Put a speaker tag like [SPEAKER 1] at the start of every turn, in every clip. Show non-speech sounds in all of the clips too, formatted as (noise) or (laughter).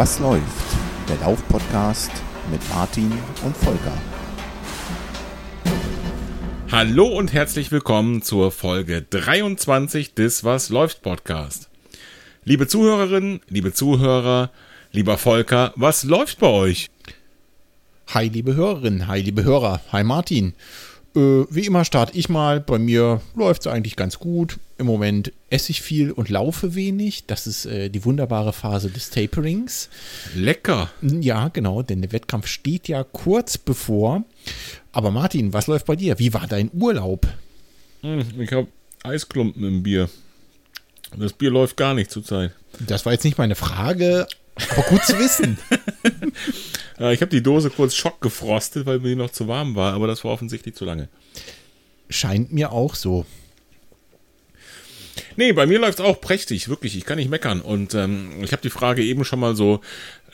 [SPEAKER 1] Was läuft? Der Lauf-Podcast mit Martin und Volker.
[SPEAKER 2] Hallo und herzlich willkommen zur Folge 23 des Was läuft Podcast. Liebe Zuhörerinnen, liebe Zuhörer, lieber Volker, was läuft bei euch?
[SPEAKER 3] Hi, liebe Hörerinnen, hi, liebe Hörer, hi Martin. Äh, wie immer starte ich mal. Bei mir läuft es eigentlich ganz gut. Im Moment esse ich viel und laufe wenig. Das ist äh, die wunderbare Phase des Taperings.
[SPEAKER 2] Lecker.
[SPEAKER 3] Ja, genau, denn der Wettkampf steht ja kurz bevor. Aber Martin, was läuft bei dir? Wie war dein Urlaub?
[SPEAKER 2] Hm, ich habe Eisklumpen im Bier. Das Bier läuft gar nicht zurzeit.
[SPEAKER 3] Das war jetzt nicht meine Frage, aber gut zu wissen. (laughs)
[SPEAKER 2] Ich habe die Dose kurz schockgefrostet, weil mir die noch zu warm war, aber das war offensichtlich zu lange.
[SPEAKER 3] Scheint mir auch so.
[SPEAKER 2] Nee, bei mir läuft es auch prächtig, wirklich. Ich kann nicht meckern. Und ähm, ich habe die Frage eben schon mal so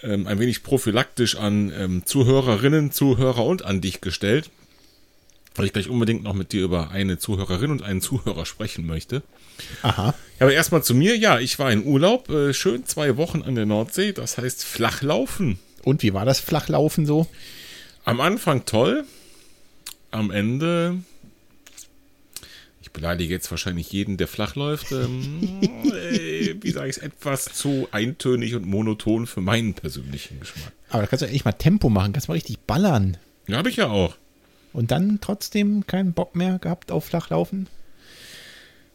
[SPEAKER 2] ähm, ein wenig prophylaktisch an ähm, Zuhörerinnen, Zuhörer und an dich gestellt, weil ich gleich unbedingt noch mit dir über eine Zuhörerin und einen Zuhörer sprechen möchte.
[SPEAKER 3] Aha.
[SPEAKER 2] Ja, aber erstmal zu mir. Ja, ich war in Urlaub, äh, schön zwei Wochen an der Nordsee, das heißt Flachlaufen.
[SPEAKER 3] Und wie war das Flachlaufen so?
[SPEAKER 2] Am Anfang toll, am Ende. Ich beleidige jetzt wahrscheinlich jeden, der flach läuft. Ähm, (laughs) äh, wie sage ich es? Etwas zu eintönig und monoton für meinen persönlichen Geschmack.
[SPEAKER 3] Aber da kannst du echt mal Tempo machen, kannst mal richtig ballern.
[SPEAKER 2] Ja, habe ich ja auch.
[SPEAKER 3] Und dann trotzdem keinen Bock mehr gehabt auf Flachlaufen?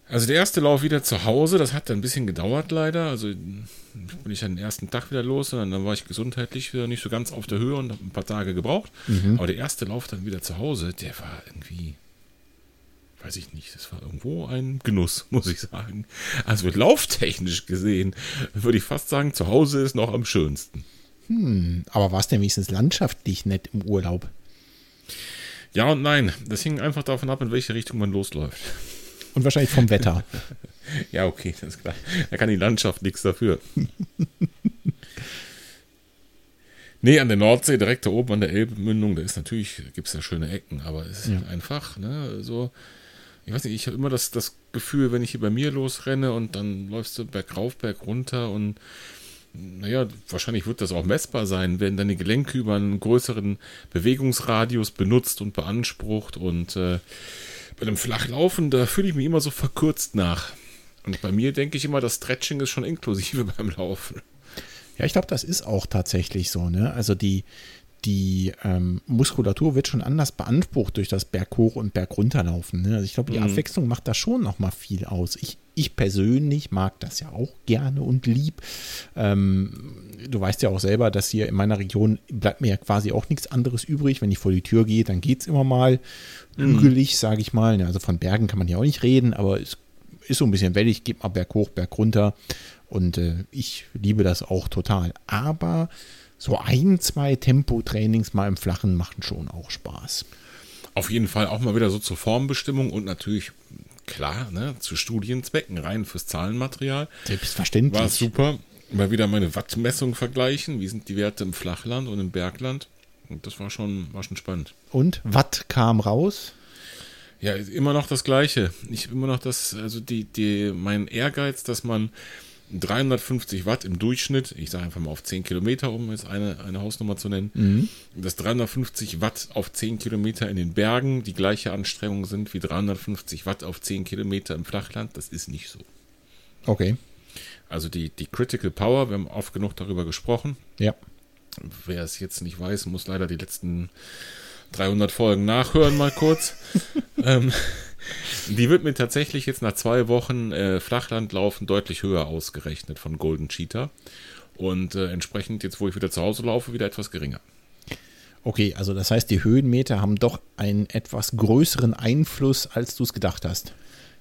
[SPEAKER 2] Also der erste Lauf wieder zu Hause, das hat dann ein bisschen gedauert leider. Also bin ich dann den ersten Tag wieder los und dann war ich gesundheitlich wieder nicht so ganz auf der Höhe und habe ein paar Tage gebraucht. Aber der erste Lauf dann wieder zu Hause, der war irgendwie, weiß ich nicht, das war irgendwo ein Genuss, (laughs) muss ich sagen. Also mit lauftechnisch gesehen würde ich fast sagen, zu Hause ist noch am schönsten.
[SPEAKER 3] Hm, aber war es denn wenigstens landschaftlich nett im Urlaub?
[SPEAKER 2] Ja und nein, das hing einfach davon ab, in welche Richtung man losläuft.
[SPEAKER 3] Und wahrscheinlich vom Wetter. (laughs)
[SPEAKER 2] Ja, okay, das ist klar. Da kann die Landschaft nichts dafür. (laughs) nee, an der Nordsee, direkt da oben an der Elbmündung, da ist natürlich, gibt es da schöne Ecken, aber es ist
[SPEAKER 3] Ja.
[SPEAKER 2] einfach, ne, so, ich weiß nicht, ich habe immer das, das Gefühl, wenn ich hier bei mir losrenne und dann läufst du bergauf, berg runter und naja, wahrscheinlich wird das auch messbar sein, werden deine Gelenke über einen größeren Bewegungsradius benutzt und beansprucht und äh, bei einem Flachlaufen, da fühle ich mich immer so verkürzt nach. Und bei mir denke ich immer, das Stretching ist schon inklusive (laughs) beim Laufen.
[SPEAKER 3] Ja, ich glaube, das ist auch tatsächlich so. Ne? Also die, die ähm, Muskulatur wird schon anders beansprucht durch das Berghoch- und Bergrunterlaufen. Ne? Also ich glaube, die Abwechslung macht da schon noch mal viel aus. Ich, ich persönlich mag das ja auch gerne und lieb. Ähm, du weißt ja auch selber, dass hier in meiner Region bleibt mir ja quasi auch nichts anderes übrig. Wenn ich vor die Tür gehe, dann geht es immer mal hügelig, sage ich mal. Ne? Also von Bergen kann man ja auch nicht reden, aber es ist so ein bisschen wellig, geht mal Berg hoch, Berg runter. Und äh, ich liebe das auch total. Aber so ein, zwei Tempotrainings mal im Flachen machen schon auch Spaß.
[SPEAKER 2] Auf jeden Fall auch mal wieder so zur Formbestimmung und natürlich, klar, ne, zu Studienzwecken, rein fürs Zahlenmaterial.
[SPEAKER 3] Selbstverständlich.
[SPEAKER 2] War super. Mal wieder meine Wattmessung vergleichen. Wie sind die Werte im Flachland und im Bergland? Und das war schon, war schon spannend.
[SPEAKER 3] Und Watt kam raus.
[SPEAKER 2] Ja, immer noch das Gleiche. Ich immer noch das, also die, die, mein Ehrgeiz, dass man 350 Watt im Durchschnitt, ich sage einfach mal auf 10 Kilometer, um jetzt eine, eine Hausnummer zu nennen, dass 350 Watt auf 10 Kilometer in den Bergen die gleiche Anstrengung sind wie 350 Watt auf 10 Kilometer im Flachland, das ist nicht so.
[SPEAKER 3] Okay.
[SPEAKER 2] Also die, die Critical Power, wir haben oft genug darüber gesprochen.
[SPEAKER 3] Ja.
[SPEAKER 2] Wer es jetzt nicht weiß, muss leider die letzten 300 Folgen nachhören, mal kurz. (laughs) ähm, die wird mir tatsächlich jetzt nach zwei Wochen äh, Flachlandlaufen deutlich höher ausgerechnet von Golden Cheetah. Und äh, entsprechend, jetzt wo ich wieder zu Hause laufe, wieder etwas geringer.
[SPEAKER 3] Okay, also das heißt, die Höhenmeter haben doch einen etwas größeren Einfluss, als du es gedacht hast.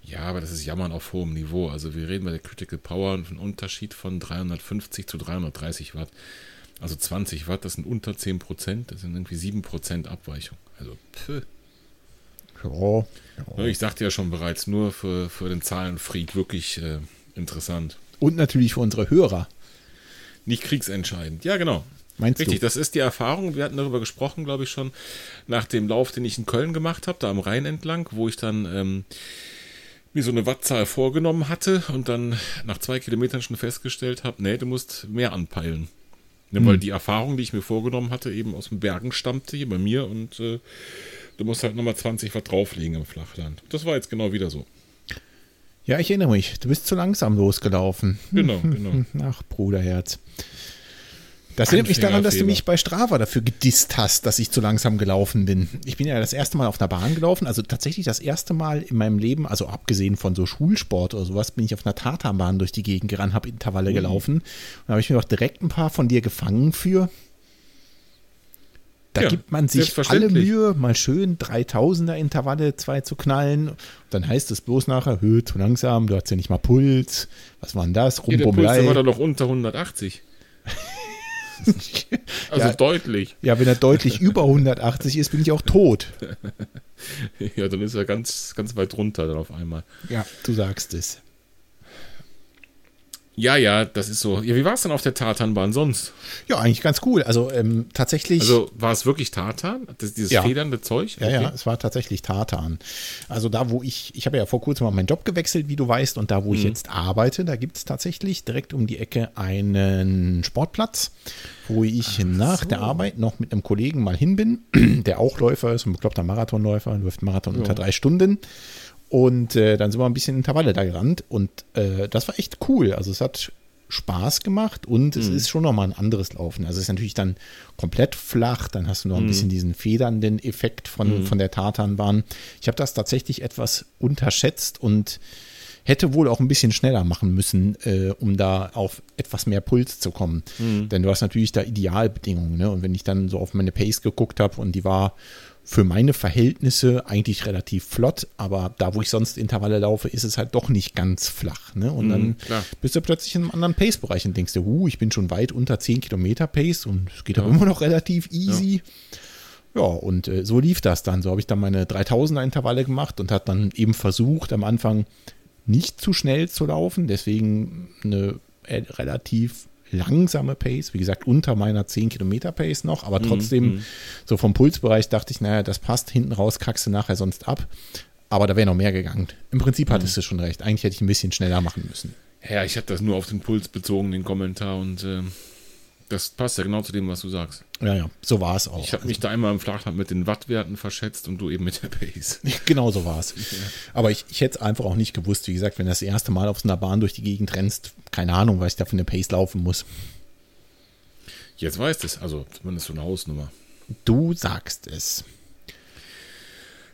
[SPEAKER 2] Ja, aber das ist Jammern auf hohem Niveau. Also wir reden bei der Critical Power von einem Unterschied von 350 zu 330 Watt. Also 20 Watt, das sind unter 10 Prozent, das sind irgendwie 7 Prozent Abweichung. Also, pff.
[SPEAKER 3] Ja.
[SPEAKER 2] Ja, Ich sagte ja schon bereits, nur für, für den Zahlenfreak wirklich äh, interessant.
[SPEAKER 3] Und natürlich für unsere Hörer.
[SPEAKER 2] Nicht kriegsentscheidend. Ja, genau.
[SPEAKER 3] Meinst
[SPEAKER 2] Richtig,
[SPEAKER 3] du?
[SPEAKER 2] das ist die Erfahrung. Wir hatten darüber gesprochen, glaube ich, schon nach dem Lauf, den ich in Köln gemacht habe, da am Rhein entlang, wo ich dann ähm, mir so eine Wattzahl vorgenommen hatte und dann nach zwei Kilometern schon festgestellt habe, nee, du musst mehr anpeilen. Ne, weil die Erfahrung, die ich mir vorgenommen hatte, eben aus den Bergen stammte hier bei mir und äh, du musst halt nochmal 20 Watt drauflegen im Flachland. Das war jetzt genau wieder so.
[SPEAKER 3] Ja, ich erinnere mich. Du bist zu langsam losgelaufen. (laughs)
[SPEAKER 2] Genau, genau. (laughs)
[SPEAKER 3] Ach, Bruderherz. Das erinnert mich daran, dass du mich bei Strava dafür gedisst hast, dass ich zu langsam gelaufen bin. Ich bin ja das erste Mal auf einer Bahn gelaufen, also tatsächlich das erste Mal in meinem Leben, also abgesehen von so Schulsport oder sowas, bin ich auf einer Tatanbahn durch die Gegend gerannt, habe Intervalle gelaufen. Und da habe ich mir doch direkt ein paar von dir gefangen für. Da
[SPEAKER 2] Ja,
[SPEAKER 3] gibt man sich alle. Mühe, mal schön 3000er Intervalle zwei zu knallen. Dann heißt es bloß nachher, hö, zu langsam, du hast ja nicht mal Puls. Was war denn das?
[SPEAKER 2] Ja, der Puls der war da doch unter 180. (laughs) Also
[SPEAKER 3] Ja.
[SPEAKER 2] deutlich.
[SPEAKER 3] Ja, wenn er deutlich (laughs) über 180 ist, bin ich auch tot. (laughs)
[SPEAKER 2] Ja, dann ist er ganz, ganz weit runter dann auf einmal.
[SPEAKER 3] Ja, du sagst es.
[SPEAKER 2] Ja, ja, das ist so. Ja, wie war es denn auf der Tatanbahn sonst?
[SPEAKER 3] Ja, eigentlich ganz cool. Also ähm, tatsächlich.
[SPEAKER 2] Also war es wirklich Tartan? Das, dieses
[SPEAKER 3] Ja.
[SPEAKER 2] federnde Zeug?
[SPEAKER 3] ja, ja, es war tatsächlich Tartan. Also da, wo ich, ich habe ja vor kurzem mal meinen Job gewechselt, wie du weißt, und da, wo ich jetzt arbeite, da gibt es tatsächlich direkt um die Ecke einen Sportplatz, wo ich nach der Arbeit noch mit einem Kollegen mal hin bin, (clears throat) der auch Läufer ist, ein bekloppter Marathonläufer, läuft Marathon unter drei Stunden. Und äh, dann sind wir ein bisschen Intervalle da gerannt und äh, das war echt cool. Also es hat Spaß gemacht und es ist schon nochmal ein anderes Laufen. Also es ist natürlich dann komplett flach, dann hast du noch ein bisschen diesen federnden Effekt von, von der Tartanbahn. Ich habe das tatsächlich etwas unterschätzt und hätte wohl auch ein bisschen schneller machen müssen, äh, um da auf etwas mehr Puls zu kommen. Denn du hast natürlich da Idealbedingungen. Ne? Und wenn ich dann so auf meine Pace geguckt habe und die war für meine Verhältnisse eigentlich relativ flott, aber da, wo ich sonst Intervalle laufe, ist es halt doch nicht ganz flach. Ne? Und dann
[SPEAKER 2] klar.
[SPEAKER 3] bist du plötzlich in einem anderen Pace-Bereich und denkst dir, huh, ich bin schon weit unter 10 Kilometer Pace und es geht aber immer noch relativ easy. Ja, und äh, so lief das dann. So habe ich dann meine 3000er Intervalle gemacht und hat dann eben versucht, am Anfang nicht zu schnell zu laufen. Deswegen eine äh, relativ langsame Pace, wie gesagt, unter meiner 10 Kilometer Pace noch, aber trotzdem so vom Pulsbereich dachte ich, naja, das passt, hinten raus kackst du nachher sonst ab. Aber da wäre noch mehr gegangen. Im Prinzip hattest du schon recht. Eigentlich hätte ich ein bisschen schneller machen müssen.
[SPEAKER 2] Ja, ich habe das nur auf den Puls bezogen, den Kommentar, und ähm, das passt ja genau zu dem, was du sagst.
[SPEAKER 3] Ja, ja, so war es auch.
[SPEAKER 2] Ich habe mich da einmal im Flachland mit den Wattwerten verschätzt und du eben mit der Pace. (laughs)
[SPEAKER 3] Genau so war es. Aber ich, ich hätte es einfach auch nicht gewusst. Wie gesagt, wenn du das erste Mal auf so einer Bahn durch die Gegend rennst, keine Ahnung, was ich da für eine Pace laufen muss.
[SPEAKER 2] Jetzt weißt es, also zumindest so eine Hausnummer.
[SPEAKER 3] Du sagst es.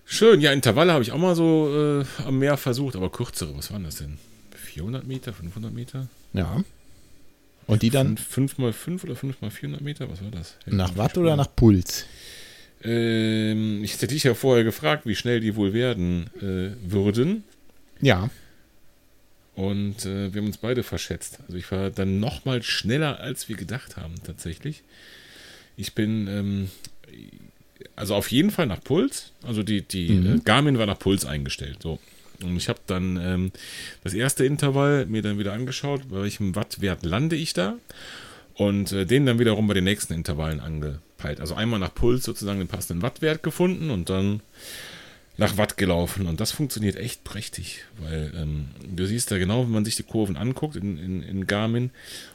[SPEAKER 2] Schön, ja, Intervalle habe ich auch mal so äh, am Meer versucht, aber kürzere, was waren das denn? 400 Meter, 500 Meter?
[SPEAKER 3] Ja. Und die dann
[SPEAKER 2] 5 mal 5 oder 5 mal 400 Meter, was war das?
[SPEAKER 3] nach Watt oder nach Puls?
[SPEAKER 2] Ähm, ich hätte dich ja vorher gefragt, wie schnell die wohl werden äh, würden.
[SPEAKER 3] Ja.
[SPEAKER 2] Und äh, wir haben uns beide verschätzt. Also ich war dann noch mal schneller, als wir gedacht haben, tatsächlich. Ich bin, ähm, also auf jeden Fall nach Puls. Also die, die äh, Garmin war nach Puls eingestellt. So. Und ich habe dann ähm, das erste Intervall mir dann wieder angeschaut, bei welchem Wattwert lande ich da. Und äh, den dann wiederum bei den nächsten Intervallen angepeilt. Also einmal nach Puls sozusagen den passenden Wattwert gefunden und dann nach Watt gelaufen. Und das funktioniert echt prächtig, weil ähm, du siehst da genau, wenn man sich die Kurven anguckt in, in, in Garmin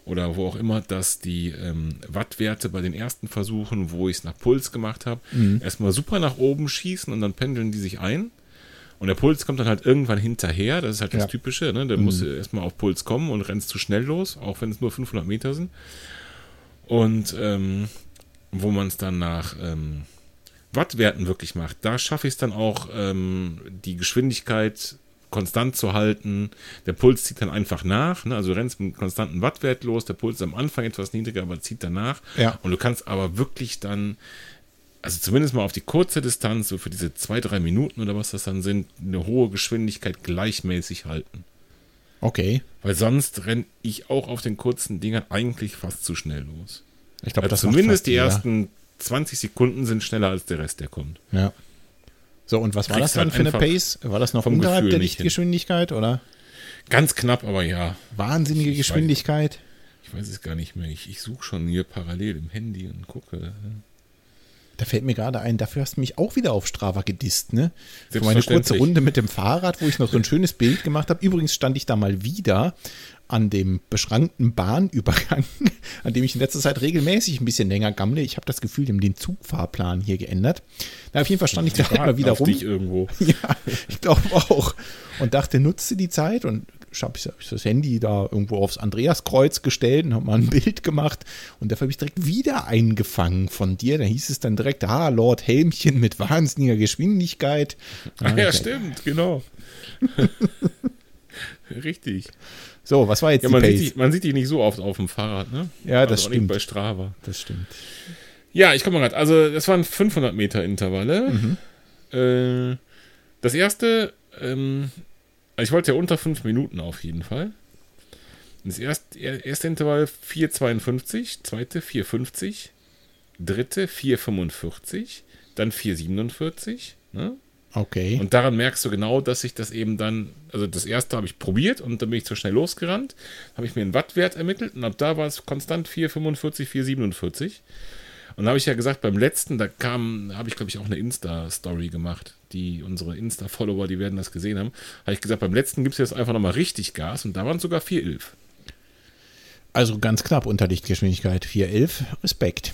[SPEAKER 2] oder wo auch immer, dass die ähm, Wattwerte bei den ersten Versuchen, wo ich es nach Puls gemacht habe, erstmal super nach oben schießen und dann pendeln die sich ein. Und der Puls kommt dann halt irgendwann hinterher. Das ist halt das
[SPEAKER 3] Ja.
[SPEAKER 2] Typische. Ne? Der muss erstmal auf Puls kommen und rennst zu schnell los, auch wenn es nur 500 Meter sind. Und ähm, wo man es dann nach ähm, Wattwerten wirklich macht, da schaffe ich es dann auch, ähm, die Geschwindigkeit konstant zu halten. Der Puls zieht dann einfach nach. Ne? Also du rennst mit einem konstanten Wattwert los. Der Puls ist am Anfang etwas niedriger, aber zieht danach.
[SPEAKER 3] Ja.
[SPEAKER 2] Und du kannst aber wirklich dann, also zumindest mal auf die kurze Distanz, so für diese zwei, drei Minuten oder was das dann sind, eine hohe Geschwindigkeit gleichmäßig halten.
[SPEAKER 3] Okay.
[SPEAKER 2] Weil sonst renne ich auch auf den kurzen Dingern eigentlich fast zu schnell los.
[SPEAKER 3] Ich glaube,
[SPEAKER 2] Also
[SPEAKER 3] das
[SPEAKER 2] zumindest die
[SPEAKER 3] jeder.
[SPEAKER 2] ersten 20 Sekunden sind schneller als der Rest, der kommt.
[SPEAKER 3] Ja. So, und was war
[SPEAKER 2] Kriegst
[SPEAKER 3] das dann
[SPEAKER 2] halt
[SPEAKER 3] für eine Pace? War das noch
[SPEAKER 2] vom
[SPEAKER 3] unterhalb
[SPEAKER 2] Gefühl
[SPEAKER 3] der. Lichtgeschwindigkeit oder?
[SPEAKER 2] Ganz knapp, aber ja.
[SPEAKER 3] Wahnsinnige
[SPEAKER 2] Ich weiß-
[SPEAKER 3] Geschwindigkeit.
[SPEAKER 2] Ich weiß es gar nicht mehr. Ich, ich suche schon hier parallel im Handy und gucke.
[SPEAKER 3] Da fällt mir gerade ein, dafür hast du mich auch wieder auf Strava gedisst, ne? Für meine kurze Runde mit dem Fahrrad, wo ich noch so ein schönes Bild gemacht habe. Übrigens stand ich da mal wieder an dem beschrankten Bahnübergang, (laughs) an dem ich in letzter Zeit regelmäßig ein bisschen länger gammle. Ich habe das Gefühl, die haben den Zugfahrplan hier geändert. Na, auf jeden Fall stand ich da mal wieder rum.
[SPEAKER 2] Dich irgendwo. (laughs)
[SPEAKER 3] Ja, ich glaube auch. Und dachte, nutze die Zeit und habe ich das Handy da irgendwo aufs Andreaskreuz gestellt und habe mal ein Bild gemacht. Und dafür habe ich direkt wieder eingefangen von dir. Da hieß es dann direkt, ah, Lord Helmchen mit wahnsinniger Geschwindigkeit.
[SPEAKER 2] Ah, ja, stimmt, genau. (laughs) Richtig.
[SPEAKER 3] So, was war jetzt
[SPEAKER 2] ja, man Pace? Sieht die, man sieht die nicht so oft auf dem Fahrrad, ne?
[SPEAKER 3] Ja, das also stimmt.
[SPEAKER 2] bei Strava.
[SPEAKER 3] Das stimmt.
[SPEAKER 2] Ja, ich komme mal gerade. Also, das waren 500 Meter Intervalle. Mhm. Äh, das erste, ähm, also ich wollte ja unter 5 Minuten auf jeden Fall. Das erste, erste Intervall 4,52, zweite 4,50, dritte 4,45, dann 4,47. Ne?
[SPEAKER 3] Okay.
[SPEAKER 2] Und daran merkst du genau, dass ich das eben dann, also das erste habe ich probiert und dann bin ich zu schnell losgerannt, habe ich mir einen Wattwert ermittelt und ab da war es konstant 4,45, 4,47. Und da habe ich ja gesagt, beim letzten, da kam, habe ich glaube ich auch eine Insta-Story gemacht. Die, unsere Insta-Follower, die werden das gesehen haben. Habe ich gesagt, beim letzten gibt es jetzt einfach nochmal richtig Gas und da waren es sogar 4,11.
[SPEAKER 3] Also ganz knapp unter Lichtgeschwindigkeit 4,11. Respekt.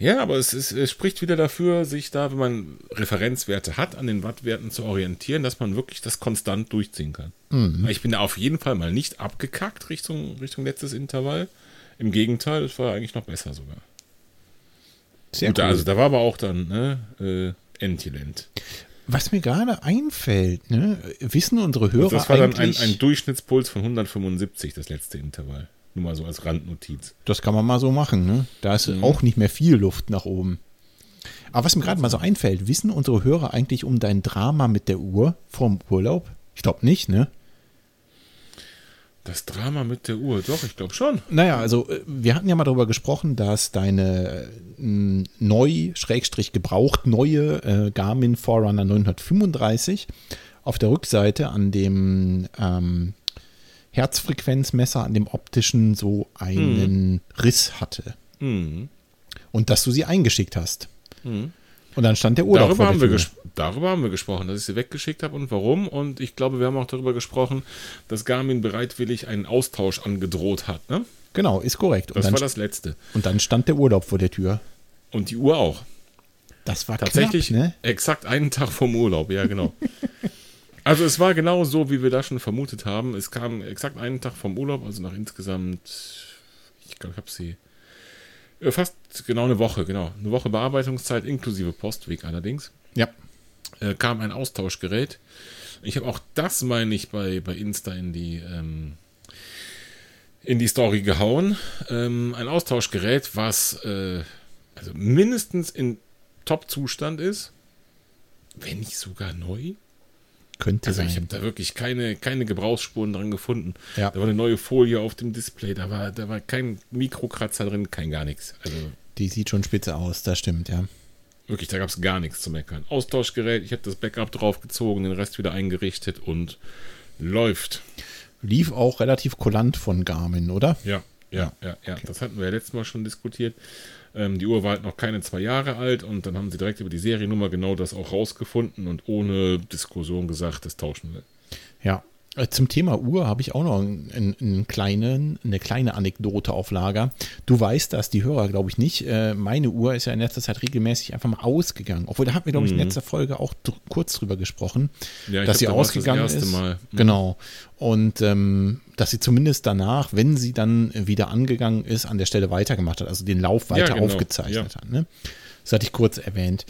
[SPEAKER 2] Ja, aber es, ist, es spricht wieder dafür, sich da, wenn man Referenzwerte hat, an den Wattwerten zu orientieren, dass man wirklich das konstant durchziehen kann. Mhm. Ich bin da auf jeden Fall mal nicht abgekackt Richtung, Richtung letztes Intervall. Im Gegenteil, es war eigentlich noch besser sogar. Sehr Gut, cool. also da war aber auch dann ne, äh, Entilent.
[SPEAKER 3] Was mir gerade einfällt, ne, wissen unsere Hörer
[SPEAKER 2] das war dann ein, ein Durchschnittspuls von 175, das letzte Intervall. Nur mal so als Randnotiz.
[SPEAKER 3] Das kann man mal so machen, ne? Da ist mhm. auch nicht mehr viel Luft nach oben. Aber was mir gerade mal so einfällt, wissen unsere Hörer eigentlich um dein Drama mit der Uhr vom Urlaub? Ich glaube nicht, ne?
[SPEAKER 2] Das Drama mit der Uhr, doch, ich glaube schon.
[SPEAKER 3] Naja, also äh, wir hatten ja mal darüber gesprochen, dass deine äh, neu, Schrägstrich gebraucht neue äh, Garmin Forerunner 935 auf der Rückseite an dem ähm, Herzfrequenzmesser an dem optischen so einen mhm. Riss hatte. Mhm. Und dass du sie eingeschickt hast. Mhm. Und dann stand der Urlaub
[SPEAKER 2] darüber vor der haben wir Darüber haben wir gesprochen, dass ich sie weggeschickt habe und warum. Und ich glaube, wir haben auch darüber gesprochen, dass Garmin bereitwillig einen Austausch angedroht hat. Ne?
[SPEAKER 3] Genau, ist korrekt.
[SPEAKER 2] Und das war das Letzte.
[SPEAKER 3] Und dann stand der Urlaub vor der Tür.
[SPEAKER 2] Und die Uhr auch.
[SPEAKER 3] Das war
[SPEAKER 2] tatsächlich
[SPEAKER 3] knapp, ne?
[SPEAKER 2] exakt einen Tag vom Urlaub, ja, genau. (laughs) Also es war genau so, wie wir da schon vermutet haben. Es kam exakt einen Tag vom Urlaub, also nach insgesamt, ich glaube, ich habe sie fast genau eine Woche, genau. Eine Woche Bearbeitungszeit inklusive Postweg allerdings.
[SPEAKER 3] Ja.
[SPEAKER 2] Äh, kam ein Austauschgerät. Ich habe auch das, meine ich, bei, bei Insta in die, ähm, in die Story gehauen. Ähm, ein Austauschgerät, was äh, also mindestens in Top-Zustand ist, wenn nicht sogar neu.
[SPEAKER 3] Könnte
[SPEAKER 2] also
[SPEAKER 3] sein.
[SPEAKER 2] Ich habe da wirklich keine, keine Gebrauchsspuren dran gefunden.
[SPEAKER 3] Ja.
[SPEAKER 2] Da war eine neue Folie auf dem Display, da war, da war kein Mikrokratzer drin, kein gar nichts. Also,
[SPEAKER 3] Die sieht schon spitze aus, das stimmt, ja.
[SPEAKER 2] Wirklich, da gab es gar nichts zu meckern. Austauschgerät, ich habe das Backup draufgezogen, den Rest wieder eingerichtet und läuft.
[SPEAKER 3] Lief auch relativ kulant von Garmin, oder?
[SPEAKER 2] Ja, ja, ja, ja. Okay. Das hatten wir ja letztes Mal schon diskutiert. Ähm, die Uhr war halt noch keine zwei Jahre alt und dann haben sie direkt über die Seriennummer genau das auch rausgefunden und ohne Diskussion gesagt, das tauschen wir.
[SPEAKER 3] Ja, zum Thema Uhr habe ich auch noch einen, einen kleinen, eine kleine Anekdote auf Lager. Du weißt das, die Hörer glaube ich nicht. Äh, meine Uhr ist ja in letzter Zeit regelmäßig einfach mal ausgegangen. Obwohl, da hatten wir, glaube ich, in mhm. letzter Folge auch kurz drüber gesprochen, ja, dass sie ausgegangen ist. Mal. Mhm. Genau. Und ähm, dass sie zumindest danach, wenn sie dann wieder angegangen ist, an der Stelle weitergemacht hat, also den Lauf weiter ja, genau. aufgezeichnet ja. hat. Ne? Das hatte ich kurz erwähnt.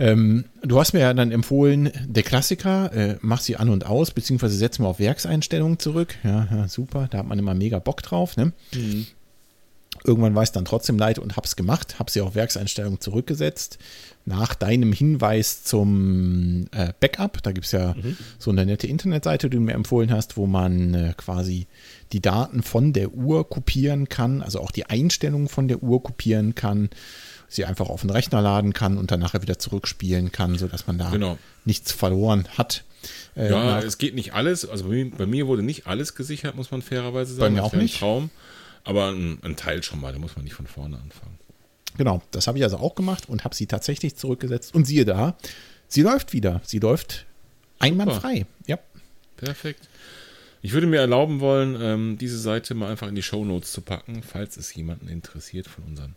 [SPEAKER 3] Ähm, du hast mir ja dann empfohlen, der Klassiker, äh, mach sie an und aus, beziehungsweise setz mal auf Werkseinstellungen zurück. Ja, ja, super, da hat man immer mega Bock drauf. Ne? Mhm. Irgendwann war es dann trotzdem leid und hab's gemacht, hab sie auf Werkseinstellungen zurückgesetzt. Nach deinem Hinweis zum äh, Backup, da gibt es ja mhm. so eine nette Internetseite, die du mir empfohlen hast, wo man äh, quasi die Daten von der Uhr kopieren kann, also auch die Einstellungen von der Uhr kopieren kann sie einfach auf den Rechner laden kann und dann nachher wieder zurückspielen kann, sodass man da genau. nichts verloren hat.
[SPEAKER 2] Äh, ja, nach, es geht nicht alles. Also bei mir, bei mir, wurde nicht alles gesichert, muss man fairerweise sagen.
[SPEAKER 3] Bei mir auch nicht.
[SPEAKER 2] Traum, aber ein, ein, Teil schon mal, da muss man nicht von vorne anfangen.
[SPEAKER 3] Genau, das habe ich also auch gemacht und habe sie tatsächlich zurückgesetzt. Und siehe da, sie läuft wieder. Sie läuft einwandfrei. Ja.
[SPEAKER 2] Perfekt. Ich würde mir erlauben wollen, ähm, diese Seite mal einfach in die Shownotes zu packen, falls es jemanden interessiert von unseren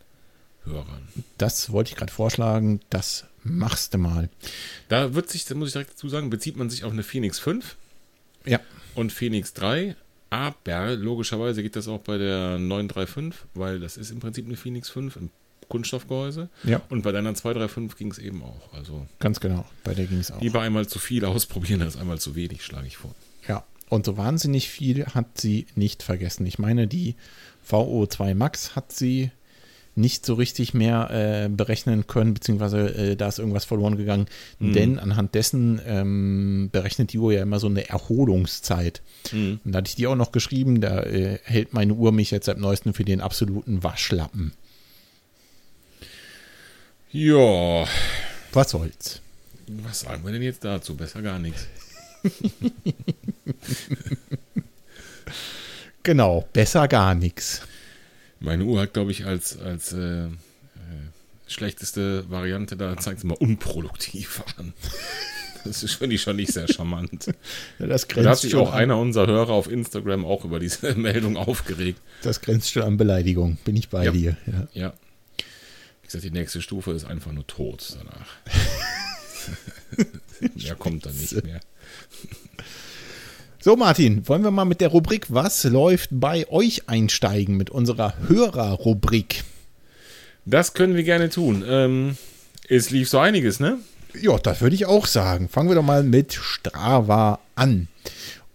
[SPEAKER 2] Hörern.
[SPEAKER 3] Das wollte ich gerade vorschlagen. Das machst du mal.
[SPEAKER 2] Da wird sich, da muss ich direkt dazu sagen, bezieht man sich auf eine Phoenix 5
[SPEAKER 3] Ja.
[SPEAKER 2] und Phoenix 3. Aber logischerweise geht das auch bei der 935, weil das ist im Prinzip eine Phoenix 5 im Kunststoffgehäuse.
[SPEAKER 3] Ja.
[SPEAKER 2] Und bei deiner 235 ging es eben auch. Also
[SPEAKER 3] Ganz genau. Bei der ging es auch.
[SPEAKER 2] lieber einmal zu viel ausprobieren als einmal zu wenig, schlage ich vor.
[SPEAKER 3] Ja. Und so wahnsinnig viel hat sie nicht vergessen. Ich meine, die VO2 Max hat sie nicht so richtig mehr äh, berechnen können, beziehungsweise äh, da ist irgendwas verloren gegangen. Denn anhand dessen ähm, berechnet die Uhr ja immer so eine Erholungszeit. Und da hatte ich die auch noch geschrieben, da äh, hält meine Uhr mich jetzt seit neuestem für den absoluten Waschlappen.
[SPEAKER 2] Ja,
[SPEAKER 3] Was soll's?
[SPEAKER 2] was sagen wir denn jetzt dazu? Besser gar nichts. (laughs)
[SPEAKER 3] Genau, besser gar nichts.
[SPEAKER 2] Meine Uhr hat, glaube ich, als, als äh, äh, schlechteste Variante, da zeigt es mal unproduktiv an. (laughs) Das ist, finde ich schon nicht sehr charmant. (laughs)
[SPEAKER 3] Ja, das
[SPEAKER 2] Da hat
[SPEAKER 3] grenzt,
[SPEAKER 2] sich
[SPEAKER 3] schon
[SPEAKER 2] auch
[SPEAKER 3] an,
[SPEAKER 2] einer unserer Hörer auf Instagram auch über diese (laughs) Meldung aufgeregt.
[SPEAKER 3] das grenzt schon an Beleidigung. Bin ich bei
[SPEAKER 2] Ja.
[SPEAKER 3] dir. Ja.
[SPEAKER 2] Ja. Wie gesagt, die nächste Stufe ist einfach nur tot danach. Mehr kommt dann nicht mehr.
[SPEAKER 3] So, Martin, wollen wir mal mit der Rubrik Was läuft bei euch einsteigen mit unserer Hörerrubrik?
[SPEAKER 2] Das können wir gerne tun. Ähm, es lief so einiges, ne?
[SPEAKER 3] Ja, das würde ich auch sagen. Fangen wir doch mal mit Strava an.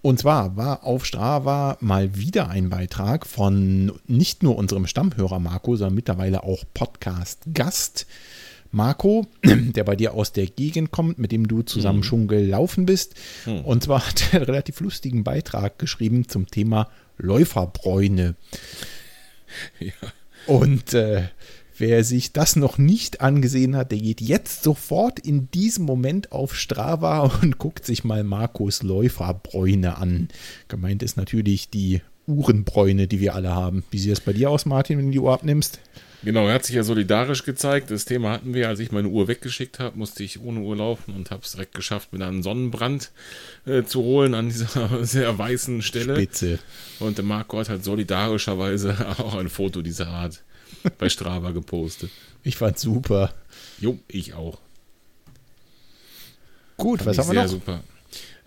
[SPEAKER 3] Und zwar war auf Strava mal wieder ein Beitrag von nicht nur unserem Stammhörer Marco, sondern mittlerweile auch Podcast-Gast Marco, (clears throat) der bei dir aus der Gegend kommt, mit dem du zusammen schon gelaufen bist. Und zwar hat er einen relativ lustigen Beitrag geschrieben zum Thema Läuferbräune.
[SPEAKER 2] Ja.
[SPEAKER 3] Und äh, wer sich das noch nicht angesehen hat, der geht jetzt sofort in diesem Moment auf Strava (laughs) und guckt sich mal Markus Läuferbräune an. Gemeint ist natürlich die Uhrenbräune, die wir alle haben. Wie sieht es bei dir aus, Martin, wenn du die Uhr abnimmst?
[SPEAKER 2] Genau, er hat sich ja solidarisch gezeigt. Das Thema hatten wir, als ich meine Uhr weggeschickt habe, musste ich ohne Uhr laufen und habe es direkt geschafft, mir einen Sonnenbrand äh, zu holen an dieser (laughs) sehr weißen Stelle.
[SPEAKER 3] Spitze.
[SPEAKER 2] Und der Marco hat halt solidarischerweise (laughs) auch ein Foto dieser Art bei Strava gepostet.
[SPEAKER 3] Ich fand super.
[SPEAKER 2] Jo, ich auch.
[SPEAKER 3] Gut,
[SPEAKER 2] Fand
[SPEAKER 3] was haben wir noch?
[SPEAKER 2] super.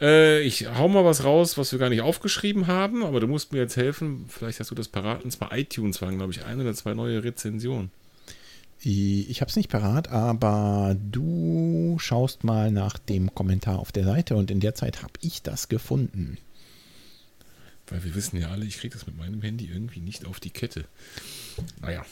[SPEAKER 2] Äh, ich hau mal was raus, was wir gar nicht aufgeschrieben haben, aber du musst mir jetzt helfen. Vielleicht hast du das parat. Und zwar iTunes waren, glaube ich, eine oder zwei neue Rezensionen.
[SPEAKER 3] Ich habe es nicht parat, aber du schaust mal nach dem Kommentar auf der Seite und in der Zeit habe ich das gefunden.
[SPEAKER 2] Weil wir wissen ja alle, ich kriege das mit meinem Handy irgendwie nicht auf die Kette. Naja.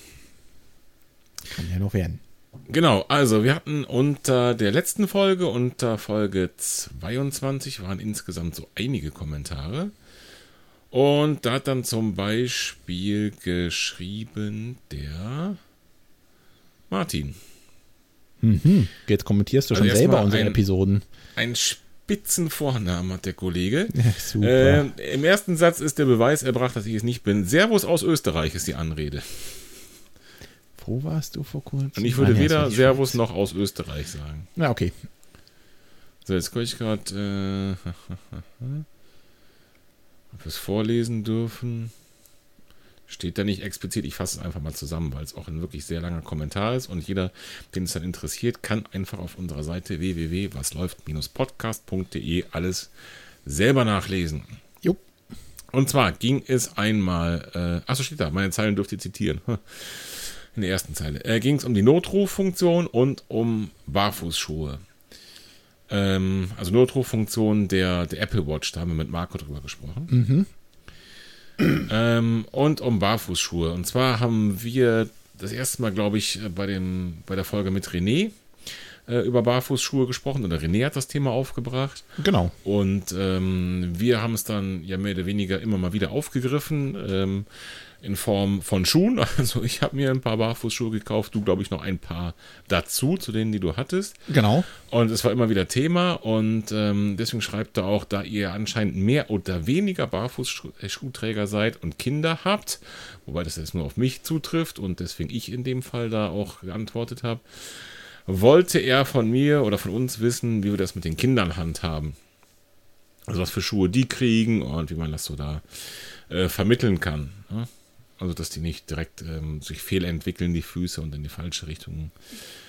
[SPEAKER 3] Kann ja noch werden.
[SPEAKER 2] Genau, also wir hatten unter der letzten Folge, unter Folge 22, waren insgesamt so einige Kommentare. Und da hat dann zum Beispiel geschrieben der Martin.
[SPEAKER 3] Mhm. Jetzt kommentierst du
[SPEAKER 2] Also
[SPEAKER 3] schon selber unsere
[SPEAKER 2] ein-
[SPEAKER 3] Episoden.
[SPEAKER 2] Ein spitzen Vornamen hat der Kollege. (laughs)
[SPEAKER 3] Ja, super.
[SPEAKER 2] Äh, Im ersten Satz ist der Beweis erbracht, dass ich es nicht bin. Servus aus Österreich ist die Anrede.
[SPEAKER 3] Wo warst du vor kurzem?
[SPEAKER 2] Und ich würde
[SPEAKER 3] Ah, nee,
[SPEAKER 2] weder Servus noch aus Österreich sagen.
[SPEAKER 3] Na, okay.
[SPEAKER 2] So, jetzt gucke ich gerade, äh, (laughs) ob wir es vorlesen dürfen. Steht da nicht explizit, ich fasse es einfach mal zusammen, weil es auch ein wirklich sehr langer Kommentar ist und jeder, den es dann interessiert, kann einfach auf unserer Seite www.wasläuft-podcast.de alles selber nachlesen.
[SPEAKER 3] Jo.
[SPEAKER 2] Und zwar ging es einmal, äh, achso, steht da, meine Zeilen dürft ihr zitieren. (laughs) In der ersten Zeile. Äh, ging es um die Notruffunktion und um Barfußschuhe. Ähm, also Notruffunktion der, der Apple Watch, da haben wir mit Marco drüber gesprochen. Ähm, und um Barfußschuhe. Und zwar haben wir das erste Mal, glaube ich, bei, dem, bei der Folge mit René äh, über Barfußschuhe gesprochen oder René hat das Thema aufgebracht.
[SPEAKER 3] Genau.
[SPEAKER 2] Und ähm, wir haben es dann ja mehr oder weniger immer mal wieder aufgegriffen. Ähm, in Form von Schuhen. (laughs) Also ich habe mir ein paar Barfußschuhe gekauft, du glaube ich noch ein paar dazu, zu denen, die du hattest.
[SPEAKER 3] Genau.
[SPEAKER 2] Und es war immer wieder Thema und ähm, deswegen schreibt er auch, da ihr anscheinend mehr oder weniger Barfußschuhträger seid und Kinder habt, wobei das jetzt nur auf mich zutrifft und deswegen ich in dem Fall da auch geantwortet habe, wollte er von mir oder von uns wissen, wie wir das mit den Kindern handhaben. Also was für Schuhe die kriegen und wie man das so da äh, vermitteln kann. Ne? Also, dass die nicht direkt ähm, sich fehlentwickeln, die Füße und in die falsche Richtung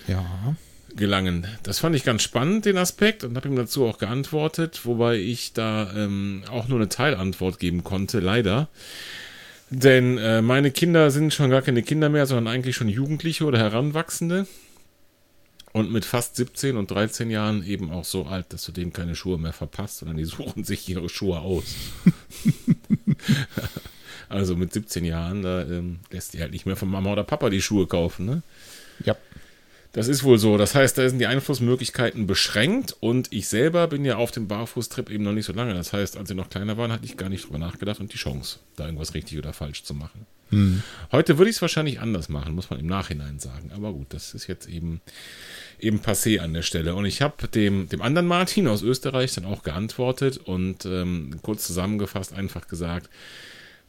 [SPEAKER 3] ja.
[SPEAKER 2] gelangen. Das fand ich ganz spannend, den Aspekt, und habe ihm dazu auch geantwortet, wobei ich da ähm, auch nur eine Teilantwort geben konnte, leider. Denn äh, meine Kinder sind schon gar keine Kinder mehr, sondern eigentlich schon Jugendliche oder Heranwachsende. Und mit fast 17 und 13 Jahren eben auch so alt, dass du denen keine Schuhe mehr verpasst, sondern die (laughs) suchen sich ihre Schuhe aus. (laughs) Also mit 17 Jahren, da ähm, lässt die halt nicht mehr von Mama oder Papa die Schuhe kaufen, ne?
[SPEAKER 3] Ja.
[SPEAKER 2] Das ist wohl so. Das heißt, da sind die Einflussmöglichkeiten beschränkt und ich selber bin ja auf dem Barfußtrip eben noch nicht so lange. Das heißt, als sie noch kleiner waren, hatte ich gar nicht drüber nachgedacht und die Chance, da irgendwas richtig oder falsch zu machen. Hm. Heute würde ich es wahrscheinlich anders machen, muss man im Nachhinein sagen. Aber gut, das ist jetzt eben, eben passé an der Stelle. Und ich habe dem, dem anderen Martin aus Österreich dann auch geantwortet und ähm, kurz zusammengefasst einfach gesagt,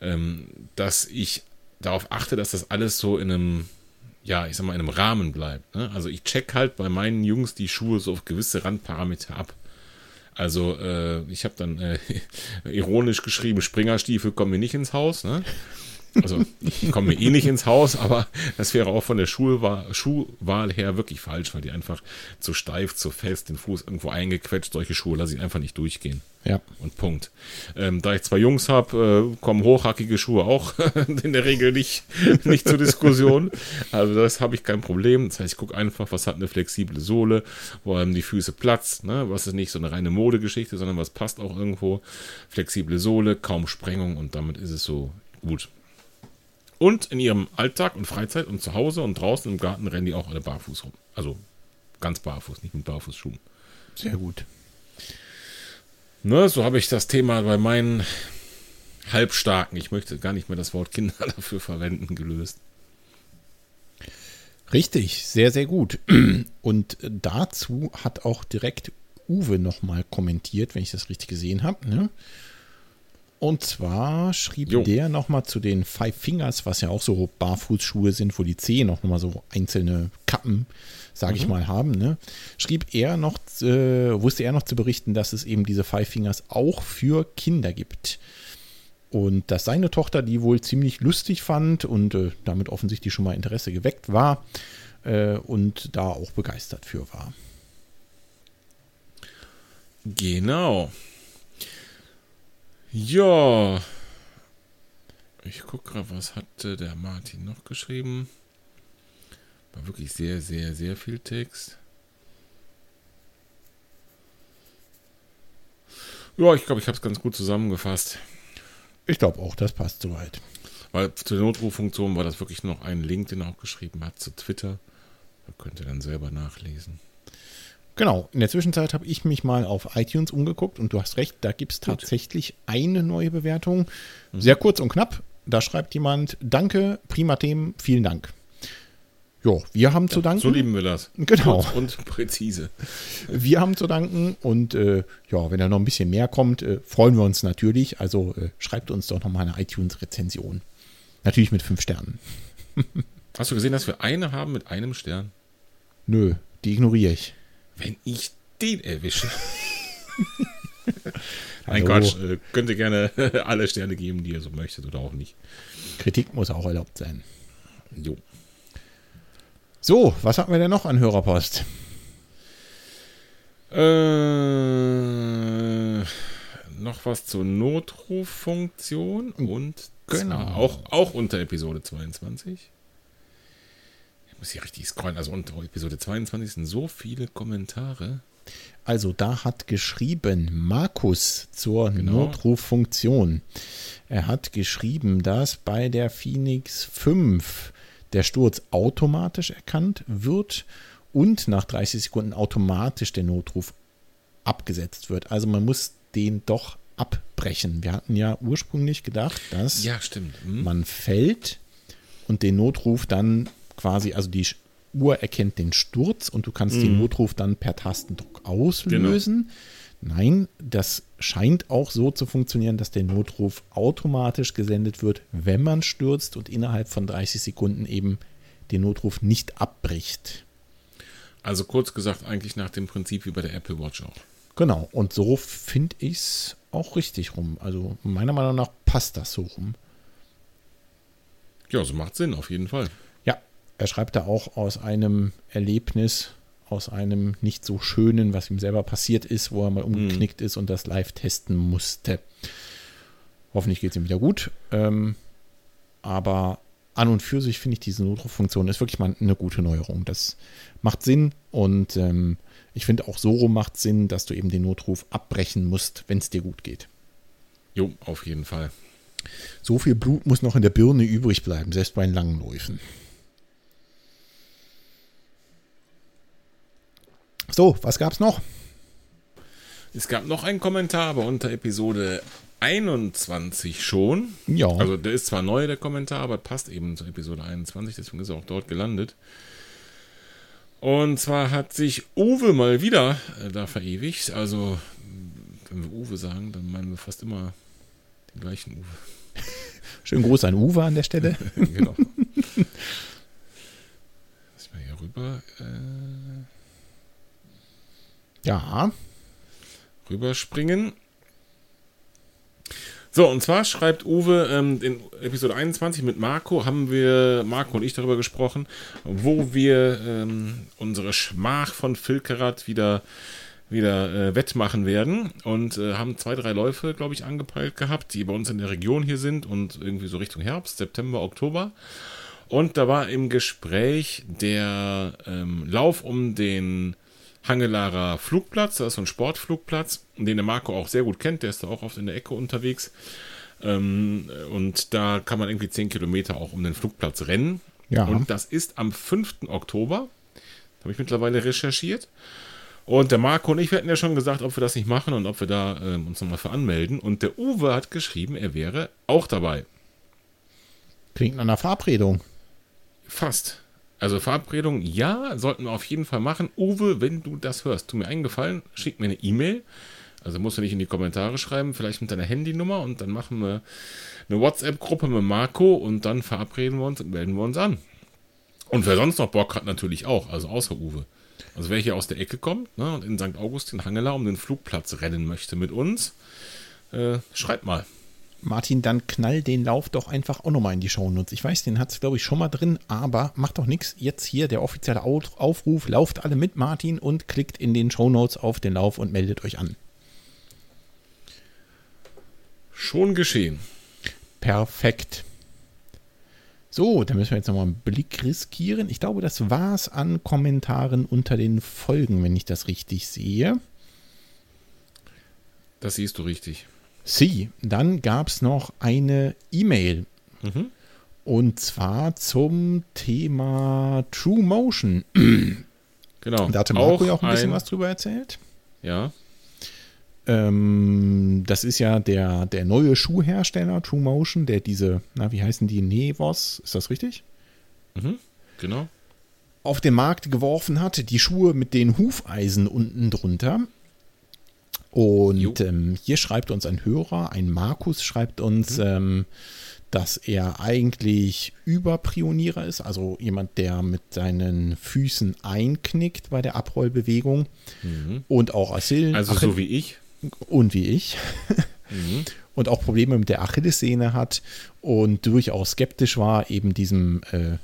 [SPEAKER 2] ähm, dass ich darauf achte, dass das alles so in einem, ja, ich sag mal, in einem Rahmen bleibt. Ne? Also ich check halt bei meinen Jungs die Schuhe so auf gewisse Randparameter ab. Also äh, ich habe dann äh, (laughs) ironisch geschrieben, Springerstiefel kommen mir nicht ins Haus. Ne? Also ich komme mir eh nicht ins Haus, aber das wäre auch von der Schuhwahl, Schuhwahl her wirklich falsch, weil die einfach zu steif, zu fest, den Fuß irgendwo eingequetscht. Solche Schuhe lasse ich einfach nicht durchgehen.
[SPEAKER 3] Ja.
[SPEAKER 2] Und Punkt. Ähm, da ich zwei Jungs habe, äh, kommen hochhackige Schuhe auch (laughs) in der Regel nicht, nicht zur Diskussion. Also das habe ich kein Problem. Das heißt, ich gucke einfach, was hat eine flexible Sohle, wo haben die Füße Platz, ne? was ist nicht so eine reine Modegeschichte, sondern was passt auch irgendwo. Flexible Sohle, kaum Sprengung und damit ist es so gut. Und in ihrem Alltag und Freizeit und zu Hause und draußen im Garten rennen die auch alle barfuß rum. Also ganz barfuß, nicht mit Barfußschuhen.
[SPEAKER 3] Sehr gut.
[SPEAKER 2] Ne, so habe ich das Thema bei meinen Halbstarken, ich möchte gar nicht mehr das Wort Kinder (laughs) dafür verwenden, gelöst.
[SPEAKER 3] Richtig, sehr, sehr gut. (clears throat) Und dazu hat auch direkt Uwe nochmal kommentiert, wenn ich das richtig gesehen habe. Ne? Und zwar schrieb jo. der nochmal zu den Five Fingers, was ja auch so Barfußschuhe sind, wo die Zehen auch nochmal so einzelne Kappen sage ich mhm. mal, haben, ne? schrieb er noch, äh, wusste er noch zu berichten, dass es eben diese Five Fingers auch für Kinder gibt. Und dass seine Tochter die wohl ziemlich lustig fand und äh, damit offensichtlich schon mal Interesse geweckt war äh, und da auch begeistert für war.
[SPEAKER 2] Genau. Ja. Ich gucke gerade, was hatte der Martin noch geschrieben? War wirklich sehr, sehr, sehr viel Text. Ja, ich glaube, ich habe es ganz gut zusammengefasst.
[SPEAKER 3] Ich glaube auch, das passt soweit.
[SPEAKER 2] Weil zur Notruffunktion war das wirklich noch ein Link, den er auch geschrieben hat, zu Twitter. Da könnt ihr dann selber nachlesen.
[SPEAKER 3] Genau, in der Zwischenzeit habe ich mich mal auf iTunes umgeguckt und du hast recht, da gibt es tatsächlich eine neue Bewertung. Mhm. Sehr kurz und knapp. Da schreibt jemand, danke, prima Themen, vielen Dank. Ja, wir haben ja, zu danken.
[SPEAKER 2] So lieben wir das.
[SPEAKER 3] Genau.
[SPEAKER 2] Kurz und präzise. (laughs)
[SPEAKER 3] Wir haben zu danken und äh, ja, wenn da noch ein bisschen mehr kommt, äh, freuen wir uns natürlich. Also äh, schreibt uns doch nochmal eine iTunes-Rezension. Natürlich mit fünf Sternen. (laughs)
[SPEAKER 2] Hast du gesehen, dass wir eine haben mit einem Stern?
[SPEAKER 3] Nö, die ignoriere ich.
[SPEAKER 2] Wenn ich den erwische. (laughs) Mein Gott, äh, könnt ihr gerne alle Sterne geben, die ihr so möchtet oder auch nicht.
[SPEAKER 3] Kritik muss auch erlaubt sein. Jo. So, was hatten wir denn noch an Hörerpost?
[SPEAKER 2] Äh, noch was zur Notruffunktion und genau. auch, auch unter Episode 22. Muss hier richtig scrollen. Also unter Episode 22 sind so viele Kommentare.
[SPEAKER 3] Also da hat geschrieben Markus zur genau. Notruffunktion. Er hat geschrieben, dass bei der Phoenix 5 der Sturz automatisch erkannt wird und nach 30 Sekunden automatisch der Notruf abgesetzt wird. Also man muss den doch abbrechen. Wir hatten ja ursprünglich gedacht, dass
[SPEAKER 2] Ja, stimmt. Hm.
[SPEAKER 3] man fällt und den Notruf dann quasi, also die Uhr erkennt den Sturz und du kannst den Notruf dann per Tastendruck auslösen. Nein, das scheint auch so zu funktionieren, dass der Notruf automatisch gesendet wird, wenn man stürzt und innerhalb von 30 Sekunden eben den Notruf nicht abbricht.
[SPEAKER 2] Also kurz gesagt, eigentlich nach dem Prinzip wie bei der Apple Watch auch.
[SPEAKER 3] Genau, und so finde ich es auch richtig rum. Also meiner Meinung nach passt das so rum.
[SPEAKER 2] Ja, so macht Sinn, auf jeden Fall.
[SPEAKER 3] Er schreibt da auch aus einem Erlebnis, aus einem nicht so schönen, was ihm selber passiert ist, wo er mal umgeknickt ist und das live testen musste. Hoffentlich geht es ihm wieder gut. Ähm, aber an und für sich finde ich diese Notruffunktion ist wirklich mal eine gute Neuerung. Das macht Sinn und ähm, ich finde auch so rum macht Sinn, dass du eben den Notruf abbrechen musst, wenn es dir gut geht.
[SPEAKER 2] Jo, auf jeden Fall.
[SPEAKER 3] So viel Blut muss noch in der Birne übrig bleiben, selbst bei langen Läufen. So, was gab's noch?
[SPEAKER 2] Es gab noch einen Kommentar, aber unter Episode 21 schon.
[SPEAKER 3] Ja.
[SPEAKER 2] Also der ist zwar neu, der Kommentar, aber passt eben zur Episode 21, deswegen ist er auch dort gelandet. Und zwar hat sich Uwe mal wieder äh, da verewigt. Also, wenn wir Uwe sagen, dann meinen wir fast immer den gleichen Uwe. (laughs)
[SPEAKER 3] Schönen Gruß an Uwe an der Stelle. (laughs)
[SPEAKER 2] genau. (laughs) Lass mal hier rüber, äh,
[SPEAKER 3] Ja,
[SPEAKER 2] rüberspringen. So, und zwar schreibt Uwe, ähm, in Episode 21 mit Marco haben wir, Marco und ich darüber gesprochen, wo wir ähm, unsere Schmach von Filkerat wieder, wieder äh, wettmachen werden und äh, haben zwei, drei Läufe, glaube ich, angepeilt gehabt, die bei uns in der Region hier sind und irgendwie so Richtung Herbst, September, Oktober. Und da war im Gespräch der ähm, Lauf um den Hangelarer Flugplatz, das ist so ein Sportflugplatz, den der Marco auch sehr gut kennt, der ist da auch oft in der Ecke unterwegs. Ähm, und da kann man irgendwie 10 Kilometer auch um den Flugplatz rennen.
[SPEAKER 3] Ja.
[SPEAKER 2] Und das ist am 5. Oktober. Habe ich mittlerweile recherchiert. Und der Marco und ich wir hatten ja schon gesagt, ob wir das nicht machen und ob wir da ähm, uns nochmal für anmelden. Und der Uwe hat geschrieben, er wäre auch dabei.
[SPEAKER 3] klingt nach einer Verabredung.
[SPEAKER 2] Fast. Also Verabredung, ja, sollten wir auf jeden Fall machen. Uwe, wenn du das hörst, tu mir einen Gefallen, schick mir eine E-Mail. Also musst du nicht in die Kommentare schreiben, vielleicht mit deiner Handynummer und dann machen wir eine WhatsApp-Gruppe mit Marco und dann verabreden wir uns und melden wir uns an. Und wer sonst noch Bock hat, natürlich auch, also außer Uwe. Also wer hier aus der Ecke kommt ne, und in St. Augustin Hangela um den Flugplatz rennen möchte mit uns, äh, schreibt mal.
[SPEAKER 3] Martin, dann knall den Lauf doch einfach auch nochmal in die Shownotes. Ich weiß, den hat es, glaube ich, schon mal drin, aber macht doch nichts. Jetzt hier der offizielle Au- Aufruf. Lauft alle mit, Martin, und klickt in den Shownotes auf den Lauf und meldet euch an.
[SPEAKER 2] Schon geschehen.
[SPEAKER 3] Perfekt. So, dann müssen wir jetzt nochmal einen Blick riskieren. Ich glaube, das war's an Kommentaren unter den Folgen, wenn ich das richtig sehe.
[SPEAKER 2] Das siehst du richtig.
[SPEAKER 3] Sie, dann gab es noch eine E-Mail.
[SPEAKER 2] Mhm.
[SPEAKER 3] Und zwar zum Thema True Motion.
[SPEAKER 2] Genau.
[SPEAKER 3] Da hatte Marco
[SPEAKER 2] Auch
[SPEAKER 3] ja auch ein bisschen
[SPEAKER 2] ein-
[SPEAKER 3] was drüber erzählt.
[SPEAKER 2] Ja.
[SPEAKER 3] Ähm, das ist ja der, der neue Schuhhersteller True Motion, der diese, na, wie heißen die, Nevos, ist das richtig?
[SPEAKER 2] Mhm. Genau.
[SPEAKER 3] Auf den Markt geworfen hat, die Schuhe mit den Hufeisen unten drunter. Und ähm, hier schreibt uns ein Hörer, ein Markus schreibt uns, ähm, dass er eigentlich Überprionierer ist, also jemand, der mit seinen Füßen einknickt bei der Abrollbewegung und auch Achillen,
[SPEAKER 2] Also so wie ich.
[SPEAKER 3] und wie ich. (laughs)
[SPEAKER 2] Mhm.
[SPEAKER 3] Und auch Probleme mit der Achillessehne hat und durchaus skeptisch war, eben diesem äh,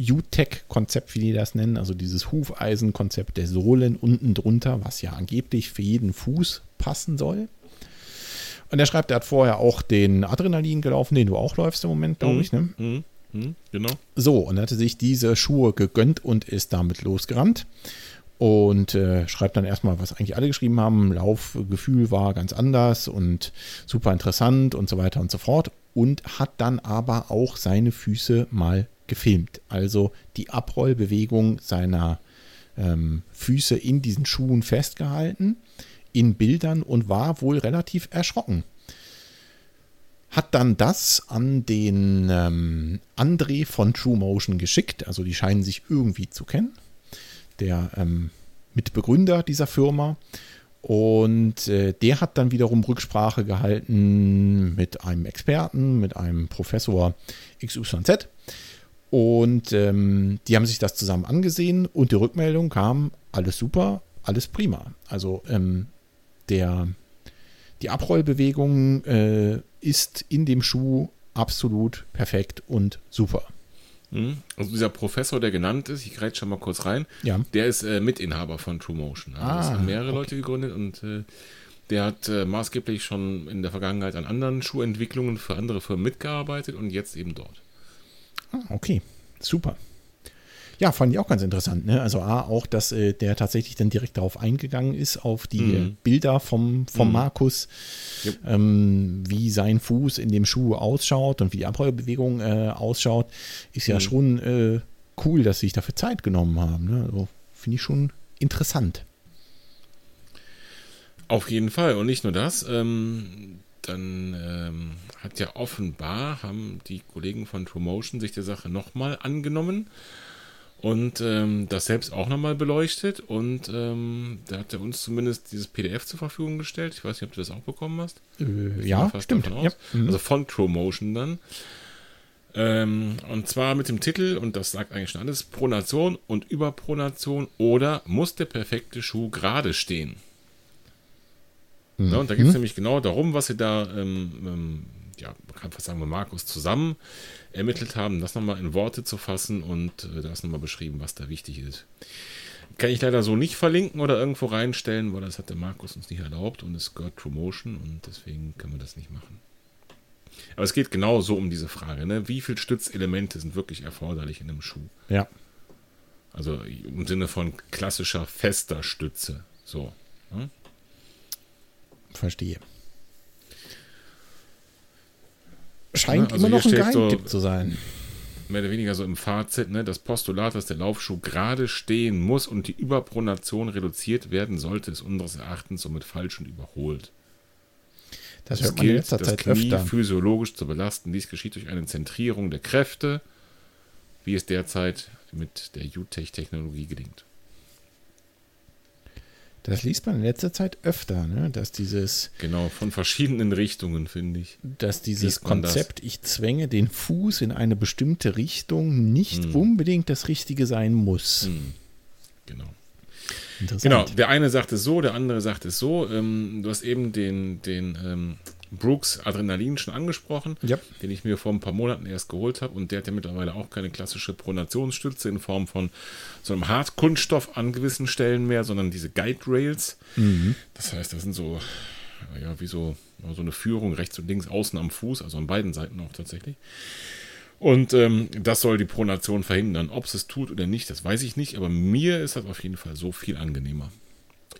[SPEAKER 3] U-Tech-Konzept, wie die das nennen, also dieses Hufeisen-Konzept der Sohlen unten drunter, was ja angeblich für jeden Fuß passen soll. Und er schreibt, er hat vorher auch den Adrenalin gelaufen, den du auch läufst im Moment, glaube ich. Ne?
[SPEAKER 2] Mhm. Mhm. Genau.
[SPEAKER 3] So, und hatte sich diese Schuhe gegönnt und ist damit losgerannt. Und äh, schreibt dann erstmal, was eigentlich alle geschrieben haben. Laufgefühl war ganz anders und super interessant und so weiter und so fort. Und hat dann aber auch seine Füße mal gefilmt. Also die Abrollbewegung seiner ähm, Füße in diesen Schuhen festgehalten, in Bildern und war wohl relativ erschrocken. Hat dann das an den ähm, André von True Motion geschickt, also die scheinen sich irgendwie zu kennen, der ähm, Mitbegründer dieser Firma. Und äh, der hat dann wiederum Rücksprache gehalten mit einem Experten, mit einem Professor XYZ. Und ähm, die haben sich das zusammen angesehen und die Rückmeldung kam, alles super, alles prima. Also ähm, der, die Abrollbewegung äh, ist in dem Schuh absolut perfekt und super.
[SPEAKER 2] Mhm. Also dieser Professor, der genannt ist, ich greife schon mal kurz rein,
[SPEAKER 3] Ja.
[SPEAKER 2] der ist äh, Mitinhaber von True Motion. Also das
[SPEAKER 3] Ah,
[SPEAKER 2] haben mehrere
[SPEAKER 3] okay.
[SPEAKER 2] Leute gegründet und äh, der hat äh, maßgeblich schon in der Vergangenheit an anderen Schuhentwicklungen für andere Firmen mitgearbeitet und jetzt eben dort.
[SPEAKER 3] Ah, okay, super. Ja, fand ich auch ganz interessant. Ne? Also A, auch, dass äh, der tatsächlich dann direkt darauf eingegangen ist, auf die
[SPEAKER 2] Mhm.
[SPEAKER 3] äh, Bilder vom, vom Markus,
[SPEAKER 2] Jupp.
[SPEAKER 3] ähm, wie sein Fuß in dem Schuh ausschaut und wie die Abrollbewegung äh, ausschaut, ist ja
[SPEAKER 2] Mhm.
[SPEAKER 3] schon äh, cool, dass sie sich dafür Zeit genommen haben. Ne? Also, Finde ich schon interessant.
[SPEAKER 2] Auf jeden Fall. Und nicht nur das, ähm, dann ähm, hat ja offenbar, haben die Kollegen von True Motion sich der Sache nochmal angenommen und ähm, das selbst auch nochmal beleuchtet. Und ähm, da hat er uns zumindest dieses PDF zur Verfügung gestellt. Ich weiß nicht, ob du das auch bekommen hast.
[SPEAKER 3] Äh, ja, stimmt. Ja. Mhm.
[SPEAKER 2] Also von True Motion dann. Ähm, und zwar mit dem Titel, und das sagt eigentlich schon alles, Pronation und Überpronation oder muss der perfekte Schuh gerade stehen.
[SPEAKER 3] Mhm.
[SPEAKER 2] Ja, und da geht es nämlich genau darum, was sie da, ähm, ähm, ja, man kann fast sagen, mit Markus zusammen ermittelt haben, das nochmal in Worte zu fassen und äh, da ist nochmal beschrieben, was da wichtig ist. Kann ich leider so nicht verlinken oder irgendwo reinstellen, weil das hat der Markus uns nicht erlaubt und es gehört Promotion und deswegen können wir das nicht machen. Aber es geht genau so um diese Frage, ne? wie viele Stützelemente sind wirklich erforderlich in einem Schuh?
[SPEAKER 3] ja.
[SPEAKER 2] Also im Sinne von klassischer fester Stütze. So. Ne?
[SPEAKER 3] Verstehe. Scheint
[SPEAKER 2] Ja, also
[SPEAKER 3] immer noch ein
[SPEAKER 2] steht so-
[SPEAKER 3] Geheimtipp zu sein.
[SPEAKER 2] mehr oder weniger so im Fazit, ne, das Postulat, dass der Laufschuh gerade stehen muss und die Überpronation reduziert werden sollte, ist unseres Erachtens somit falsch und überholt.
[SPEAKER 3] Das
[SPEAKER 2] Es
[SPEAKER 3] hört man in letzter
[SPEAKER 2] das
[SPEAKER 3] Zeit
[SPEAKER 2] Knie
[SPEAKER 3] öfter.
[SPEAKER 2] physiologisch zu belasten. Dies geschieht durch eine Zentrierung der Kräfte, wie es derzeit mit der UTech-Technologie gelingt.
[SPEAKER 3] Das liest man in letzter Zeit öfter, ne? dass dieses,
[SPEAKER 2] Genau, von verschiedenen Richtungen, finde ich.
[SPEAKER 3] dass dieses
[SPEAKER 2] man das?
[SPEAKER 3] Konzept, ich zwänge den Fuß in eine bestimmte Richtung, nicht
[SPEAKER 2] Hm.
[SPEAKER 3] unbedingt das Richtige sein muss.
[SPEAKER 2] Hm. Genau.
[SPEAKER 3] Interessant.
[SPEAKER 2] Genau, der eine sagt es so, der andere sagt es so. Ähm, du hast eben den, den ähm, Brooks Adrenalin schon angesprochen,
[SPEAKER 3] Ja.
[SPEAKER 2] den ich mir vor ein paar Monaten erst geholt habe. Und der hat ja mittlerweile auch keine klassische Pronationsstütze in Form von so einem Hartkunststoff an gewissen Stellen mehr, sondern diese Guide Rails.
[SPEAKER 3] Mhm.
[SPEAKER 2] Das heißt, das sind so, ja, wie so, so eine Führung rechts und links außen am Fuß, also an beiden Seiten auch tatsächlich. Und ähm, das soll die Pronation verhindern. Ob es es tut oder nicht, das weiß ich nicht, aber mir ist das auf jeden Fall so viel angenehmer.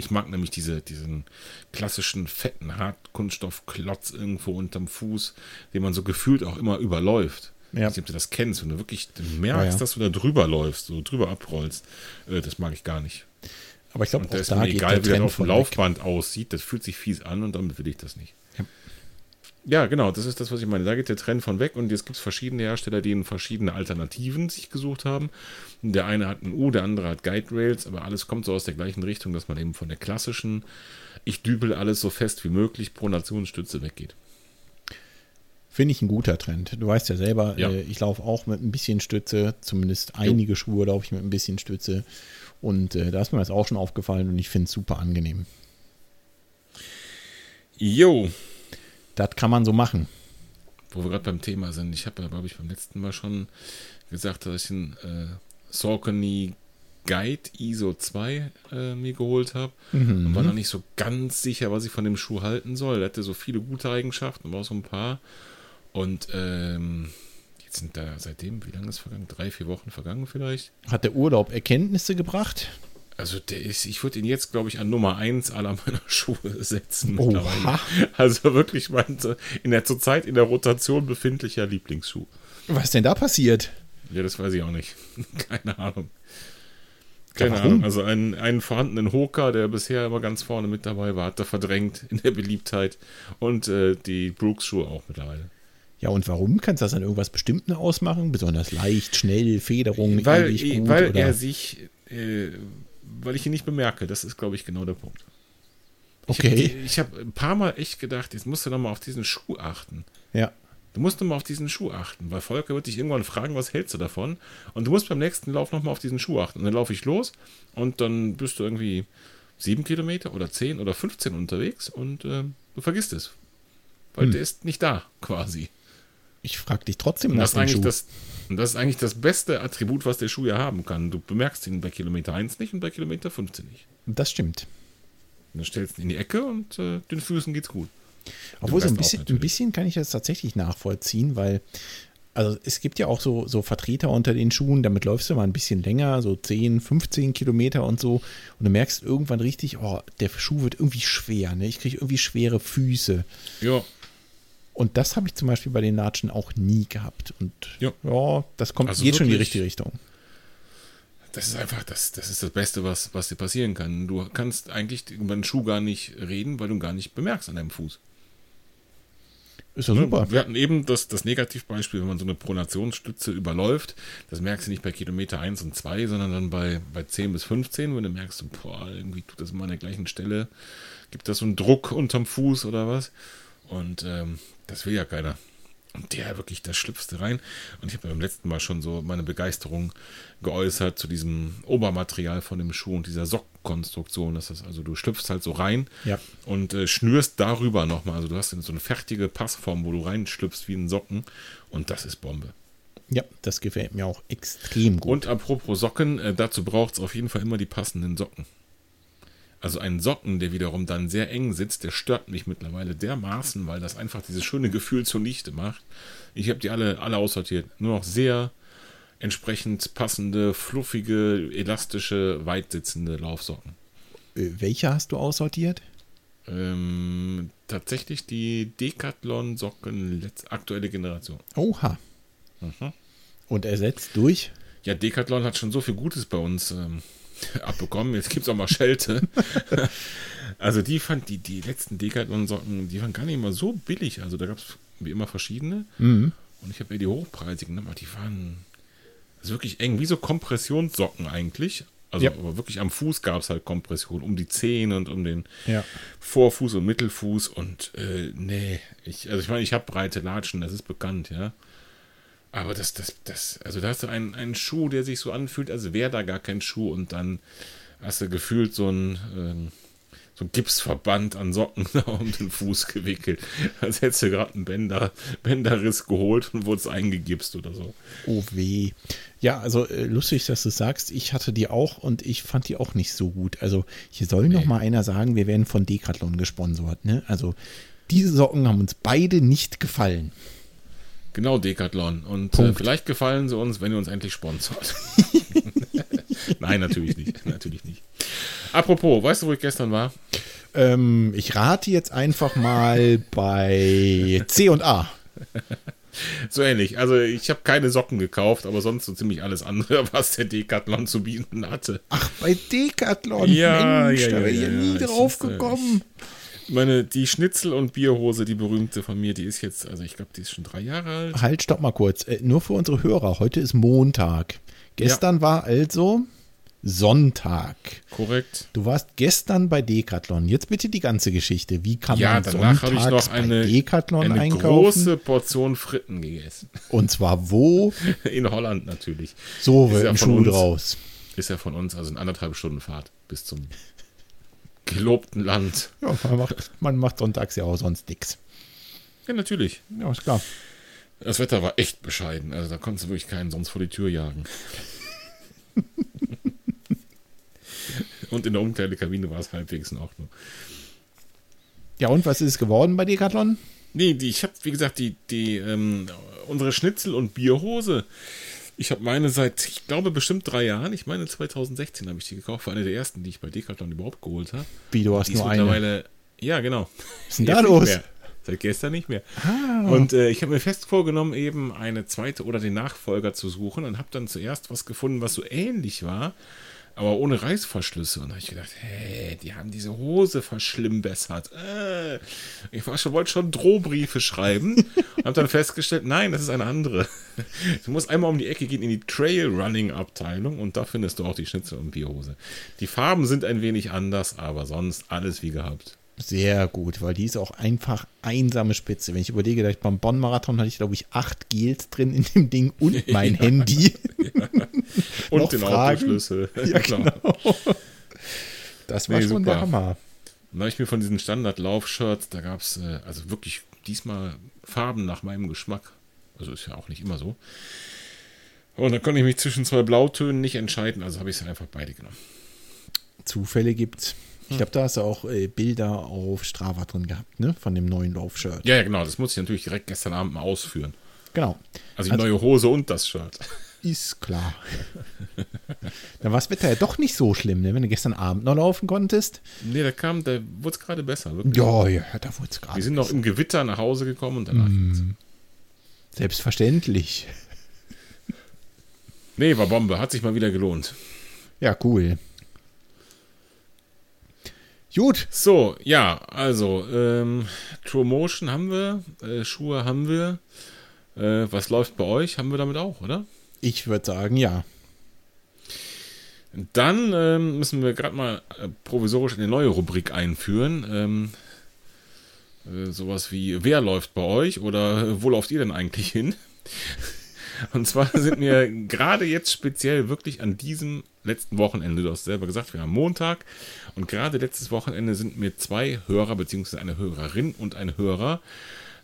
[SPEAKER 2] Ich mag nämlich diese, diesen klassischen fetten Hartkunststoffklotz irgendwo unterm Fuß, den man so gefühlt auch immer überläuft.
[SPEAKER 3] Ja.
[SPEAKER 2] Ich weiß nicht, ob du das kennst, wenn du wirklich merkst,
[SPEAKER 3] Ja, ja.
[SPEAKER 2] dass du da drüber läufst, so drüber abrollst. Äh, das mag ich gar nicht.
[SPEAKER 3] Aber ich glaube,
[SPEAKER 2] Und da
[SPEAKER 3] auch
[SPEAKER 2] ist mir egal, wie das auf dem
[SPEAKER 3] von weg.
[SPEAKER 2] Laufband aussieht. Das fühlt sich fies an und damit will ich das nicht.
[SPEAKER 3] Ja.
[SPEAKER 2] Genau, das ist das, was ich meine. Da geht der Trend von weg und jetzt gibt es verschiedene Hersteller, die verschiedene Alternativen sich gesucht haben. Der eine hat ein U, der andere hat Guide Rails, aber alles kommt so aus der gleichen Richtung, dass man eben von der klassischen, ich dübel alles so fest wie möglich, Pronationsstütze weggeht.
[SPEAKER 3] Finde ich ein guter Trend. Du weißt ja selber,
[SPEAKER 2] Ja.
[SPEAKER 3] Äh, ich laufe auch mit ein bisschen Stütze, zumindest einige Schuhe laufe ich mit ein bisschen Stütze. Und äh, da ist mir das auch schon aufgefallen und ich finde es super angenehm.
[SPEAKER 2] Jo,
[SPEAKER 3] Das kann man so machen.
[SPEAKER 2] wo wir gerade beim Thema sind. Ich habe ja, glaube ich, beim letzten Mal schon gesagt, dass ich einen äh, Saucony Guide ISO 2 äh, mir geholt habe.
[SPEAKER 3] Mhm.
[SPEAKER 2] Und war noch nicht so ganz sicher, was ich von dem Schuh halten soll. Er hatte so viele gute Eigenschaften, aber auch so ein paar. Und ähm, jetzt sind da seitdem, wie lange ist vergangen? Drei, vier Wochen vergangen vielleicht.
[SPEAKER 3] Hat der Urlaub Erkenntnisse gebracht?
[SPEAKER 2] Also der ist, ich würde ihn jetzt, glaube ich, an Nummer 1 aller meiner (laughs) Schuhe setzen.
[SPEAKER 3] Oha.
[SPEAKER 2] mittlerweile. Also wirklich mein, in der zurzeit in der Rotation befindlicher Lieblingsschuh.
[SPEAKER 3] Was ist denn da passiert?
[SPEAKER 2] Ja, das weiß ich auch nicht. (laughs) Keine Ahnung. Keine Warum? Ahnung, also einen, einen vorhandenen Hoka, der bisher immer ganz vorne mit dabei war, hat er verdrängt in der Beliebtheit und äh, die Brooks-Schuhe auch mittlerweile.
[SPEAKER 3] Ja, und warum? Kannst du das an irgendwas Bestimmten ausmachen? Besonders leicht, schnell, Federung,
[SPEAKER 2] weil, gut, Weil oder? er sich, äh, weil ich ihn nicht bemerke, das ist, glaube ich, genau der Punkt.
[SPEAKER 3] Okay.
[SPEAKER 2] Ich habe hab ein paar Mal echt gedacht, jetzt musst du nochmal auf diesen Schuh achten.
[SPEAKER 3] Ja.
[SPEAKER 2] Du musst nochmal auf diesen Schuh achten, weil Volker wird dich irgendwann fragen, was hältst du davon? Und du musst beim nächsten Lauf nochmal auf diesen Schuh achten. Und dann laufe ich los und dann bist du irgendwie sieben Kilometer oder zehn oder 15 unterwegs und äh, du vergisst es. Weil hm. der ist nicht da, quasi.
[SPEAKER 3] Ich frage dich trotzdem
[SPEAKER 2] nach das dem Schuh. Das, das ist eigentlich das beste Attribut, was der Schuh ja haben kann. Du bemerkst ihn bei Kilometer 1 nicht und bei Kilometer 15 nicht.
[SPEAKER 3] Das stimmt.
[SPEAKER 2] Dann stellst du ihn in die Ecke und äh, den Füßen geht's gut.
[SPEAKER 3] Obwohl, so ein bisschen, ein bisschen kann ich das tatsächlich nachvollziehen, weil also es gibt ja auch so, so Vertreter unter den Schuhen, damit läufst du mal ein bisschen länger, so 10, 15 Kilometer und so. Und du merkst irgendwann richtig, oh, der Schuh wird irgendwie schwer, ne? Ich kriege irgendwie schwere Füße.
[SPEAKER 2] Ja.
[SPEAKER 3] Und das habe ich zum Beispiel bei den Latschen auch nie gehabt. Und ja, ja das kommt, also geht schon in die richtige Richtung.
[SPEAKER 2] Das ist einfach, das, das ist das Beste, was, was dir passieren kann. Du kannst eigentlich über den Schuh gar nicht reden, weil du ihn gar nicht bemerkst an deinem Fuß.
[SPEAKER 3] Ist ja super.
[SPEAKER 2] Wir hatten eben das, das Negativbeispiel, wenn man so eine Pronationsstütze überläuft, das merkst du nicht bei Kilometer 1 und 2, sondern dann bei, bei 10 bis 15, wenn du merkst, boah, irgendwie tut das immer an der gleichen Stelle, gibt das so einen Druck unterm Fuß oder was. Und ähm, das will ja keiner. Und der wirklich, das schlüpfte rein. Und ich habe beim letzten Mal schon so meine Begeisterung geäußert zu diesem Obermaterial von dem Schuh und dieser Sockkonstruktion. Das ist also, du schlüpfst halt so rein
[SPEAKER 3] ja.
[SPEAKER 2] und äh, schnürst darüber nochmal. Also du hast so eine fertige Passform, wo du reinschlüpfst wie ein Socken. Und das ist Bombe.
[SPEAKER 3] Ja, das gefällt mir auch extrem gut.
[SPEAKER 2] Und apropos Socken, äh, dazu braucht es auf jeden Fall immer die passenden Socken. Also ein Socken, der wiederum dann sehr eng sitzt, der stört mich mittlerweile dermaßen, weil das einfach dieses schöne Gefühl zunichte macht. Ich habe die alle, alle aussortiert. Nur noch sehr entsprechend passende, fluffige, elastische, weitsitzende Laufsocken.
[SPEAKER 3] Äh, welche hast du aussortiert?
[SPEAKER 2] Ähm, tatsächlich die Decathlon-Socken aktuelle Generation.
[SPEAKER 3] Oha. Mhm. Und ersetzt durch?
[SPEAKER 2] Ja, Decathlon hat schon so viel Gutes bei uns ähm, abbekommen. Jetzt gibt es auch mal Schelte. (laughs) also die fand die, die letzten Decathlon-Socken, die waren gar nicht immer so billig. Also da gab es wie immer verschiedene.
[SPEAKER 3] Mhm.
[SPEAKER 2] Und ich habe ja die hochpreisigen, aber die waren wirklich eng, wie so Kompressionssocken eigentlich. Also ja. aber wirklich am Fuß gab es halt Kompression, um die Zehen und um den
[SPEAKER 3] ja.
[SPEAKER 2] Vorfuß und Mittelfuß. Und äh, nee, ich, also ich meine, ich habe breite Latschen, das ist bekannt, ja. Aber das, das, das, also da hast du einen, einen Schuh, der sich so anfühlt, als wäre da gar kein Schuh und dann hast du gefühlt so ein, äh, so ein Gipsverband an Socken (laughs) um den Fuß gewickelt. Als hättest du gerade einen Bänder, Bänderriss geholt und wurdest eingegipst oder so.
[SPEAKER 3] Oh weh. Ja, also äh, lustig, dass du sagst, ich hatte die auch und ich fand die auch nicht so gut. Also hier soll nee. noch mal einer sagen, wir werden von Decathlon gesponsert. Ne? Also diese Socken haben uns beide nicht gefallen.
[SPEAKER 2] Genau, Decathlon. Und äh, vielleicht gefallen sie uns, wenn ihr uns endlich sponsort. (laughs) Nein, natürlich nicht. Natürlich nicht. Apropos, weißt du, wo ich gestern war?
[SPEAKER 3] Ähm, ich rate jetzt einfach mal bei C und A. (laughs)
[SPEAKER 2] So ähnlich. Also ich habe keine Socken gekauft, aber sonst so ziemlich alles andere, (laughs) was der Decathlon zu bieten hatte.
[SPEAKER 3] Ach, bei Decathlon?
[SPEAKER 2] Ja,
[SPEAKER 3] Mensch,
[SPEAKER 2] ja,
[SPEAKER 3] da
[SPEAKER 2] ja,
[SPEAKER 3] wäre
[SPEAKER 2] ja,
[SPEAKER 3] ja, nie drauf
[SPEAKER 2] ist, äh,
[SPEAKER 3] gekommen.
[SPEAKER 2] Meine, die Schnitzel- und Bierhose, die berühmte von mir, die ist jetzt, also ich glaube, die ist schon drei Jahre alt.
[SPEAKER 3] Halt, stopp mal kurz. Äh, nur für unsere Hörer. Heute ist Montag. Gestern ja. war also Sonntag.
[SPEAKER 2] Korrekt.
[SPEAKER 3] Du warst gestern bei Decathlon. Jetzt bitte die ganze Geschichte. Wie kann
[SPEAKER 2] ja,
[SPEAKER 3] man
[SPEAKER 2] danach habe ich noch eine,
[SPEAKER 3] Decathlon
[SPEAKER 2] eine
[SPEAKER 3] einkaufen?
[SPEAKER 2] große Portion Fritten gegessen.
[SPEAKER 3] Und zwar wo? (laughs)
[SPEAKER 2] In Holland natürlich.
[SPEAKER 3] So
[SPEAKER 2] Ist ja
[SPEAKER 3] Schuh draus.
[SPEAKER 2] Ist ja von uns, also in anderthalb Stunden Fahrt bis zum gelobten Land.
[SPEAKER 3] Ja, man macht, man macht sonntags ja auch sonst nichts.
[SPEAKER 2] Ja, natürlich.
[SPEAKER 3] Ja, ist klar.
[SPEAKER 2] Das Wetter war echt bescheiden. Also da konntest du wirklich keinen sonst vor die Tür jagen. (laughs) Und in der Umkleidekabine war es halbwegs in Ordnung.
[SPEAKER 3] Ja, und was ist es geworden bei Decathlon?
[SPEAKER 2] Nee, die, ich habe, wie gesagt, die, die, ähm, unsere Schnitzel- und Bierhose. Ich habe meine seit, ich glaube, bestimmt drei Jahren. Ich meine, 2016 habe ich die gekauft. War eine der ersten, die ich bei Decathlon überhaupt geholt habe.
[SPEAKER 3] Wie, du hast
[SPEAKER 2] Die ist
[SPEAKER 3] nur eine?
[SPEAKER 2] mittlerweile, ja, genau.
[SPEAKER 3] Was ist denn da los?
[SPEAKER 2] Seit gestern nicht mehr.
[SPEAKER 3] Ah,
[SPEAKER 2] Und äh, ich habe mir fest vorgenommen, eben eine zweite oder den Nachfolger zu suchen und habe dann zuerst was gefunden, was so ähnlich war. Aber ohne Reißverschlüsse. Und da habe ich gedacht, hey, die haben diese Hose verschlimmbessert. Äh, ich war schon, wollte schon Drohbriefe schreiben (laughs) und habe dann festgestellt, nein, das ist eine andere. Du musst einmal um die Ecke gehen in die Trail-Running-Abteilung und da findest du auch die Schnitzel- und Bierhose. Die Farben sind ein wenig anders, aber sonst alles wie gehabt.
[SPEAKER 3] Sehr gut, weil die ist auch einfach einsame Spitze. Wenn ich überlege, dass ich beim Bonn-Marathon hatte ich, glaube ich, acht Gels drin in dem Ding und (laughs) mein
[SPEAKER 2] Ja.
[SPEAKER 3] Handy. (laughs)
[SPEAKER 2] Und den? Autoschlüssel.
[SPEAKER 3] Ja, (laughs) genau. Das war
[SPEAKER 2] Nee,
[SPEAKER 3] schon der
[SPEAKER 2] super.
[SPEAKER 3] Hammer.
[SPEAKER 2] Dann habe ich mir von diesen Standard-Lauf-Shirts, da gab es äh, also wirklich diesmal Farben nach meinem Geschmack. Also ist ja auch nicht immer so. Und da konnte ich mich zwischen zwei Blautönen nicht entscheiden, also habe ich sie einfach beide genommen.
[SPEAKER 3] Zufälle gibt's. Ich glaube, da hast du auch äh, Bilder auf Strava drin gehabt, ne? Von dem neuen Laufshirt.
[SPEAKER 2] Ja, ja, genau, das musste ich natürlich direkt gestern Abend mal ausführen.
[SPEAKER 3] Genau.
[SPEAKER 2] Also die
[SPEAKER 3] Also-
[SPEAKER 2] neue Hose und das Shirt.
[SPEAKER 3] Ist klar. da war das Wetter ja doch nicht so schlimm, ne? Wenn du gestern Abend noch laufen konntest.
[SPEAKER 2] Nee, da kam, da wurde es gerade besser. Wirklich.
[SPEAKER 3] Ja, ja, da wurde es
[SPEAKER 2] Wir
[SPEAKER 3] gerade.
[SPEAKER 2] sind noch im Gewitter nach Hause gekommen und danach
[SPEAKER 3] Mm. Selbstverständlich.
[SPEAKER 2] Nee, war Bombe, hat sich mal wieder gelohnt.
[SPEAKER 3] Ja, cool. Gut.
[SPEAKER 2] So, ja, also, ähm, True Motion haben wir, äh, Schuhe haben wir. Äh, was läuft bei euch? Haben wir damit auch, oder?
[SPEAKER 3] Ich würde sagen, ja.
[SPEAKER 2] Dann ähm, müssen wir gerade mal äh, provisorisch eine neue Rubrik einführen. Ähm, äh, sowas wie, wer läuft bei euch oder äh, wo lauft ihr denn eigentlich hin? Und zwar sind mir gerade jetzt speziell wirklich an diesem letzten Wochenende, du hast selber gesagt, wir haben Montag. Und gerade letztes Wochenende sind mir zwei Hörer, beziehungsweise eine Hörerin und ein Hörer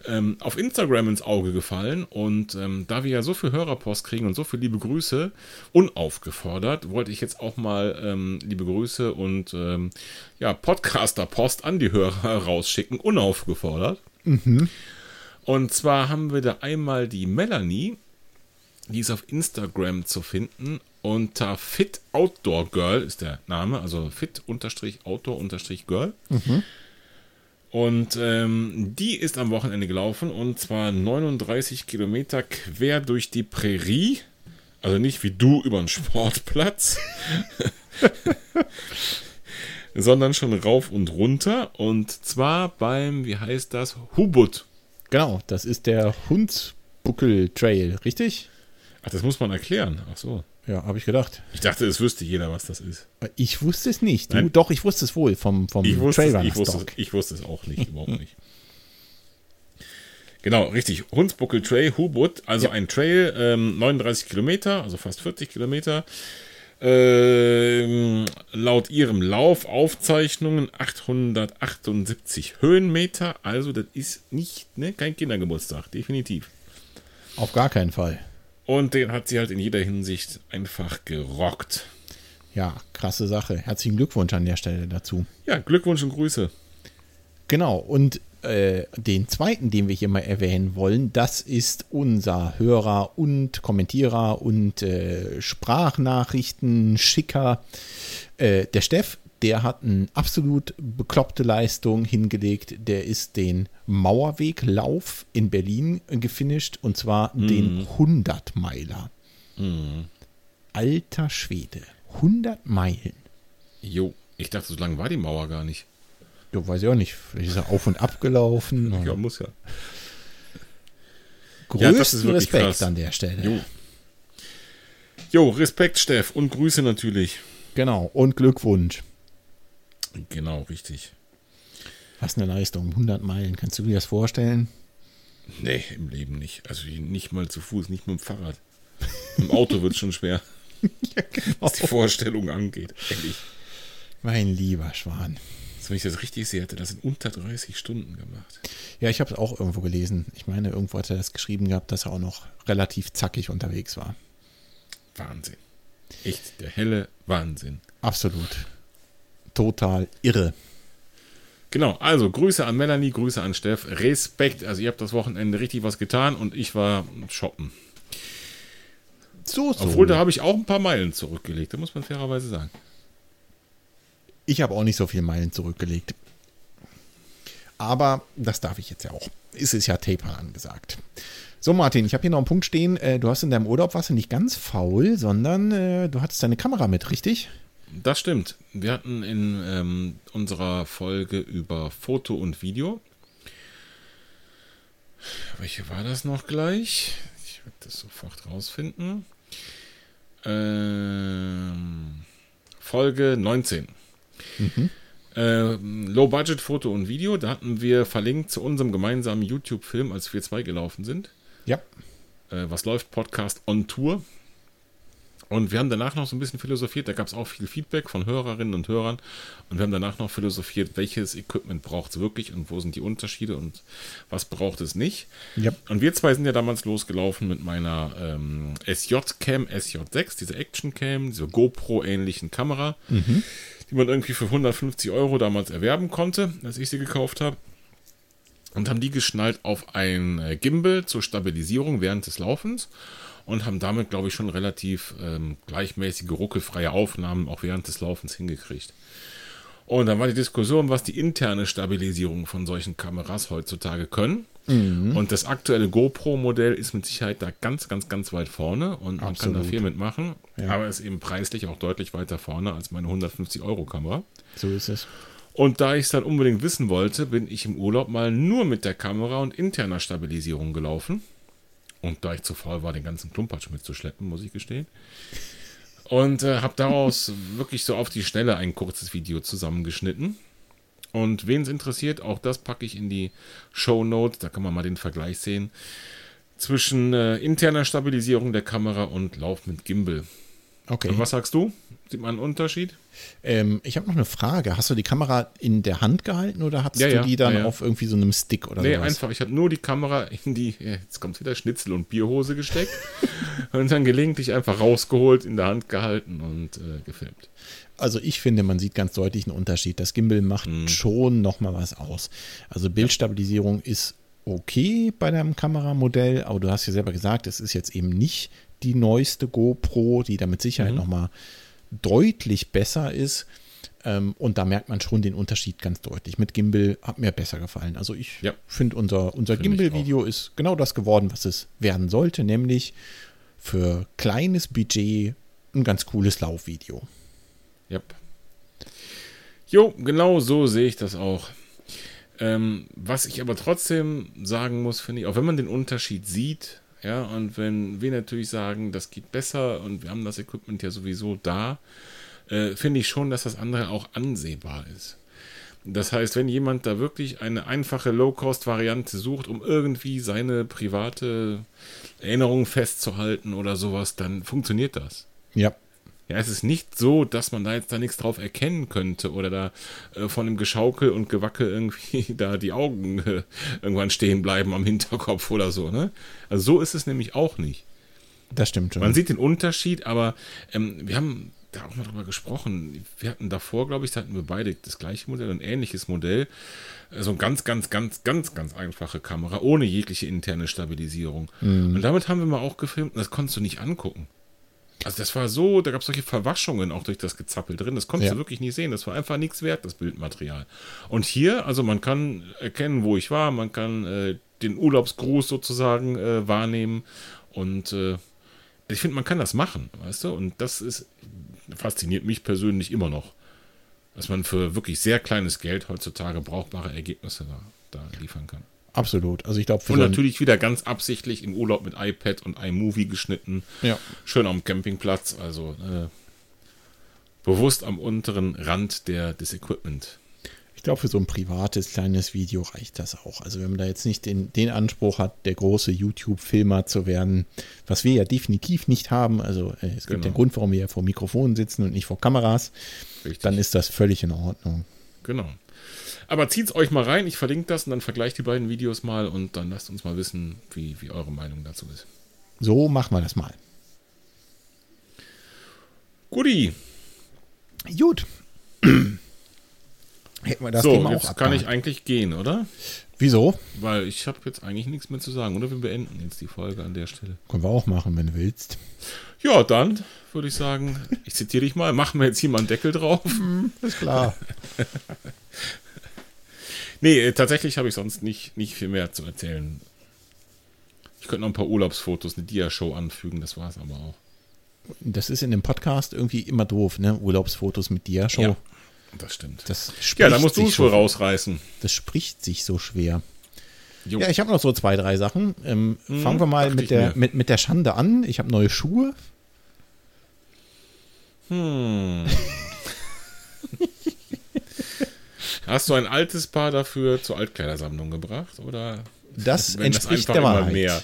[SPEAKER 2] ähm, auf Instagram ins Auge gefallen. Und ähm, da wir ja so viel Hörerpost kriegen und so viel liebe Grüße, unaufgefordert, wollte ich jetzt auch mal ähm, liebe Grüße und ähm, ja, Podcaster-Post an die Hörer rausschicken, unaufgefordert. Und zwar haben wir da einmal die Melanie, die ist auf Instagram zu finden unter Fit Outdoor Girl ist der Name, also Fit Outdoor Girl. Und ähm, die ist am Wochenende gelaufen und zwar 39 Kilometer quer durch die Prärie. Also nicht wie du über den Sportplatz, (laughs) sondern schon rauf und runter. Und zwar beim, wie heißt das, Hubut.
[SPEAKER 3] Genau, das ist der Hundsbuckel Trail, richtig?
[SPEAKER 2] Ach, das muss man erklären. Ach so.
[SPEAKER 3] Ja, habe ich gedacht.
[SPEAKER 2] Ich dachte, es wüsste jeder, was das ist.
[SPEAKER 3] Ich wusste es nicht. Du, doch, ich wusste es wohl vom, vom
[SPEAKER 2] Ich wusste, es,
[SPEAKER 3] Trailrunner
[SPEAKER 2] ich, wusste, es- ich wusste es auch nicht, überhaupt nicht. Genau, richtig. Hunsbuckel Trail, Hubut, also
[SPEAKER 3] Ja.
[SPEAKER 2] ein Trail, ähm, 39 Kilometer, also fast 40 Kilometer. Ähm, laut ihrem Laufaufzeichnungen 878 Höhenmeter, also das ist nicht, ne, kein Kindergeburtstag, definitiv.
[SPEAKER 3] Auf gar keinen Fall.
[SPEAKER 2] Und den hat sie halt in jeder Hinsicht einfach gerockt.
[SPEAKER 3] Ja, krasse Sache. Herzlichen Glückwunsch an der Stelle dazu.
[SPEAKER 2] Ja, Glückwunsch und Grüße.
[SPEAKER 3] Genau, und äh, den zweiten, den wir hier mal erwähnen wollen, das ist unser Hörer und Kommentierer und äh, Sprachnachrichten-Schicker, äh, der Steff. Der hat eine absolut bekloppte Leistung hingelegt. Der ist den Mauerweglauf in Berlin gefinisht und zwar den 100-Meiler. Alter Schwede, 100 Meilen.
[SPEAKER 2] Jo, ich dachte, so lange war die Mauer gar nicht.
[SPEAKER 3] Ja, weiß ich auch nicht. Vielleicht ist er auf und ab gelaufen. (laughs)
[SPEAKER 2] Ja, muss ja.
[SPEAKER 3] Größten
[SPEAKER 2] Ja,
[SPEAKER 3] Respekt
[SPEAKER 2] krass.
[SPEAKER 3] an der Stelle.
[SPEAKER 2] Jo. Jo, Respekt, Steff. Und Grüße natürlich.
[SPEAKER 3] Genau. Und Glückwunsch.
[SPEAKER 2] Genau, richtig.
[SPEAKER 3] Was eine Leistung. 100 Meilen. Kannst du dir das vorstellen?
[SPEAKER 2] Nee, im Leben nicht. Also nicht mal zu Fuß, nicht mit dem Fahrrad. Im Auto wird es schon schwer, (laughs) was die Vorstellung angeht. Ehrlich.
[SPEAKER 3] Mein lieber Schwan.
[SPEAKER 2] Also wenn ich das richtig sehe, hätte das in unter 30 Stunden gemacht.
[SPEAKER 3] Ja, ich habe es auch irgendwo gelesen. Ich meine, irgendwo hat er das geschrieben gehabt, dass er auch noch relativ zackig unterwegs war.
[SPEAKER 2] Wahnsinn. Echt der helle Wahnsinn.
[SPEAKER 3] Absolut. Total irre.
[SPEAKER 2] Genau, also Grüße an Melanie, Grüße an Steff. Respekt. Also ihr habt das Wochenende richtig was getan und ich war shoppen.
[SPEAKER 3] So, so.
[SPEAKER 2] Obwohl, da habe ich auch ein paar Meilen zurückgelegt, da muss man fairerweise sagen.
[SPEAKER 3] Ich habe auch nicht so viele Meilen zurückgelegt. Aber das darf ich jetzt ja auch. Es ist ja Taper angesagt. So, Martin, ich habe hier noch einen Punkt stehen. Äh, du hast in deinem Urlaub warst du nicht ganz faul, sondern äh, du hattest deine Kamera mit, richtig?
[SPEAKER 2] Das stimmt. Wir hatten in ähm, unserer Folge über Foto und Video. Welche war das noch gleich? Ich werde das sofort rausfinden. Ähm, Folge 19. Mhm. Äh, Low Budget Foto und Video. Da hatten wir verlinkt zu unserem gemeinsamen YouTube-Film, als wir zwei gelaufen sind.
[SPEAKER 3] Ja.
[SPEAKER 2] Äh, was läuft? Podcast on Tour. Und wir haben danach noch so ein bisschen philosophiert, da gab es auch viel Feedback von Hörerinnen und Hörern. Und wir haben danach noch philosophiert, welches Equipment braucht es wirklich und wo sind die Unterschiede und was braucht es nicht.
[SPEAKER 3] Ja.
[SPEAKER 2] Und wir zwei sind ja damals losgelaufen mit meiner ähm, SJ-Cam, SJ6, diese Action-Cam, diese GoPro-ähnlichen Kamera, mhm. die man irgendwie für 150 Euro damals erwerben konnte, als ich sie gekauft habe. Und haben die geschnallt auf ein äh, Gimbal zur Stabilisierung während des Laufens und haben damit, glaube ich, schon relativ ähm, gleichmäßige, ruckelfreie Aufnahmen auch während des Laufens hingekriegt. Und dann war die Diskussion, was die interne Stabilisierung von solchen Kameras heutzutage können. Mhm. Und das aktuelle GoPro-Modell ist mit Sicherheit da ganz, ganz, ganz weit vorne und man Absolut. kann da viel mitmachen. Ja. Aber ist eben preislich auch deutlich weiter vorne als meine 150-Euro-Kamera.
[SPEAKER 3] So ist es.
[SPEAKER 2] Und da ich es dann unbedingt wissen wollte, bin ich im Urlaub mal nur mit der Kamera und interner Stabilisierung gelaufen. Und da ich zu faul war, den ganzen Klumpatsch mitzuschleppen, muss ich gestehen. Und äh, habe daraus (laughs) wirklich so auf die Schnelle ein kurzes Video zusammengeschnitten. Und wen es interessiert, auch das packe ich in die Show Notes. Da kann man mal den Vergleich sehen zwischen äh, interner Stabilisierung der Kamera und Lauf mit Gimbal.
[SPEAKER 3] Okay.
[SPEAKER 2] Und was sagst du? Sieht man einen Unterschied?
[SPEAKER 3] Ähm, ich habe noch eine Frage. Hast du die Kamera in der Hand gehalten oder hast
[SPEAKER 2] ja,
[SPEAKER 3] du
[SPEAKER 2] ja,
[SPEAKER 3] die dann
[SPEAKER 2] ja,
[SPEAKER 3] auf irgendwie so einem Stick oder so?
[SPEAKER 2] Nee, sowas? einfach. Ich habe nur die Kamera in die, jetzt kommt wieder Schnitzel und Bierhose gesteckt (laughs) und dann gelegentlich einfach rausgeholt, in der Hand gehalten und äh, gefilmt.
[SPEAKER 3] Also ich finde, man sieht ganz deutlich einen Unterschied. Das Gimbal macht mhm. schon nochmal was aus. Also Bildstabilisierung ist okay bei deinem Kameramodell, aber du hast ja selber gesagt, es ist jetzt eben nicht die neueste GoPro, die da mit Sicherheit mhm. nochmal deutlich besser ist. Ähm, und da merkt man schon den Unterschied ganz deutlich. Mit Gimbal hat mir besser gefallen. Also ich ja. finde, unser, unser Gimbal-Video ist genau das geworden, was es werden sollte, nämlich für kleines Budget ein ganz cooles Laufvideo.
[SPEAKER 2] Ja. Jo, genau so sehe ich das auch. Ähm, was ich aber trotzdem sagen muss, finde ich, auch wenn man den Unterschied sieht, ja, und wenn wir natürlich sagen, das geht besser und wir haben das Equipment ja sowieso da, äh, finde ich schon, dass das andere auch ansehbar ist. Das heißt, wenn jemand da wirklich eine einfache Low-Cost-Variante sucht, um irgendwie seine private Erinnerung festzuhalten oder sowas, dann funktioniert das.
[SPEAKER 3] Ja.
[SPEAKER 2] Ja, es ist nicht so, dass man da jetzt da nichts drauf erkennen könnte oder da äh, von dem Geschaukel und Gewacke irgendwie (laughs) da die Augen äh, irgendwann stehen bleiben am Hinterkopf oder so, ne? Also so ist es nämlich auch nicht.
[SPEAKER 3] Das stimmt schon.
[SPEAKER 2] Man sieht den Unterschied, aber ähm, wir haben da auch mal drüber gesprochen. Wir hatten davor, glaube ich, da hatten wir beide das gleiche Modell, ein ähnliches Modell. So also ein ganz, ganz, ganz, ganz, ganz einfache Kamera, ohne jegliche interne Stabilisierung. Mhm. Und damit haben wir mal auch gefilmt und das konntest du nicht angucken. Also das war so, da gab es solche Verwaschungen auch durch das Gezappel drin. Das konntest ja. du wirklich nicht sehen. Das war einfach nichts wert, das Bildmaterial. Und hier, also man kann erkennen, wo ich war, man kann äh, den Urlaubsgruß sozusagen äh, wahrnehmen. Und äh, ich finde, man kann das machen, weißt du? Und das ist, fasziniert mich persönlich immer noch. Dass man für wirklich sehr kleines Geld heutzutage brauchbare Ergebnisse da, da liefern kann.
[SPEAKER 3] Absolut. Also ich glaube,
[SPEAKER 2] und natürlich wieder ganz absichtlich im Urlaub mit iPad und iMovie geschnitten.
[SPEAKER 3] Ja.
[SPEAKER 2] Schön am Campingplatz, also äh, bewusst am unteren Rand der, des Equipment.
[SPEAKER 3] Ich glaube, für so ein privates kleines Video reicht das auch. Also wenn man da jetzt nicht den, den Anspruch hat, der große YouTube-Filmer zu werden, was wir ja definitiv nicht haben. Also äh, es gibt genau. einen Grund, warum wir ja vor Mikrofonen sitzen und nicht vor Kameras. Richtig. Dann ist das völlig in Ordnung.
[SPEAKER 2] Genau. Aber zieht es euch mal rein, ich verlinke das und dann vergleicht die beiden Videos mal und dann lasst uns mal wissen, wie, wie eure Meinung dazu ist.
[SPEAKER 3] So machen wir das mal.
[SPEAKER 2] Guti.
[SPEAKER 3] Gut. (clears throat)
[SPEAKER 2] Hätten wir das so, Thema jetzt kann ich eigentlich gehen, oder?
[SPEAKER 3] Wieso?
[SPEAKER 2] Weil ich habe jetzt eigentlich nichts mehr zu sagen, oder? Wir beenden jetzt die Folge an der Stelle.
[SPEAKER 3] Können wir auch machen, wenn du willst.
[SPEAKER 2] Ja, dann würde ich sagen, ich zitiere dich mal, machen wir jetzt hier mal einen Deckel drauf.
[SPEAKER 3] Mhm, ist klar. (laughs)
[SPEAKER 2] Nee, äh, tatsächlich habe ich sonst nicht, nicht viel mehr zu erzählen. Ich könnte noch ein paar Urlaubsfotos, eine Dia-Show anfügen, das war es aber auch.
[SPEAKER 3] Das ist in dem Podcast irgendwie immer doof, ne? Urlaubsfotos mit dir, Show.
[SPEAKER 2] Ja, das stimmt.
[SPEAKER 3] Das
[SPEAKER 2] ja, da musst du
[SPEAKER 3] sich
[SPEAKER 2] es wohl
[SPEAKER 3] so-
[SPEAKER 2] rausreißen.
[SPEAKER 3] Das spricht sich so schwer.
[SPEAKER 2] Jo.
[SPEAKER 3] Ja, ich habe noch so zwei, drei Sachen. Ähm, fangen wir mal mit der, mit, mit der Schande an. Ich habe neue Schuhe.
[SPEAKER 2] Hm. (laughs) Hast du ein altes Paar dafür zur Altkleidersammlung gebracht? Oder
[SPEAKER 3] Das entspricht
[SPEAKER 2] einfach
[SPEAKER 3] der Wahrheit.
[SPEAKER 2] mehr?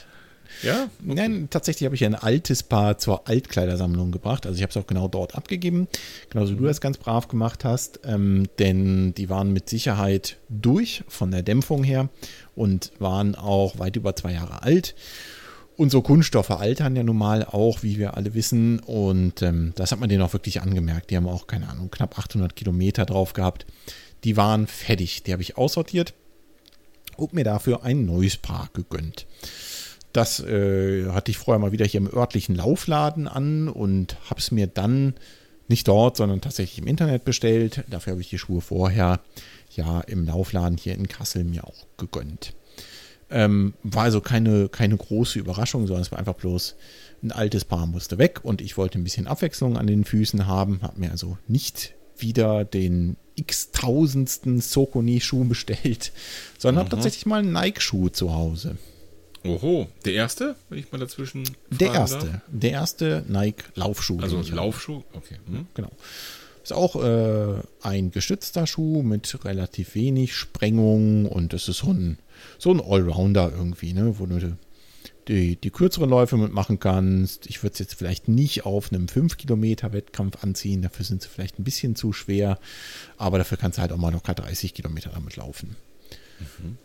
[SPEAKER 2] Ja?
[SPEAKER 3] Nein, tatsächlich habe ich ein altes Paar zur Altkleidersammlung gebracht. Also ich habe es auch genau dort abgegeben, genauso wie du das ganz brav gemacht hast. Ähm, denn die waren mit Sicherheit durch von der Dämpfung her und waren auch weit über zwei Jahre alt. Und so Kunststoffe altern ja nun mal auch, wie wir alle wissen. Und ähm, das hat man denen auch wirklich angemerkt. Die haben auch, keine Ahnung, knapp 800 Kilometer drauf gehabt. Die waren fertig. Die habe ich aussortiert und mir dafür ein neues Paar gegönnt. Das äh, hatte ich vorher mal wieder hier im örtlichen Laufladen an und habe es mir dann nicht dort, sondern tatsächlich im Internet bestellt. Dafür habe ich die Schuhe vorher ja im Laufladen hier in Kassel mir auch gegönnt. Ähm, war also keine, keine große Überraschung, sondern es war einfach bloß ein altes Paar musste weg und ich wollte ein bisschen Abwechslung an den Füßen haben. Habe mir also nicht wieder den x-tausendsten Sokoni-Schuh bestellt, sondern habe tatsächlich mal einen Nike-Schuh zu Hause.
[SPEAKER 2] Oho, der erste, wenn ich mal dazwischen.
[SPEAKER 3] Der erste,
[SPEAKER 2] darf?
[SPEAKER 3] der erste Nike-Laufschuh.
[SPEAKER 2] Also. Laufschuh? Okay. Hm.
[SPEAKER 3] Genau. Ist auch äh, ein gestützter Schuh mit relativ wenig Sprengung und es ist so ein, so ein Allrounder irgendwie, ne, wo du die, die kürzeren Läufe mitmachen kannst. Ich würde es jetzt vielleicht nicht auf einem 5-Kilometer-Wettkampf anziehen, dafür sind sie vielleicht ein bisschen zu schwer, aber dafür kannst du halt auch mal locker 30 Kilometer damit laufen.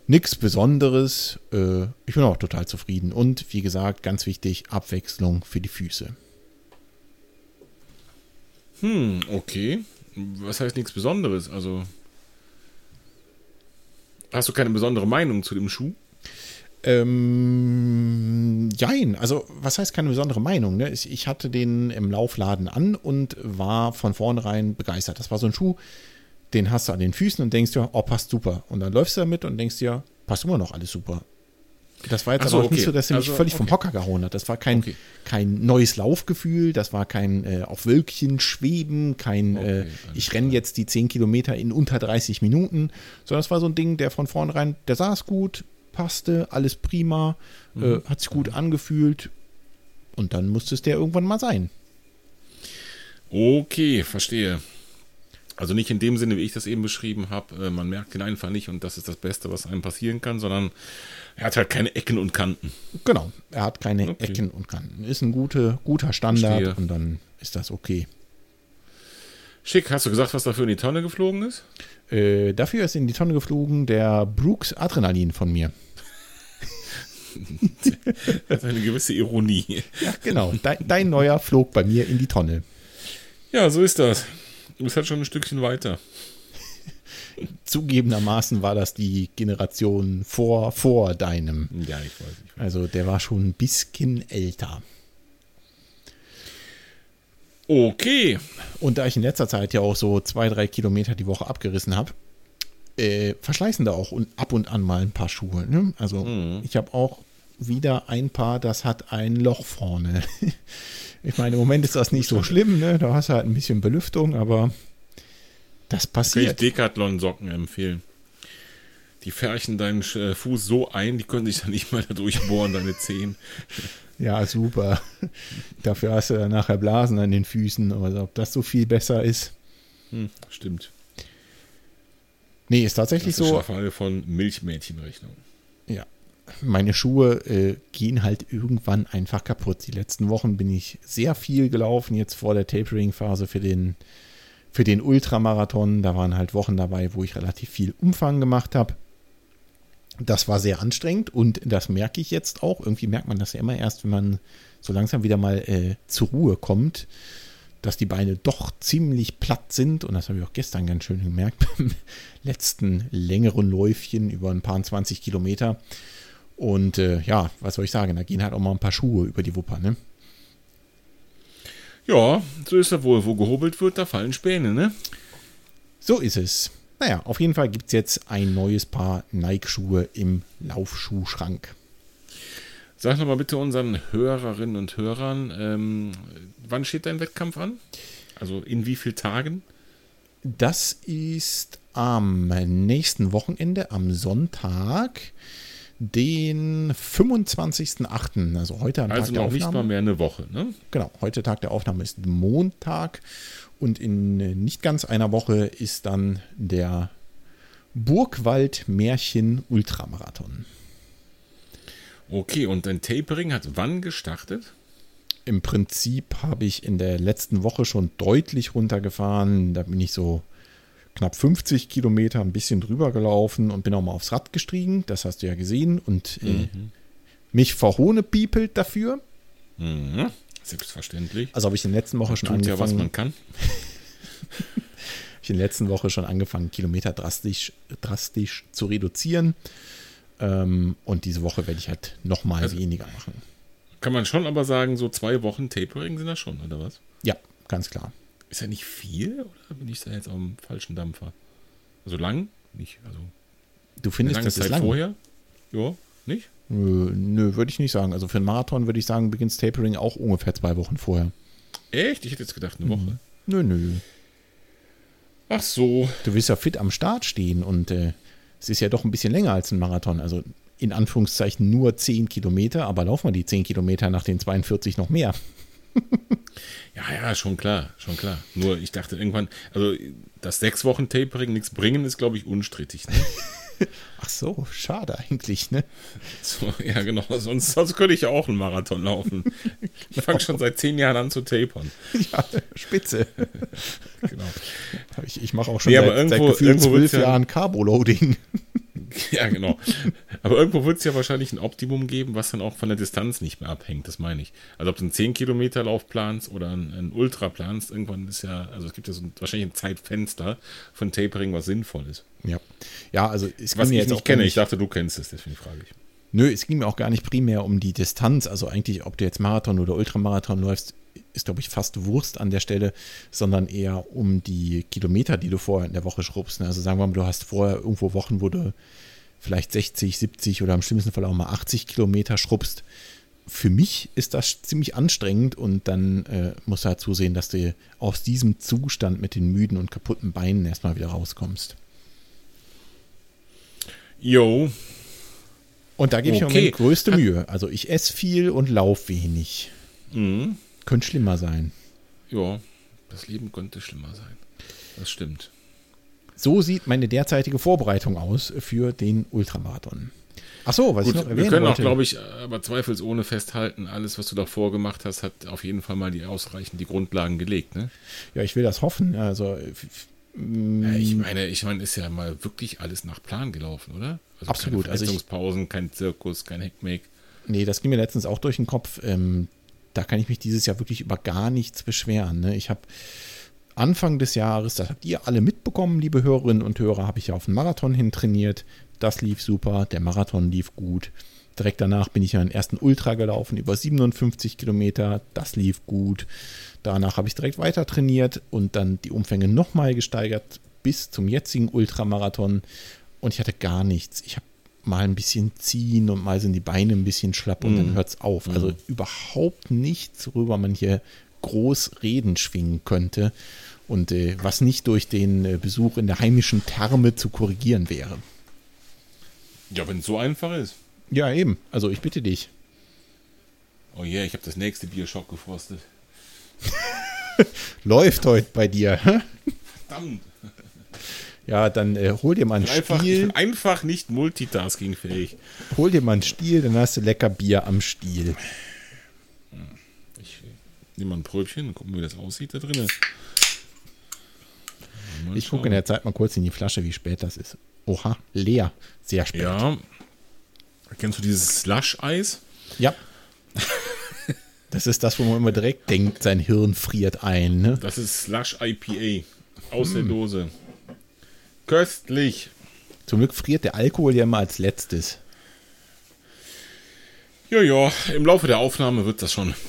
[SPEAKER 3] Nichts Besonderes. Äh, ich bin auch total zufrieden. Und wie gesagt, ganz wichtig, Abwechslung für die Füße.
[SPEAKER 2] Hm, okay. Was heißt nichts Besonderes? Also. Hast du keine besondere Meinung zu dem Schuh?
[SPEAKER 3] Ähm, jein, also was heißt keine besondere Meinung? Ne? Ich, ich hatte den im Laufladen an und war von vornherein begeistert. Das war so ein Schuh, den hast du an den Füßen und denkst dir, oh, passt super. Und dann läufst du damit und denkst dir, passt immer noch alles super. Das war jetzt
[SPEAKER 2] so,
[SPEAKER 3] aber auch nicht
[SPEAKER 2] okay.
[SPEAKER 3] so, dass er mich
[SPEAKER 2] Also,
[SPEAKER 3] völlig vom
[SPEAKER 2] okay.
[SPEAKER 3] Hocker gehauen hat. Das war kein,
[SPEAKER 2] Okay.
[SPEAKER 3] kein neues Laufgefühl, das war kein äh, auf Wölkchen schweben, kein
[SPEAKER 2] Okay,
[SPEAKER 3] äh, ich renne jetzt die 10 Kilometer in unter 30 Minuten, sondern es war so ein Ding, der von vornherein, der saß gut, passte, alles prima,
[SPEAKER 2] Mhm.
[SPEAKER 3] äh, hat sich gut angefühlt und dann musste es der irgendwann mal sein.
[SPEAKER 2] Okay, verstehe. Also nicht in dem Sinne, wie ich das eben beschrieben habe. Äh, man merkt ihn einfach nicht und das ist das Beste, was einem passieren kann, sondern er hat halt keine Ecken und Kanten.
[SPEAKER 3] Genau, er hat keine
[SPEAKER 2] Okay.
[SPEAKER 3] Ecken und Kanten. Ist ein gute, guter Standard
[SPEAKER 2] Verstehe.
[SPEAKER 3] und dann ist das okay.
[SPEAKER 2] Schick, hast du gesagt, was dafür in die Tonne geflogen ist?
[SPEAKER 3] Äh, dafür ist in die Tonne geflogen der Brooks Adrenalin von mir. (laughs)
[SPEAKER 2] Das ist eine gewisse Ironie.
[SPEAKER 3] Ja, genau. Dein, dein neuer flog bei mir in die Tonne.
[SPEAKER 2] Ja, so ist das. Du bist halt schon ein Stückchen weiter. (laughs)
[SPEAKER 3] Zugegebenermaßen war das die Generation vor, vor deinem.
[SPEAKER 2] Ja, ich weiß nicht.
[SPEAKER 3] Also der war schon ein bisschen älter.
[SPEAKER 2] Okay.
[SPEAKER 3] Und da ich in letzter Zeit ja auch so zwei, drei Kilometer die Woche abgerissen habe, äh, verschleißen da auch und ab und an mal ein paar Schuhe. Ne? Also ich habe auch wieder ein paar, das hat ein Loch vorne. (laughs) ich meine, im Moment ist das nicht so schlimm, ne? da hast du halt ein bisschen Belüftung, aber das
[SPEAKER 2] Kann ich
[SPEAKER 3] passiert.
[SPEAKER 2] Decathlon-Socken empfehlen. Die färchen deinen äh, Fuß so ein, die können sich dann nicht mal da durchbohren, deine Zehen. (laughs)
[SPEAKER 3] Ja, super. Dafür hast du dann nachher Blasen an den Füßen, aber ob das so viel besser ist.
[SPEAKER 2] Hm, stimmt.
[SPEAKER 3] Nee, ist tatsächlich
[SPEAKER 2] Das ist
[SPEAKER 3] so.
[SPEAKER 2] Frage von Milchmädchenrechnung.
[SPEAKER 3] Ja. Meine Schuhe äh, gehen halt irgendwann einfach kaputt. Die letzten Wochen bin ich sehr viel gelaufen, jetzt vor der Tapering-Phase für den, für den Ultramarathon. Da waren halt Wochen dabei, wo ich relativ viel Umfang gemacht habe. Das war sehr anstrengend und das merke ich jetzt auch. Irgendwie merkt man das ja immer erst, wenn man so langsam wieder mal äh, zur Ruhe kommt, dass die Beine doch ziemlich platt sind. Und das habe ich auch gestern ganz schön gemerkt (laughs) beim letzten längeren Läufchen über ein paar 20 Kilometer. Und äh, ja, was soll ich sagen, da gehen halt auch mal ein paar Schuhe über die Wupper, ne?
[SPEAKER 2] Ja, so ist er wohl. Wo gehobelt wird, da fallen Späne, ne?
[SPEAKER 3] So ist es. Naja, auf jeden Fall gibt es jetzt ein neues Paar Nike-Schuhe im Laufschuhschrank.
[SPEAKER 2] Sag nochmal bitte unseren Hörerinnen und Hörern, ähm, wann steht dein Wettkampf an? Also in wie vielen Tagen?
[SPEAKER 3] Das ist am nächsten Wochenende, am Sonntag, den 25.08., also heute am
[SPEAKER 2] also
[SPEAKER 3] Tag der
[SPEAKER 2] noch nicht
[SPEAKER 3] Aufnahme.
[SPEAKER 2] mal mehr eine Woche, ne?
[SPEAKER 3] Genau, heute Tag der Aufnahme ist Montag und in nicht ganz einer Woche ist dann der Burgwald Märchen Ultramarathon.
[SPEAKER 2] Okay, und dein Tapering hat wann gestartet?
[SPEAKER 3] Im Prinzip habe ich in der letzten Woche schon deutlich runtergefahren. Da bin ich so knapp 50 Kilometer ein bisschen drüber gelaufen und bin auch mal aufs Rad gestiegen. Das hast du ja gesehen und äh,
[SPEAKER 2] Mhm.
[SPEAKER 3] mich verhohnepiepelt dafür.
[SPEAKER 2] Mhm. Selbstverständlich.
[SPEAKER 3] Also habe ich in der letzten Woche schon
[SPEAKER 2] Tut ja,
[SPEAKER 3] angefangen.
[SPEAKER 2] was man kann. (laughs)
[SPEAKER 3] ich in der letzten Woche schon angefangen, Kilometer drastisch, drastisch zu reduzieren. Ähm, und diese Woche werde ich halt noch mal
[SPEAKER 2] Also-
[SPEAKER 3] weniger machen.
[SPEAKER 2] Kann man schon aber sagen, so zwei Wochen Tapering sind das schon, oder was?
[SPEAKER 3] Ja, ganz klar.
[SPEAKER 2] Ist ja nicht viel, oder bin ich da jetzt dem falschen Dampfer? Also lang? Nicht, also
[SPEAKER 3] Du findest, das
[SPEAKER 2] Zeit
[SPEAKER 3] lang.
[SPEAKER 2] vorher? Ja, nicht?
[SPEAKER 3] Nö, nö würde ich nicht sagen. Also für einen Marathon würde ich sagen, beginnt Tapering auch ungefähr zwei Wochen vorher.
[SPEAKER 2] Echt? Ich hätte jetzt gedacht, eine Woche.
[SPEAKER 3] Nö, nö.
[SPEAKER 2] Ach so.
[SPEAKER 3] Du willst ja fit am Start stehen und äh, es ist ja doch ein bisschen länger als ein Marathon. Also in Anführungszeichen nur 10 Kilometer, aber laufen wir die 10 Kilometer nach den 42 noch mehr.
[SPEAKER 2] Ja, ja, schon klar, schon klar. Nur ich dachte irgendwann, also das sechs Wochen Tapering nichts bringen, ist, glaube ich, unstrittig. Ne? (laughs)
[SPEAKER 3] Ach so, schade eigentlich, ne?
[SPEAKER 2] So, ja, genau. Sonst, sonst könnte ich ja auch einen Marathon laufen. Ich fange schon seit zehn Jahren an zu tapern. (laughs)
[SPEAKER 3] Ja, spitze. (laughs)
[SPEAKER 2] Genau.
[SPEAKER 3] Ich, ich mache auch schon
[SPEAKER 2] Nee, aber
[SPEAKER 3] seit, seit
[SPEAKER 2] irgendwo-
[SPEAKER 3] gefühlt
[SPEAKER 2] irgendwo wird's
[SPEAKER 3] zwölf
[SPEAKER 2] ja-
[SPEAKER 3] Jahren Carboloading. (laughs)
[SPEAKER 2] Ja, genau. Aber irgendwo wird es ja wahrscheinlich ein Optimum geben, was dann auch von der Distanz nicht mehr abhängt. Das meine ich. Also ob du einen 10 Kilometer Lauf planst oder einen, einen Ultra planst, irgendwann ist ja, also es gibt ja so ein, wahrscheinlich ein Zeitfenster von Tapering, was sinnvoll ist.
[SPEAKER 3] Ja, ja also es
[SPEAKER 2] Was ich
[SPEAKER 3] jetzt
[SPEAKER 2] nicht kenne. Ich dachte, du kennst es, deswegen frage ich.
[SPEAKER 3] Nö, es ging mir auch gar nicht primär um die Distanz. Also eigentlich, ob du jetzt Marathon oder Ultramarathon läufst, ist, glaube ich, fast Wurst an der Stelle, sondern eher um die Kilometer, die du vorher in der Woche schrubbst. ne? Also sagen wir mal, du hast vorher irgendwo Wochen, wo du vielleicht 60, 70 oder im schlimmsten Fall auch mal 80 Kilometer schrubbst. Für mich ist das ziemlich anstrengend und dann äh, musst du halt zusehen, dass du aus diesem Zustand mit den müden und kaputten Beinen erstmal wieder rauskommst.
[SPEAKER 2] Jo,
[SPEAKER 3] Und da gebe ich mir
[SPEAKER 2] Okay.
[SPEAKER 3] größte Mühe. Also ich esse viel und laufe wenig.
[SPEAKER 2] mhm.
[SPEAKER 3] Könnte schlimmer sein.
[SPEAKER 2] ja, das Leben könnte schlimmer sein. Das stimmt.
[SPEAKER 3] So sieht meine derzeitige Vorbereitung aus für den Ultramarathon. Ach so, was
[SPEAKER 2] Gut,
[SPEAKER 3] ich noch
[SPEAKER 2] wir
[SPEAKER 3] erwähnen
[SPEAKER 2] können auch,
[SPEAKER 3] wollte.
[SPEAKER 2] glaube ich, aber zweifelsohne festhalten, alles, was du davor gemacht hast, hat auf jeden Fall mal die ausreichend die Grundlagen gelegt. Ne?
[SPEAKER 3] ja, ich will das hoffen. Also
[SPEAKER 2] Ja, ich meine, ich meine, ist ja mal wirklich alles nach Plan gelaufen, oder? Also
[SPEAKER 3] Absolut,
[SPEAKER 2] Keine
[SPEAKER 3] also ich-
[SPEAKER 2] kein Zirkus, kein Heckmake.
[SPEAKER 3] nee, das ging mir letztens auch durch den Kopf. Ähm, da kann ich mich dieses Jahr wirklich über gar nichts beschweren. Ne? Ich habe Anfang des Jahres, das habt ihr alle mitbekommen, liebe Hörerinnen und Hörer, habe ich ja auf den Marathon hin trainiert. Das lief super, der Marathon lief gut. Direkt danach bin ich ja einen ersten Ultra gelaufen, über 57 Kilometer. Das lief gut. Danach habe ich direkt weiter trainiert und dann die Umfänge nochmal gesteigert bis zum jetzigen Ultramarathon. Und ich hatte gar nichts. Ich habe mal ein bisschen ziehen und mal sind die Beine ein bisschen schlapp und dann hört es auf. Also überhaupt nichts, worüber man hier groß Reden schwingen könnte und äh, was nicht durch den äh, Besuch in der heimischen Therme zu korrigieren wäre.
[SPEAKER 2] Ja, wenn es so einfach ist.
[SPEAKER 3] Ja, eben. Also ich bitte dich.
[SPEAKER 2] Oh yeah, ich habe das nächste Bier gefrostet. (laughs)
[SPEAKER 3] Läuft heute bei dir.
[SPEAKER 2] Verdammt.
[SPEAKER 3] Ja, dann äh, hol dir mal einen
[SPEAKER 2] Einfach,
[SPEAKER 3] Stiel. (laughs)
[SPEAKER 2] einfach nicht multitaskingfähig.
[SPEAKER 3] Hol dir mal einen Stiel, dann hast du lecker Bier am Stiel.
[SPEAKER 2] Ich nehme mal ein Pröbchen, gucken, wie das aussieht da drin.
[SPEAKER 3] Ich gucke in der Zeit mal kurz in die Flasche, wie spät das ist. Oha, leer. Sehr spät.
[SPEAKER 2] Ja. Kennst du dieses Slush-Eis?
[SPEAKER 3] Ja. (laughs) Das ist das, wo man immer direkt denkt, sein Hirn friert ein. Ne?
[SPEAKER 2] Das ist Slush IPA. Aus der Dose. Köstlich.
[SPEAKER 3] Zum Glück friert der Alkohol ja immer als letztes.
[SPEAKER 2] Ja, ja, im Laufe der Aufnahme wird das schon. (laughs)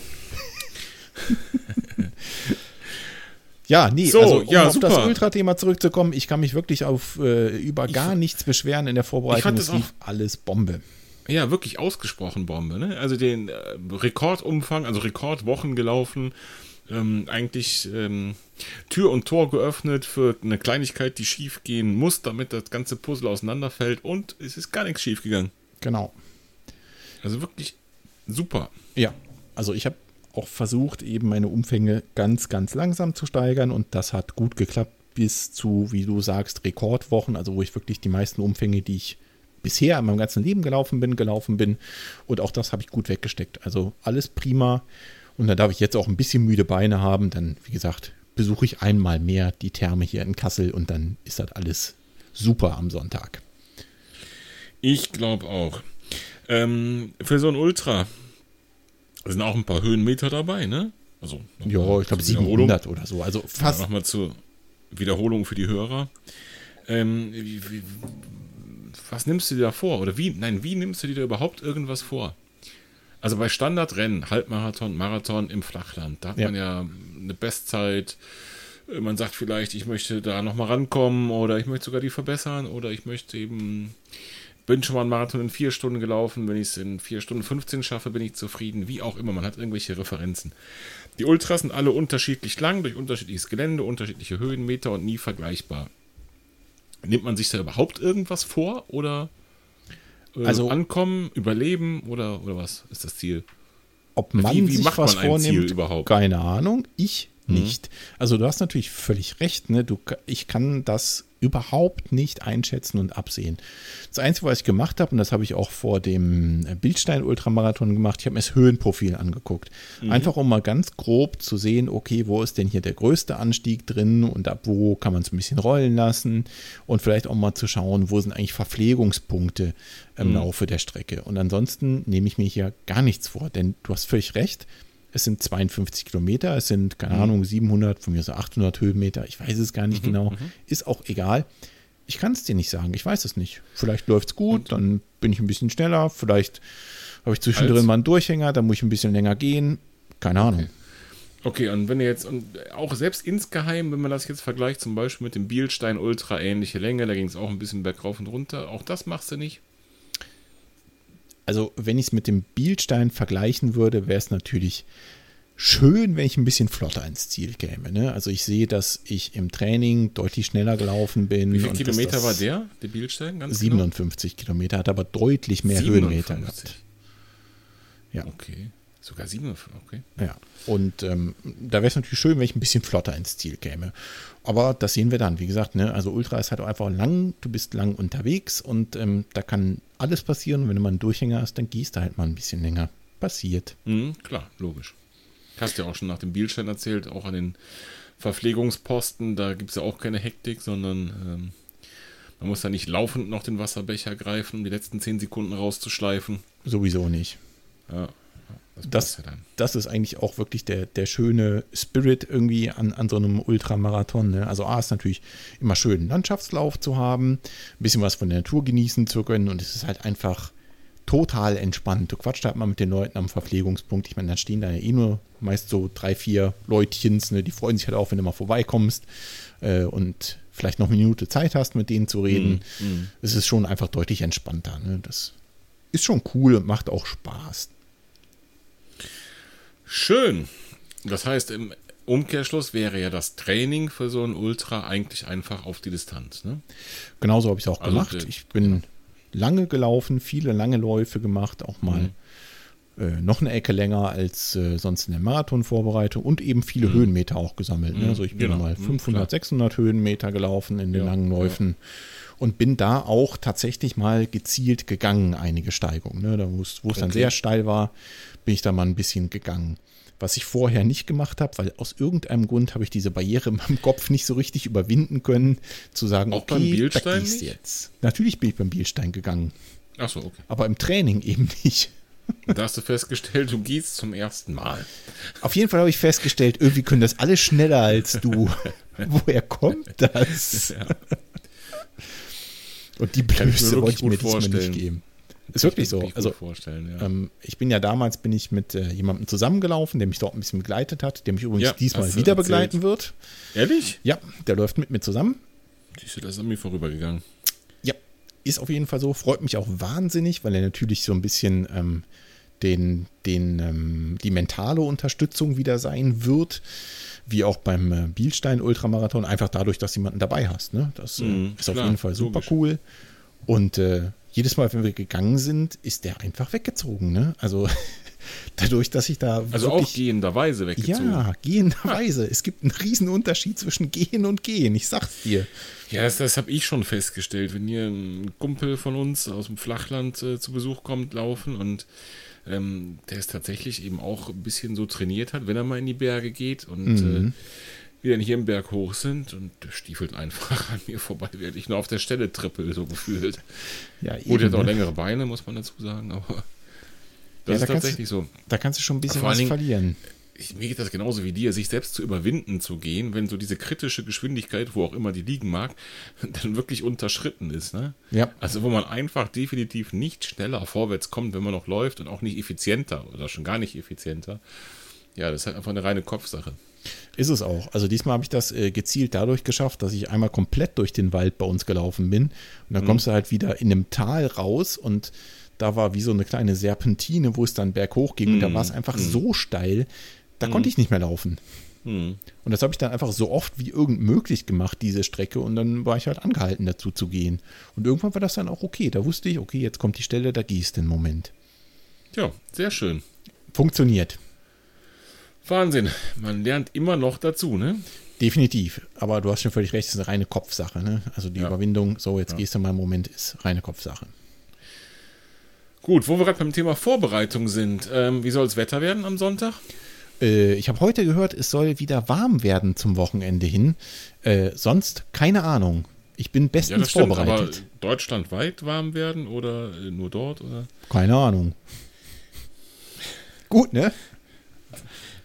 [SPEAKER 3] Ja, nee,
[SPEAKER 2] So,
[SPEAKER 3] also um
[SPEAKER 2] ja,
[SPEAKER 3] auf das
[SPEAKER 2] super.
[SPEAKER 3] Ultra-Thema zurückzukommen, ich kann mich wirklich auf äh, über gar nichts beschweren in der Vorbereitung.
[SPEAKER 2] fand
[SPEAKER 3] Es
[SPEAKER 2] es
[SPEAKER 3] lief alles Bombe.
[SPEAKER 2] Ja, wirklich ausgesprochen Bombe. Ne? Also den äh, Rekordumfang, also Rekordwochen gelaufen, ähm, eigentlich ähm, Tür und Tor geöffnet für eine Kleinigkeit, die schief gehen muss, damit das ganze Puzzle auseinanderfällt und es ist gar nichts schief gegangen.
[SPEAKER 3] Genau.
[SPEAKER 2] Also wirklich super.
[SPEAKER 3] Ja, also ich habe auch versucht, eben meine Umfänge ganz, ganz langsam zu steigern und das hat gut geklappt bis zu, wie du sagst, Rekordwochen, also wo ich wirklich die meisten Umfänge, die ich bisher in meinem ganzen Leben gelaufen bin, gelaufen bin. Und auch das habe ich gut weggesteckt. Also alles prima. Und dann darf ich jetzt auch ein bisschen müde Beine haben. Dann, wie gesagt, besuche ich einmal mehr die Therme hier in Kassel und dann ist das alles super am Sonntag.
[SPEAKER 2] Ich glaube auch. Ähm, für so ein Ultra sind auch ein paar Höhenmeter dabei, ne?
[SPEAKER 3] Also, ja, ich glaube 700 oder so. Also fast.
[SPEAKER 2] Ja, Nochmal zur Wiederholung für die Hörer. Ähm, wie, wie, was nimmst du dir da vor? Oder wie, nein, wie nimmst du dir da überhaupt irgendwas vor? Also bei Standardrennen, Halbmarathon, Marathon im Flachland, da hat ja. man ja eine Bestzeit. Man sagt vielleicht, ich möchte da nochmal rankommen oder ich möchte sogar die verbessern oder ich möchte eben, bin schon mal einen Marathon in vier Stunden gelaufen, wenn ich es in vier Stunden 15 schaffe, bin ich zufrieden, wie auch immer, man hat irgendwelche Referenzen. Die Ultras sind alle unterschiedlich lang, durch unterschiedliches Gelände, unterschiedliche Höhenmeter und nie vergleichbar. Nimmt man sich da überhaupt irgendwas vor oder äh,
[SPEAKER 3] also,
[SPEAKER 2] ankommen, überleben oder, oder was ist das Ziel?
[SPEAKER 3] Ob man wie, wie sich was vornimmt, überhaupt? keine Ahnung. Ich mhm. nicht. Also du hast natürlich völlig recht. Ne? Du, ich kann das überhaupt nicht einschätzen und absehen. Das Einzige, was ich gemacht habe, und das habe ich auch vor dem Bildstein-Ultramarathon gemacht, ich habe mir das Höhenprofil angeguckt. Mhm. Einfach um mal ganz grob zu sehen, okay, wo ist denn hier der größte Anstieg drin und ab wo kann man es ein bisschen rollen lassen und vielleicht auch mal zu schauen, wo sind eigentlich Verpflegungspunkte im mhm. Laufe der Strecke. Und ansonsten nehme ich mir hier gar nichts vor, denn du hast völlig recht. Es sind 52 Kilometer, es sind, keine mhm. Ahnung, 700, von mir so 800 Höhenmeter, ich weiß es gar nicht mhm, genau, mhm. ist auch egal. Ich kann es dir nicht sagen, ich weiß es nicht. Vielleicht läuft es gut, und? dann bin ich ein bisschen schneller, vielleicht habe ich zwischendrin Als? mal einen Durchhänger, dann muss ich ein bisschen länger gehen, keine Ahnung.
[SPEAKER 2] Okay. Okay, und wenn ihr jetzt, und auch selbst insgeheim, wenn man das jetzt vergleicht, zum Beispiel mit dem Bielstein Ultra ähnliche Länge, da ging es auch ein bisschen bergauf und runter, auch das machst du nicht?
[SPEAKER 3] Also wenn ich es mit dem Bielstein vergleichen würde, wäre es natürlich schön, wenn ich ein bisschen flotter ins Ziel käme. Ne? Also ich sehe, dass ich im Training deutlich schneller gelaufen bin.
[SPEAKER 2] Wie viele Kilometer war der, der Bielstein?
[SPEAKER 3] Ganz 57 genau? Kilometer, hat aber deutlich mehr 57. Höhenmeter gehabt.
[SPEAKER 2] Ja. Okay. Sogar 57, okay.
[SPEAKER 3] Ja, und ähm, da wäre es natürlich schön, wenn ich ein bisschen flotter ins Ziel käme. Aber das sehen wir dann. Wie gesagt, ne, also Ultra ist halt auch einfach lang, du bist lang unterwegs und ähm, da kann alles passieren. Wenn du mal einen Durchhänger hast, dann gehst du halt mal ein bisschen länger. Passiert.
[SPEAKER 2] Mhm, klar, logisch. Hast ja auch schon nach dem Bielstein erzählt, auch an den Verpflegungsposten, da gibt es ja auch keine Hektik, sondern ähm, man muss da nicht laufend noch den Wasserbecher greifen, um die letzten 10 Sekunden rauszuschleifen.
[SPEAKER 3] Sowieso nicht.
[SPEAKER 2] Ja.
[SPEAKER 3] Das, das, das, ist eigentlich auch wirklich der, der schöne Spirit irgendwie an, an so einem Ultramarathon. Ne? Also A ist natürlich immer schön, einen Landschaftslauf zu haben, ein bisschen was von der Natur genießen zu können und es ist halt einfach total entspannt. Du quatscht halt mal mit den Leuten am Verpflegungspunkt. Ich meine, da stehen da ja eh nur meist so drei, vier Leutchens, ne? die freuen sich halt auch, wenn du mal vorbeikommst äh, und vielleicht noch eine Minute Zeit hast, mit denen zu reden. Mm, mm. Es ist schon einfach deutlich entspannter. Ne? Das ist schon cool und macht auch Spaß.
[SPEAKER 2] Schön. Das heißt, im Umkehrschluss wäre ja das Training für so ein Ultra eigentlich einfach auf die Distanz. Ne?
[SPEAKER 3] Genauso habe ich es auch also gemacht. Ich bin lange gelaufen, viele lange Läufe gemacht, auch mal mhm. äh, noch eine Ecke länger als äh, sonst in der Marathonvorbereitung und eben viele mhm. Höhenmeter auch gesammelt. Ne? Also ich bin genau. mal 500, mhm, 600 Höhenmeter gelaufen in den ja, langen Läufen. Ja. Und bin da auch tatsächlich mal gezielt gegangen, einige Steigungen. Ne? Da, wo es okay. dann sehr steil war, bin ich da mal ein bisschen gegangen. Was ich vorher nicht gemacht habe, weil aus irgendeinem Grund habe ich diese Barriere in meinem Kopf nicht so richtig überwinden können, zu sagen,
[SPEAKER 2] Auch okay, da gehst
[SPEAKER 3] jetzt. Natürlich bin ich beim Bielstein gegangen.
[SPEAKER 2] Ach so, okay.
[SPEAKER 3] Aber im Training eben nicht.
[SPEAKER 2] Da hast du festgestellt, du gehst zum ersten Mal.
[SPEAKER 3] Auf jeden Fall habe ich festgestellt, irgendwie können das alle schneller als du. (laughs) Woher kommt das? Ja. Und die Blöße wollte ich mir diesmal nicht geben. Ist wirklich so. Also, ja. ähm, ich bin ja damals bin ich mit äh, jemandem zusammengelaufen, der mich dort ein bisschen begleitet hat, der mich übrigens ja, diesmal wieder begleiten wird.
[SPEAKER 2] Ehrlich?
[SPEAKER 3] Ja, der läuft mit mir zusammen.
[SPEAKER 2] Siehst du, das ist an mir vorübergegangen.
[SPEAKER 3] Ja, ist auf jeden Fall so. Freut mich auch wahnsinnig, weil er natürlich so ein bisschen ähm, den, den, ähm, die mentale Unterstützung wieder sein wird. Wie auch beim äh, Bielstein Ultramarathon, einfach dadurch, dass du jemanden dabei hast. Ne? Das äh,
[SPEAKER 2] Mhm,
[SPEAKER 3] ist auf
[SPEAKER 2] klar,
[SPEAKER 3] jeden Fall super
[SPEAKER 2] logisch.
[SPEAKER 3] cool. Und äh, jedes Mal, wenn wir gegangen sind, ist der einfach weggezogen. Ne? Also (laughs) dadurch, dass ich da
[SPEAKER 2] Also
[SPEAKER 3] wirklich
[SPEAKER 2] auch gehenderweise weggezogen.
[SPEAKER 3] ja, gehenderweise. Es gibt einen riesen Unterschied zwischen gehen und gehen. Ich sag's dir.
[SPEAKER 2] Ja, das, das habe ich schon festgestellt. Wenn hier ein Kumpel von uns aus dem Flachland äh, zu Besuch kommt, laufen und ähm, der ist tatsächlich eben auch ein bisschen so trainiert hat, wenn er mal in die Berge geht und
[SPEAKER 3] Mhm.
[SPEAKER 2] äh, wir dann hier im Berg hoch sind und der stiefelt einfach an mir vorbei, während ich nur auf der Stelle trippel, so gefühlt.
[SPEAKER 3] Ja,
[SPEAKER 2] Gut, er hat auch
[SPEAKER 3] ne?
[SPEAKER 2] längere Beine, muss man dazu sagen, aber das
[SPEAKER 3] Ja,
[SPEAKER 2] ist
[SPEAKER 3] da kannst
[SPEAKER 2] tatsächlich so.
[SPEAKER 3] Da kannst du schon ein bisschen was
[SPEAKER 2] Dingen-
[SPEAKER 3] verlieren.
[SPEAKER 2] Ich, mir geht das genauso wie dir, sich selbst zu überwinden zu gehen, wenn so diese kritische Geschwindigkeit, wo auch immer die liegen mag, (laughs) dann wirklich unterschritten ist. Ne?
[SPEAKER 3] Ja.
[SPEAKER 2] Also wo man einfach definitiv nicht schneller vorwärts kommt, wenn man noch läuft und auch nicht effizienter oder schon gar nicht effizienter. Ja, das ist halt einfach eine reine Kopfsache.
[SPEAKER 3] Ist es auch. Also diesmal habe ich das äh, gezielt dadurch geschafft, dass ich einmal komplett durch den Wald bei uns gelaufen bin. Und dann kommst du halt wieder in einem Tal raus und da war wie so eine kleine Serpentine, wo es dann berghoch ging. Und da war es einfach so steil, da konnte ich nicht mehr laufen.
[SPEAKER 2] Hm.
[SPEAKER 3] Und das habe ich dann einfach so oft wie irgend möglich gemacht, diese Strecke. Und dann war ich halt angehalten, dazu zu gehen. Und irgendwann war das dann auch okay. Da wusste ich, okay, jetzt kommt die Stelle, da gehst du einen Moment.
[SPEAKER 2] Ja, sehr schön.
[SPEAKER 3] Funktioniert.
[SPEAKER 2] Wahnsinn. Man lernt immer noch dazu, ne?
[SPEAKER 3] Definitiv. Aber du hast schon völlig recht, es ist eine reine Kopfsache. Ne? Also die
[SPEAKER 2] Ja.
[SPEAKER 3] Überwindung, so jetzt gehst du mal einen Moment, ist reine Kopfsache.
[SPEAKER 2] Gut, wo wir gerade beim Thema Vorbereitung sind. Ähm, wie soll das Wetter werden am Sonntag?
[SPEAKER 3] Äh, ich habe heute gehört, es soll wieder warm werden zum Wochenende hin. Äh, sonst keine Ahnung. Ich bin
[SPEAKER 2] Ja,
[SPEAKER 3] bestens
[SPEAKER 2] das stimmt, aber
[SPEAKER 3] vorbereitet.
[SPEAKER 2] deutschlandweit warm werden oder äh, nur dort? Oder?
[SPEAKER 3] Keine Ahnung. Gut, ne?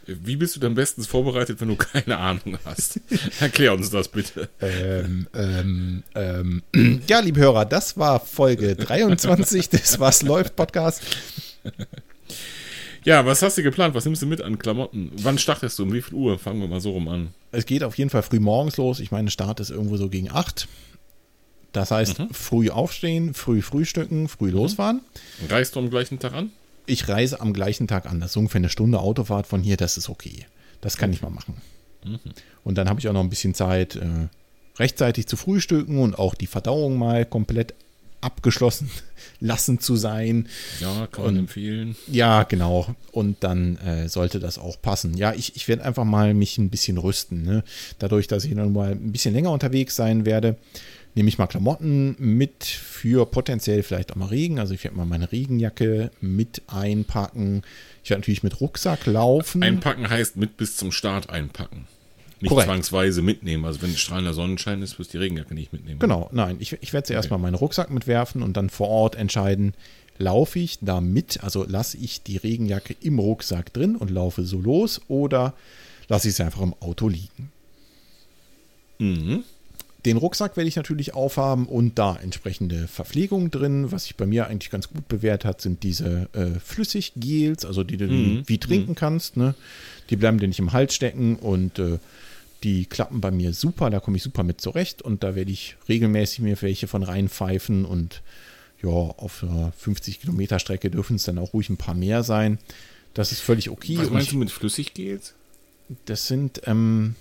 [SPEAKER 2] Wie bist du denn bestens vorbereitet, wenn du keine Ahnung hast? (laughs) Erklär uns das bitte.
[SPEAKER 3] Ähm, ähm, ähm. (clears throat) Ja, liebe Hörer, das war Folge 23 des Was läuft Podcast.
[SPEAKER 2] Ja, was hast du geplant? Was nimmst du mit an Klamotten? Wann startest du? Um wie viel Uhr? Fangen wir mal so rum an.
[SPEAKER 3] Es geht auf jeden Fall früh morgens los. Ich meine, Start ist irgendwo so gegen 8. Das heißt, früh aufstehen, früh frühstücken, früh losfahren.
[SPEAKER 2] Reist du am gleichen Tag an?
[SPEAKER 3] Ich reise am gleichen Tag an. Das ist ungefähr eine Stunde Autofahrt von hier, das ist okay. Das kann ich mal machen. Und dann habe ich auch noch ein bisschen Zeit, äh, rechtzeitig zu frühstücken und auch die Verdauung mal komplett abgeschlossen (laughs) lassen zu sein.
[SPEAKER 2] Ja, kann man
[SPEAKER 3] Und-
[SPEAKER 2] empfehlen.
[SPEAKER 3] Ja, genau. Und dann äh, sollte das auch passen. Ja, ich, ich werde einfach mal mich ein bisschen rüsten. Ne? Dadurch, dass ich dann mal ein bisschen länger unterwegs sein werde, nehme ich mal Klamotten mit für potenziell vielleicht auch mal Regen. Also ich werde mal meine Regenjacke mit einpacken. Ich werde natürlich mit Rucksack laufen.
[SPEAKER 2] Einpacken heißt mit bis zum Start einpacken. Nicht
[SPEAKER 3] Korrekt.
[SPEAKER 2] zwangsweise mitnehmen. Also wenn strahlender Sonnenschein ist, wirst du die Regenjacke nicht mitnehmen.
[SPEAKER 3] Genau, nein, ich, ich werde zuerst mal meinen Rucksack mitwerfen und dann vor Ort entscheiden, laufe ich da mit, also lasse ich die Regenjacke im Rucksack drin und laufe so los oder lasse ich sie einfach im Auto liegen.
[SPEAKER 2] Mhm.
[SPEAKER 3] Den Rucksack werde ich natürlich aufhaben und da entsprechende Verpflegung drin. Was sich bei mir eigentlich ganz gut bewährt hat, sind diese äh, Flüssiggels, also die du
[SPEAKER 2] Mhm.
[SPEAKER 3] wie trinken kannst. Ne? Die bleiben dir nicht im Hals stecken und äh, die klappen bei mir super. Da komme ich super mit zurecht und da werde ich regelmäßig mir welche von reinpfeifen und ja, auf einer 50 Kilometer Strecke dürfen es dann auch ruhig ein paar mehr sein. Das ist völlig okay.
[SPEAKER 2] Was
[SPEAKER 3] Und
[SPEAKER 2] meinst
[SPEAKER 3] ich,
[SPEAKER 2] du mit Flüssiggels?
[SPEAKER 3] das sind ähm,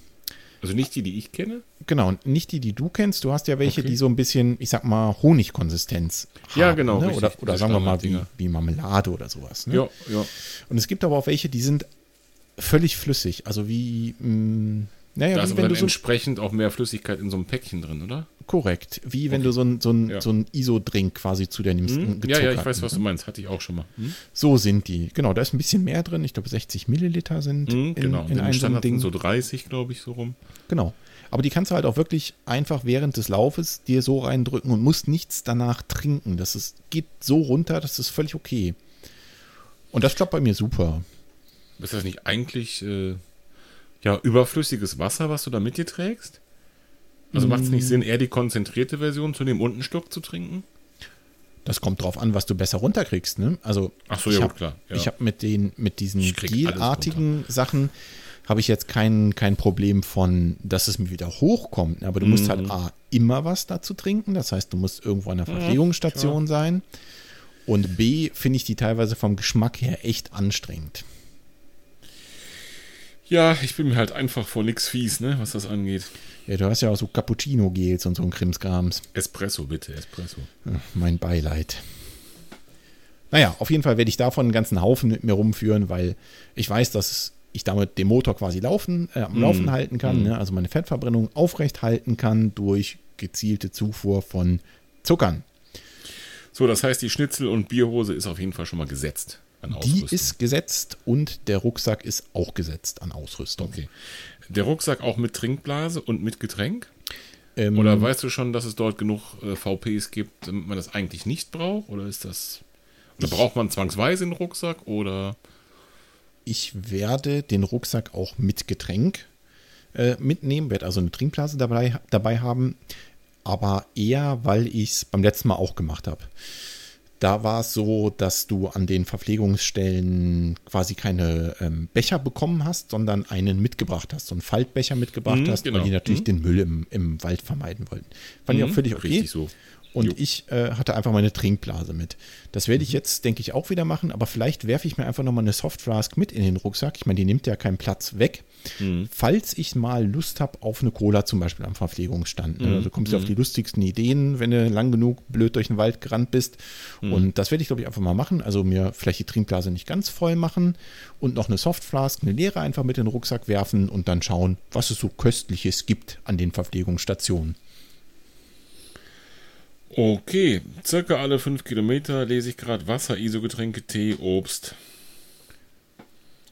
[SPEAKER 2] Also nicht die, die ich kenne?
[SPEAKER 3] Genau, nicht die, die du kennst. Du hast ja welche,
[SPEAKER 2] Okay.
[SPEAKER 3] die so ein bisschen, ich sag mal, Honigkonsistenz haben.
[SPEAKER 2] Ja, genau,
[SPEAKER 3] Ne? Oder, oder sagen wir mal wie, wie Marmelade oder sowas. Ne?
[SPEAKER 2] Ja, ja.
[SPEAKER 3] Und es gibt aber auch welche, die sind völlig flüssig. Also wie, mh, naja,
[SPEAKER 2] Da ist aber
[SPEAKER 3] wenn
[SPEAKER 2] dann
[SPEAKER 3] du so
[SPEAKER 2] entsprechend auch mehr Flüssigkeit in so einem Päckchen drin, oder?
[SPEAKER 3] korrekt, wie wenn du so ein, so ein,
[SPEAKER 2] Ja.
[SPEAKER 3] so ein ISO-Drink quasi zu dir nimmst. einen
[SPEAKER 2] Hm? Ja, ja, ich weiß, was
[SPEAKER 3] ne?
[SPEAKER 2] du meinst. Hatte ich auch schon mal. Hm?
[SPEAKER 3] So sind die. Genau, da ist ein bisschen mehr drin. Ich glaube, 60 Milliliter sind
[SPEAKER 2] Hm,
[SPEAKER 3] in,
[SPEAKER 2] genau.
[SPEAKER 3] in
[SPEAKER 2] In
[SPEAKER 3] einem
[SPEAKER 2] Standard
[SPEAKER 3] Ding.
[SPEAKER 2] so 30, glaube ich, so rum.
[SPEAKER 3] Genau. Aber die kannst du halt auch wirklich einfach während des Laufes dir so reindrücken und musst nichts danach trinken. Das ist, geht so runter, das ist völlig okay. Und das klappt bei mir super.
[SPEAKER 2] Ist das nicht eigentlich äh, ja, überflüssiges Wasser, was du da mit dir trägst? Also macht es
[SPEAKER 3] Mm.
[SPEAKER 2] nicht Sinn, eher die konzentrierte Version zu dem unten Schluck zu trinken?
[SPEAKER 3] Das kommt drauf an, was du besser runterkriegst. Ne? Also
[SPEAKER 2] Ach so,
[SPEAKER 3] ich
[SPEAKER 2] ja,
[SPEAKER 3] hab,
[SPEAKER 2] klar, ja.
[SPEAKER 3] Ich habe mit den mit diesen gelartigen Sachen habe ich jetzt kein, kein Problem von, dass es mir wieder hochkommt. Aber du musst halt A, immer was dazu trinken. Das heißt, du musst irgendwo an der Verpflegungsstation sein. Und B, finde ich die teilweise vom Geschmack her echt anstrengend.
[SPEAKER 2] Ja, ich bin mir halt einfach vor nix fies, ne, was das angeht.
[SPEAKER 3] Ja, du hast ja auch so Cappuccino-Gels und so ein Krimskrams.
[SPEAKER 2] Espresso, bitte, Espresso.
[SPEAKER 3] Ach, Mein Beileid. Naja, auf jeden Fall werde ich davon einen ganzen Haufen mit mir rumführen, weil ich weiß, dass ich damit den Motor quasi laufen, äh, am Laufen halten kann, ne? also meine Fettverbrennung aufrecht halten kann durch gezielte Zufuhr von Zuckern.
[SPEAKER 2] So, das heißt, die Schnitzel- und Bierhose ist auf jeden Fall schon mal gesetzt an
[SPEAKER 3] Die ist gesetzt und der Rucksack ist auch gesetzt an Ausrüstung.
[SPEAKER 2] Okay. Der Rucksack auch mit Trinkblase und mit Getränk?
[SPEAKER 3] Ähm,
[SPEAKER 2] Oder weißt du schon, dass es dort genug äh, VPs gibt, damit man das eigentlich nicht braucht? Oder ist das. Oder braucht man zwangsweise einen Rucksack? Oder.
[SPEAKER 3] ich werde den Rucksack auch mit Getränk äh, mitnehmen, werde also eine Trinkblase dabei, dabei haben, aber eher, weil ich es beim letzten Mal auch gemacht habe. Da war es so, dass du an den Verpflegungsstellen quasi keine ähm, Becher bekommen hast, sondern einen mitgebracht hast, so einen Faltbecher mitgebracht
[SPEAKER 2] Mhm,
[SPEAKER 3] hast, weil
[SPEAKER 2] genau.
[SPEAKER 3] die natürlich den Müll im, im Wald vermeiden wollten. Fand ich auch völlig okay.
[SPEAKER 2] Richtig so.
[SPEAKER 3] Und
[SPEAKER 2] Jo.
[SPEAKER 3] ich äh, hatte einfach meine Trinkblase mit. Das werde ich jetzt, denke ich, auch wieder machen, aber vielleicht werfe ich mir einfach nochmal eine Softflask mit in den Rucksack. Ich meine, die nimmt ja keinen Platz weg. Falls ich mal Lust habe auf eine Cola zum Beispiel am Verpflegungsstand. Ne? Also kommst du auf die lustigsten Ideen, wenn du lang genug blöd durch den Wald gerannt bist. Und das werde ich, glaube ich, einfach mal machen. Also mir vielleicht die Trinkblase nicht ganz voll machen und noch eine Softflask, eine leere einfach mit in den Rucksack werfen und dann schauen, was es so Köstliches gibt an den Verpflegungsstationen.
[SPEAKER 2] Okay, circa alle fünf Kilometer lese ich gerade Wasser, ISO-Getränke, Tee, Obst.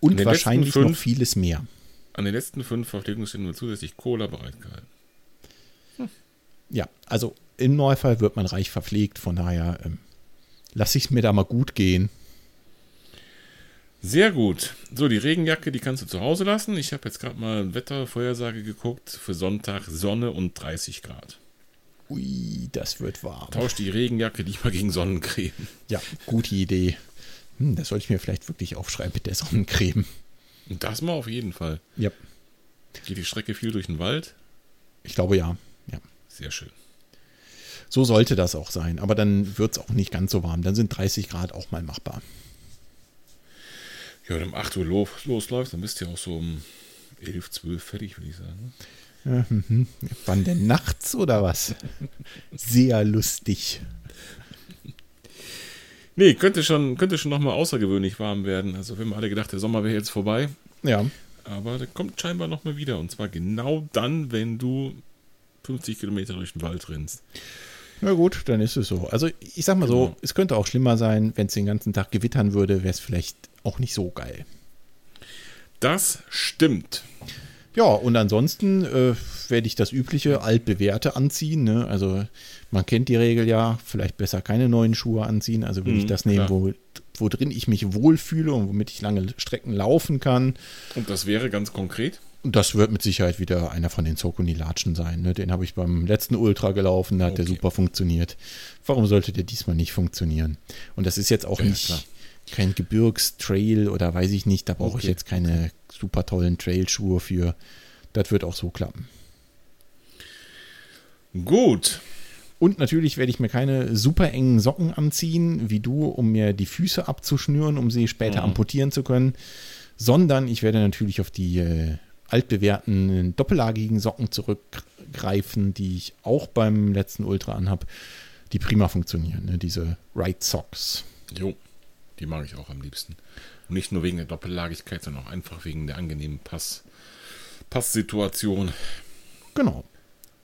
[SPEAKER 3] Und wahrscheinlich
[SPEAKER 2] letzten
[SPEAKER 3] noch
[SPEAKER 2] fünf-
[SPEAKER 3] vieles mehr.
[SPEAKER 2] An den letzten fünf Verpflegungsständen wird zusätzlich Cola bereitgehalten.
[SPEAKER 3] Ja, also im Normalfall wird man reich verpflegt, von daher ähm, lasse ich es mir da mal gut gehen.
[SPEAKER 2] Sehr gut. So, die Regenjacke, die kannst du zu Hause lassen. Ich habe jetzt gerade mal Wettervorhersage geguckt. Für Sonntag Sonne und 30 Grad.
[SPEAKER 3] Ui, das wird warm.
[SPEAKER 2] Tausch die Regenjacke lieber gegen Sonnencreme.
[SPEAKER 3] Ja, gute Idee. Hm, das sollte ich mir vielleicht wirklich aufschreiben mit der Sonnencreme.
[SPEAKER 2] Das mal auf jeden Fall.
[SPEAKER 3] Ja,
[SPEAKER 2] Geht die Strecke viel durch den Wald?
[SPEAKER 3] ich glaube ja. ja.
[SPEAKER 2] Sehr schön.
[SPEAKER 3] So sollte das auch sein. Aber dann wird es auch nicht ganz so warm. Dann sind 30 Grad auch mal machbar.
[SPEAKER 2] Ja, wenn um 8 Uhr los, losläuft, dann bist du ja auch so um 11, 12 fertig, würde ich sagen.
[SPEAKER 3] Mhm. Wann denn nachts oder was? (laughs) Sehr lustig.
[SPEAKER 2] Nee, könnte schon, könnte schon nochmal außergewöhnlich warm werden. Also wir haben alle gedacht, der Sommer wäre jetzt vorbei.
[SPEAKER 3] Ja,
[SPEAKER 2] Aber der kommt scheinbar nochmal wieder. Und zwar genau dann, wenn du 50 Kilometer durch den Wald rennst.
[SPEAKER 3] na gut, dann ist es so. Also ich sag mal so,
[SPEAKER 2] Genau.
[SPEAKER 3] es könnte auch schlimmer sein, wenn es den ganzen Tag gewittern würde, wäre es vielleicht auch nicht so geil.
[SPEAKER 2] Das stimmt.
[SPEAKER 3] Ja, und ansonsten äh, werde ich das übliche altbewährte anziehen. Ne? Also man kennt die Regel ja, vielleicht besser keine neuen Schuhe anziehen. Also will ich
[SPEAKER 2] Mhm,
[SPEAKER 3] das nehmen,
[SPEAKER 2] klar.
[SPEAKER 3] wo, wo drin ich mich wohlfühle und womit ich lange Strecken laufen kann.
[SPEAKER 2] Und das wäre ganz konkret.
[SPEAKER 3] Und das wird mit Sicherheit wieder einer von den Zokuni-Latschen sein. Ne? Den habe ich beim letzten Ultra gelaufen, da hat der
[SPEAKER 2] Okay.
[SPEAKER 3] super funktioniert. Warum sollte der diesmal nicht funktionieren? Und das ist jetzt auch
[SPEAKER 2] Ja,
[SPEAKER 3] nicht
[SPEAKER 2] klar.
[SPEAKER 3] kein Gebirgstrail oder weiß ich nicht, da brauche ich
[SPEAKER 2] Okay,
[SPEAKER 3] jetzt keine super tollen Trailschuhe für. Das wird auch so klappen.
[SPEAKER 2] Gut.
[SPEAKER 3] Und natürlich werde ich mir keine super engen Socken anziehen, wie du, um mir die Füße abzuschnüren, um sie später
[SPEAKER 2] Mhm.
[SPEAKER 3] amputieren zu können, sondern ich werde natürlich auf die äh, altbewährten doppellagigen Socken zurückgreifen, die ich auch beim letzten Ultra anhab, die prima funktionieren, ne? diese Right Socks.
[SPEAKER 2] Jo. Die mag ich auch am liebsten. Und nicht nur wegen der Doppellagigkeit, sondern auch einfach wegen der angenehmen Pass Passsituation.
[SPEAKER 3] Genau.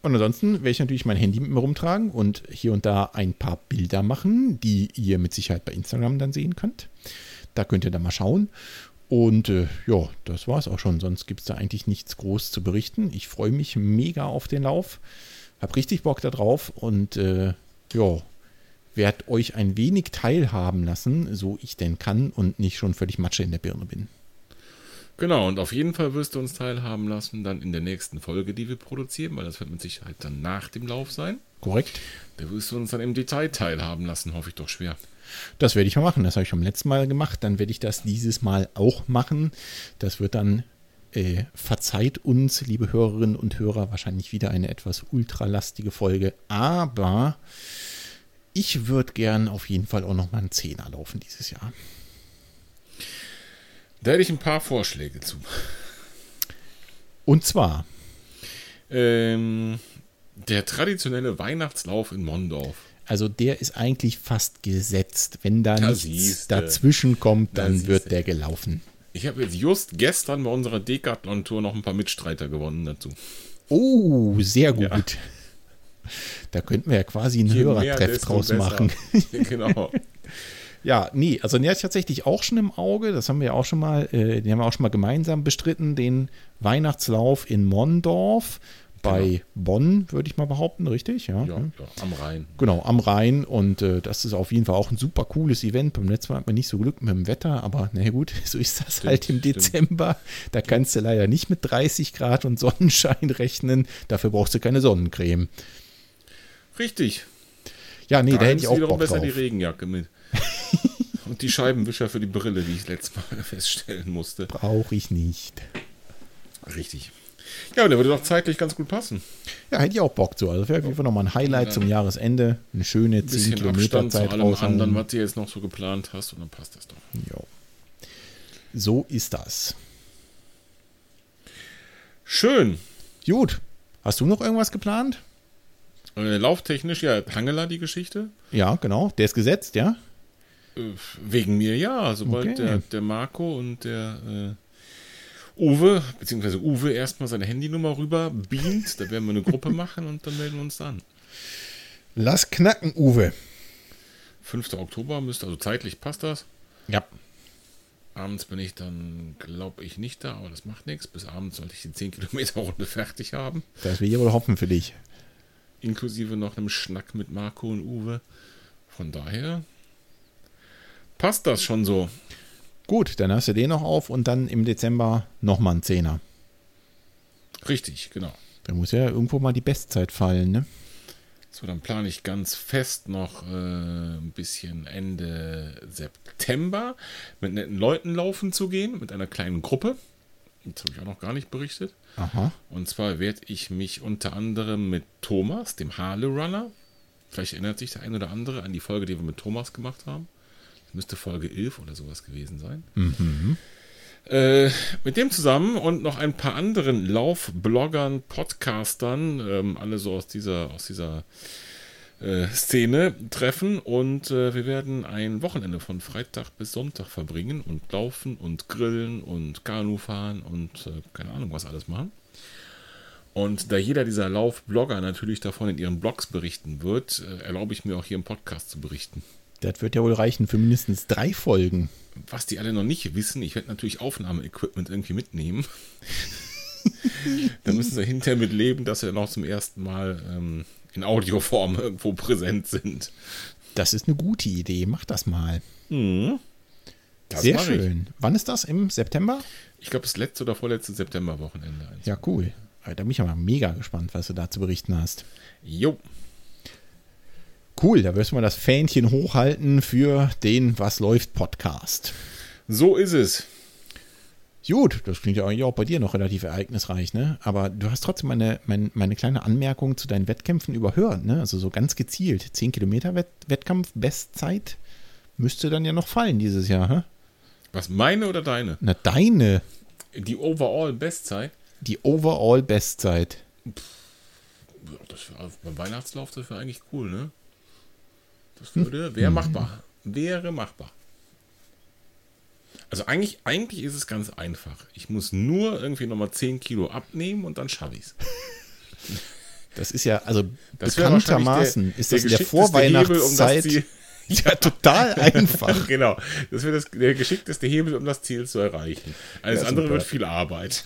[SPEAKER 3] Und ansonsten werde ich natürlich mein Handy mit mir rumtragen und hier und da ein paar Bilder machen, die ihr mit Sicherheit bei Instagram dann sehen könnt. Da könnt ihr dann mal schauen. Und äh, ja, das war es auch schon. Sonst gibt es da eigentlich nichts groß zu berichten. Ich freue mich mega auf den Lauf. Hab richtig Bock da drauf und äh, ja, werde euch ein wenig teilhaben lassen, so ich denn kann und nicht schon völlig Matsche in der Birne bin.
[SPEAKER 2] Genau, und auf jeden Fall wirst du uns teilhaben lassen, dann in der nächsten Folge, die wir produzieren, weil das wird mit Sicherheit dann nach dem Lauf sein.
[SPEAKER 3] Korrekt?
[SPEAKER 2] Da wirst du uns dann im Detail teilhaben lassen, hoffe ich doch schwer.
[SPEAKER 3] Das werde ich mal machen. Das habe ich beim letzten Mal gemacht. Dann werde ich das dieses Mal auch machen. Das wird dann äh, verzeiht uns, liebe Hörerinnen und Hörer, wahrscheinlich wieder eine etwas ultralastige Folge. Aber ich würde gern auf jeden Fall auch noch mal einen Zehner laufen dieses Jahr.
[SPEAKER 2] Da hätte ich ein paar Vorschläge zu.
[SPEAKER 3] Und zwar
[SPEAKER 2] Ähm, der traditionelle Weihnachtslauf in Mondorf.
[SPEAKER 3] Also der ist eigentlich fast gesetzt. Wenn da
[SPEAKER 2] Da
[SPEAKER 3] nichts
[SPEAKER 2] siehste.
[SPEAKER 3] dazwischen kommt,
[SPEAKER 2] Da
[SPEAKER 3] dann
[SPEAKER 2] siehste.
[SPEAKER 3] wird der gelaufen.
[SPEAKER 2] Ich habe jetzt just gestern bei unserer Decathlon-Tour noch ein paar Mitstreiter gewonnen dazu.
[SPEAKER 3] Oh, sehr gut.
[SPEAKER 2] Ja.
[SPEAKER 3] Da könnten wir ja quasi einen
[SPEAKER 2] Je
[SPEAKER 3] Hörertreff draus
[SPEAKER 2] besser.
[SPEAKER 3] machen. (laughs)
[SPEAKER 2] genau. (laughs)
[SPEAKER 3] Ja, nee, also hatte ich tatsächlich auch schon im Auge. Das haben wir auch schon mal, äh, den haben wir auch schon mal gemeinsam bestritten, den Weihnachtslauf in Mondorf bei Bonn, würde ich mal behaupten, richtig? Ja.
[SPEAKER 2] Ja, ja, am Rhein.
[SPEAKER 3] Genau, am Rhein und äh, das ist auf jeden Fall auch ein super cooles Event. Beim letzten Mal hat man nicht so Glück mit dem Wetter, aber na gut, (laughs) so ist das halt im
[SPEAKER 2] stimmt.
[SPEAKER 3] Dezember. Da kannst du leider nicht mit 30 Grad und (laughs) Sonnenschein rechnen. Dafür brauchst du keine Sonnencreme.
[SPEAKER 2] Richtig.
[SPEAKER 3] Ja, nee, da, hätte
[SPEAKER 2] nimmst
[SPEAKER 3] ich auch
[SPEAKER 2] wiederum
[SPEAKER 3] Bock
[SPEAKER 2] besser
[SPEAKER 3] drauf.
[SPEAKER 2] die Regenjacke mit. Und die Scheibenwischer für die Brille, die ich letztes Mal (laughs) feststellen musste.
[SPEAKER 3] Brauche ich nicht.
[SPEAKER 2] Richtig. Ja, und der würde doch zeitlich ganz gut passen.
[SPEAKER 3] Ja, hätte ich auch Bock zu. Also wäre auf jeden Fall nochmal ein Highlight zum Jahresende. Eine schöne
[SPEAKER 2] Ein
[SPEAKER 3] 10
[SPEAKER 2] bisschen
[SPEAKER 3] Kilometer
[SPEAKER 2] Abstand zu
[SPEAKER 3] Zeit
[SPEAKER 2] allem anderen, was du jetzt noch so geplant hast, und dann passt das doch.
[SPEAKER 3] Ja. So ist das.
[SPEAKER 2] Schön.
[SPEAKER 3] Gut. Hast du noch irgendwas geplant?
[SPEAKER 2] Äh, lauftechnisch, ja, Hangela die Geschichte.
[SPEAKER 3] Ja, genau. Der ist gesetzt, ja?
[SPEAKER 2] Äh, Wegen mir ja, sobald
[SPEAKER 3] Okay.
[SPEAKER 2] der, der Marco und der äh, Uwe, beziehungsweise Uwe erstmal seine Handynummer rüber beamt, da werden wir eine Gruppe machen und dann melden wir uns an.
[SPEAKER 3] Lass knacken, Uwe.
[SPEAKER 2] 5. Oktober müsste, also zeitlich passt das.
[SPEAKER 3] Ja.
[SPEAKER 2] Abends bin ich dann, glaube ich, nicht da, aber das macht nichts. Bis abends sollte ich die 10 Kilometer Runde (laughs) fertig haben.
[SPEAKER 3] Das will ich wohl hoffen für dich.
[SPEAKER 2] Inklusive noch einem Schnack mit Marco und Uwe. Von daher passt das schon so.
[SPEAKER 3] Gut, dann hast du den noch auf und dann im Dezember nochmal ein Zehner.
[SPEAKER 2] Richtig, genau.
[SPEAKER 3] Da muss ja irgendwo mal die Bestzeit fallen, ne?
[SPEAKER 2] So, dann plane ich ganz fest noch äh, ein bisschen Ende September mit netten Leuten laufen zu gehen, mit einer kleinen Gruppe. Das habe ich auch noch gar nicht berichtet.
[SPEAKER 3] Aha.
[SPEAKER 2] Und zwar werde ich mich unter anderem mit Thomas, dem Harley Runner, vielleicht erinnert sich der ein oder andere an die Folge, die wir mit Thomas gemacht haben. Müsste Folge 11 oder sowas gewesen sein. Äh, mit dem zusammen und noch ein paar anderen Laufbloggern, Podcastern, ähm, alle so aus dieser, aus dieser äh, Szene treffen und äh, wir werden ein Wochenende von Freitag bis Sonntag verbringen und laufen und grillen und Kanu fahren und äh, keine Ahnung was alles machen. Und da jeder dieser Laufblogger natürlich davon in ihren Blogs berichten wird, äh, erlaube ich mir auch hier im Podcast zu berichten.
[SPEAKER 3] Das wird ja wohl reichen für mindestens drei Folgen.
[SPEAKER 2] Was die alle noch nicht wissen, ich werde natürlich Aufnahmeequipment irgendwie mitnehmen. da müssen sie hinterher mit leben, dass sie dann auch zum ersten Mal ähm, in Audioform irgendwo präsent sind.
[SPEAKER 3] Das ist eine gute Idee. Mach das mal.
[SPEAKER 2] Das
[SPEAKER 3] Sehr
[SPEAKER 2] mach ich.
[SPEAKER 3] schön. Wann ist das? Im September?
[SPEAKER 2] Ich glaube, das letzte oder vorletzte Septemberwochenende.
[SPEAKER 3] Ja, cool. Da bin ich aber mega gespannt, was du da zu berichten hast.
[SPEAKER 2] Jo.
[SPEAKER 3] Cool, da wirst du mal das Fähnchen hochhalten für den Was läuft Podcast.
[SPEAKER 2] So ist es.
[SPEAKER 3] Gut, das klingt ja eigentlich auch bei dir noch relativ ereignisreich, ne? Aber du hast trotzdem meine, meine, meine kleine Anmerkung zu deinen Wettkämpfen überhört, ne? Also so ganz gezielt. 10 Kilometer Wett Wettkampf, Bestzeit müsste dann ja noch fallen dieses Jahr, hä?
[SPEAKER 2] Was, meine oder deine?
[SPEAKER 3] Na, deine,
[SPEAKER 2] Die Overall-Bestzeit?
[SPEAKER 3] die Overall Bestzeit.
[SPEAKER 2] Ja, Das wär, beim Weihnachtslauf, das wäre eigentlich cool, ne? Das würde, wäre machbar. Wäre machbar. Also eigentlich, eigentlich ist es ganz einfach. Ich muss nur irgendwie nochmal 10 Kilo abnehmen und dann schaffe ich es. (laughs)
[SPEAKER 3] Das ist ja, also
[SPEAKER 2] Das
[SPEAKER 3] bekanntermaßen
[SPEAKER 2] wahrscheinlich
[SPEAKER 3] ist das in der
[SPEAKER 2] geschickteste Hebel, um
[SPEAKER 3] Vorweihnachtszeit (laughs) ja total (laughs) einfach.
[SPEAKER 2] genau. Das wäre das, der geschickteste Hebel, um das Ziel zu erreichen. Alles
[SPEAKER 3] Ja,
[SPEAKER 2] andere
[SPEAKER 3] super.
[SPEAKER 2] wird viel Arbeit.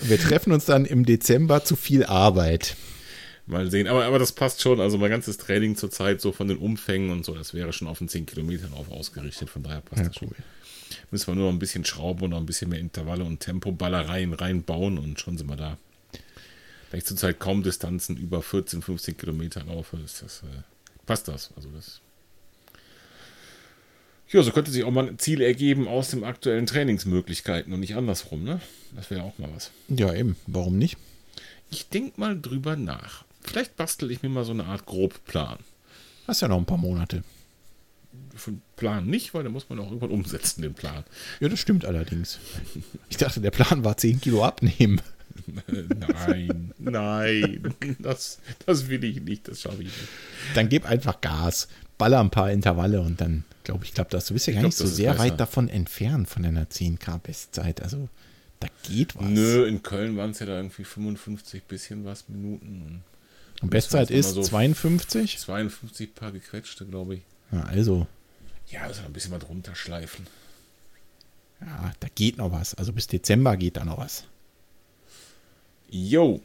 [SPEAKER 3] Wir treffen uns dann im Dezember zu viel Arbeit.
[SPEAKER 2] Mal sehen. Aber, aber das passt schon. Also mein ganzes Training zurzeit so von den Umfängen und so, das wäre schon auf den 10 Kilometern auf ausgerichtet. Von daher passt
[SPEAKER 3] Ja,
[SPEAKER 2] das schon.
[SPEAKER 3] cool.
[SPEAKER 2] Müssen wir nur noch ein bisschen schrauben und noch ein bisschen mehr Intervalle und Tempoballereien reinbauen und schon sind wir da. Da ich zurzeit kaum Distanzen über 14, 15 Kilometer laufe, ist das, äh, passt das. Also das Ja, so könnte sich auch mal ein Ziel ergeben aus den aktuellen Trainingsmöglichkeiten und nicht andersrum, ne? Das wäre auch mal was.
[SPEAKER 3] Ja, eben. Warum nicht?
[SPEAKER 2] Ich denke mal drüber nach. Vielleicht bastel ich mir mal so eine Art Grobplan.
[SPEAKER 3] Hast ja noch ein paar Monate.
[SPEAKER 2] Den Plan nicht, weil da muss man auch irgendwann umsetzen, den Plan.
[SPEAKER 3] Ja, das stimmt allerdings. Ich dachte, der Plan war 10 Kilo abnehmen.
[SPEAKER 2] nein, nein, das, das will ich nicht, das schaffe ich nicht.
[SPEAKER 3] Dann gib einfach Gas, baller ein paar Intervalle und dann, glaube ich, klappt das. Du bist ja gar
[SPEAKER 2] glaub,
[SPEAKER 3] nicht so sehr
[SPEAKER 2] besser.
[SPEAKER 3] weit davon entfernt von deiner 10k Bestzeit. Also, da geht was.
[SPEAKER 2] Nö, in Köln waren es ja da irgendwie 55 bisschen was Minuten
[SPEAKER 3] Und Bestzeit ist
[SPEAKER 2] so-
[SPEAKER 3] 52.
[SPEAKER 2] und 52 paar gequetschte, glaube ich.
[SPEAKER 3] Ja, also,
[SPEAKER 2] Ja, das ein bisschen mal drunter schleifen.
[SPEAKER 3] ja, da geht noch was. Also bis Dezember geht da noch was.
[SPEAKER 2] Jo.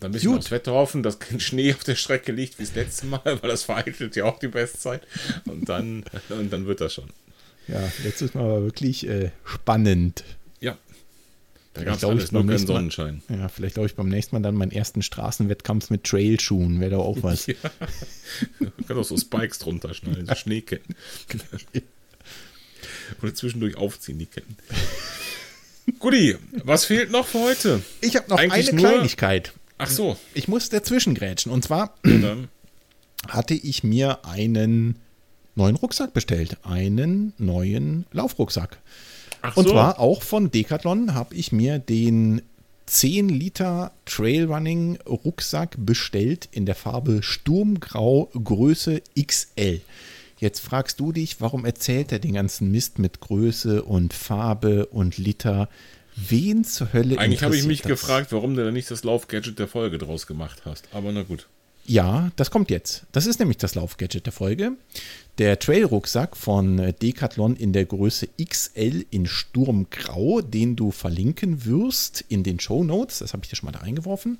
[SPEAKER 2] Dann müssen wir
[SPEAKER 3] Gut.
[SPEAKER 2] aufs Wetter hoffen, dass kein Schnee auf der Strecke liegt wie das letzte Mal, (laughs) weil das vereitelt ja auch die Bestzeit. Und dann, und dann wird das schon.
[SPEAKER 3] Ja, letztes Mal war wirklich äh, spannend.
[SPEAKER 2] Da gab es alles nur keinen
[SPEAKER 3] nächsten Mal-
[SPEAKER 2] Sonnenschein.
[SPEAKER 3] Ja, vielleicht glaube ich beim nächsten Mal dann meinen ersten Straßenwettkampf mit Trailschuhen. Wäre da auch was. (laughs)
[SPEAKER 2] Ja. Man kann auch so Spikes drunter schneiden, so Schneeketten. (laughs) Oder zwischendurch aufziehen, die Ketten. Guti, was fehlt noch für heute?
[SPEAKER 3] Ich habe noch
[SPEAKER 2] Eigentlich
[SPEAKER 3] eine
[SPEAKER 2] nur-
[SPEAKER 3] Kleinigkeit.
[SPEAKER 2] Ach so,
[SPEAKER 3] Ich muss dazwischen grätschen. Und zwar hatte ich mir einen neuen Rucksack bestellt. Einen neuen Laufrucksack.
[SPEAKER 2] Ach
[SPEAKER 3] Und
[SPEAKER 2] so.
[SPEAKER 3] zwar auch von Decathlon habe ich mir den 10 Liter Trailrunning Rucksack bestellt in der Farbe Sturmgrau Größe XL. Jetzt fragst du dich, warum erzählt er den ganzen Mist mit Größe und Farbe und Liter? Wen zur Hölle
[SPEAKER 2] Eigentlich habe ich mich
[SPEAKER 3] das?
[SPEAKER 2] gefragt, warum du da nicht das Laufgadget der Folge draus gemacht hast. Aber na gut.
[SPEAKER 3] Ja, das kommt jetzt. Das ist nämlich das Laufgadget der Folge. Der Trail-Rucksack von äh, Decathlon in der Größe XL in Sturmgrau, den du verlinken wirst in den Show Notes. Das habe ich dir schon mal da reingeworfen.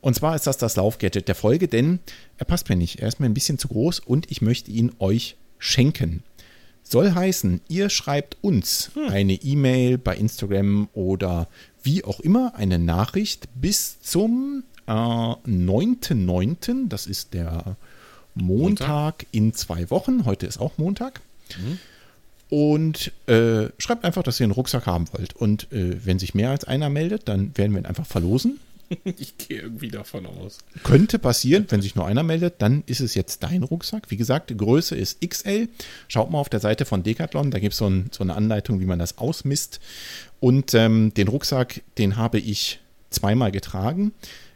[SPEAKER 3] Und zwar ist das das Laufgadget der Folge, denn er passt mir nicht. Er ist mir ein bisschen zu groß und ich möchte ihn euch schenken. Soll heißen, ihr schreibt uns eine E-Mail bei Instagram oder wie auch immer, eine Nachricht bis zum äh, 9.9., das ist der Montag, in zwei Wochen. Heute ist auch Montag. Und äh, schreibt einfach, dass ihr einen Rucksack haben wollt. Und äh, wenn sich mehr als einer meldet, dann werden wir ihn einfach verlosen. (laughs)
[SPEAKER 2] Ich gehe irgendwie davon aus.
[SPEAKER 3] Könnte passieren, wenn sich nur einer meldet, dann ist es jetzt dein Rucksack. Wie gesagt, die Größe ist XL. Schaut mal auf der Seite von Decathlon, da gibt es so, ein, so eine Anleitung, wie man das ausmisst. Und ähm, den Rucksack, den habe ich zweimal getragen.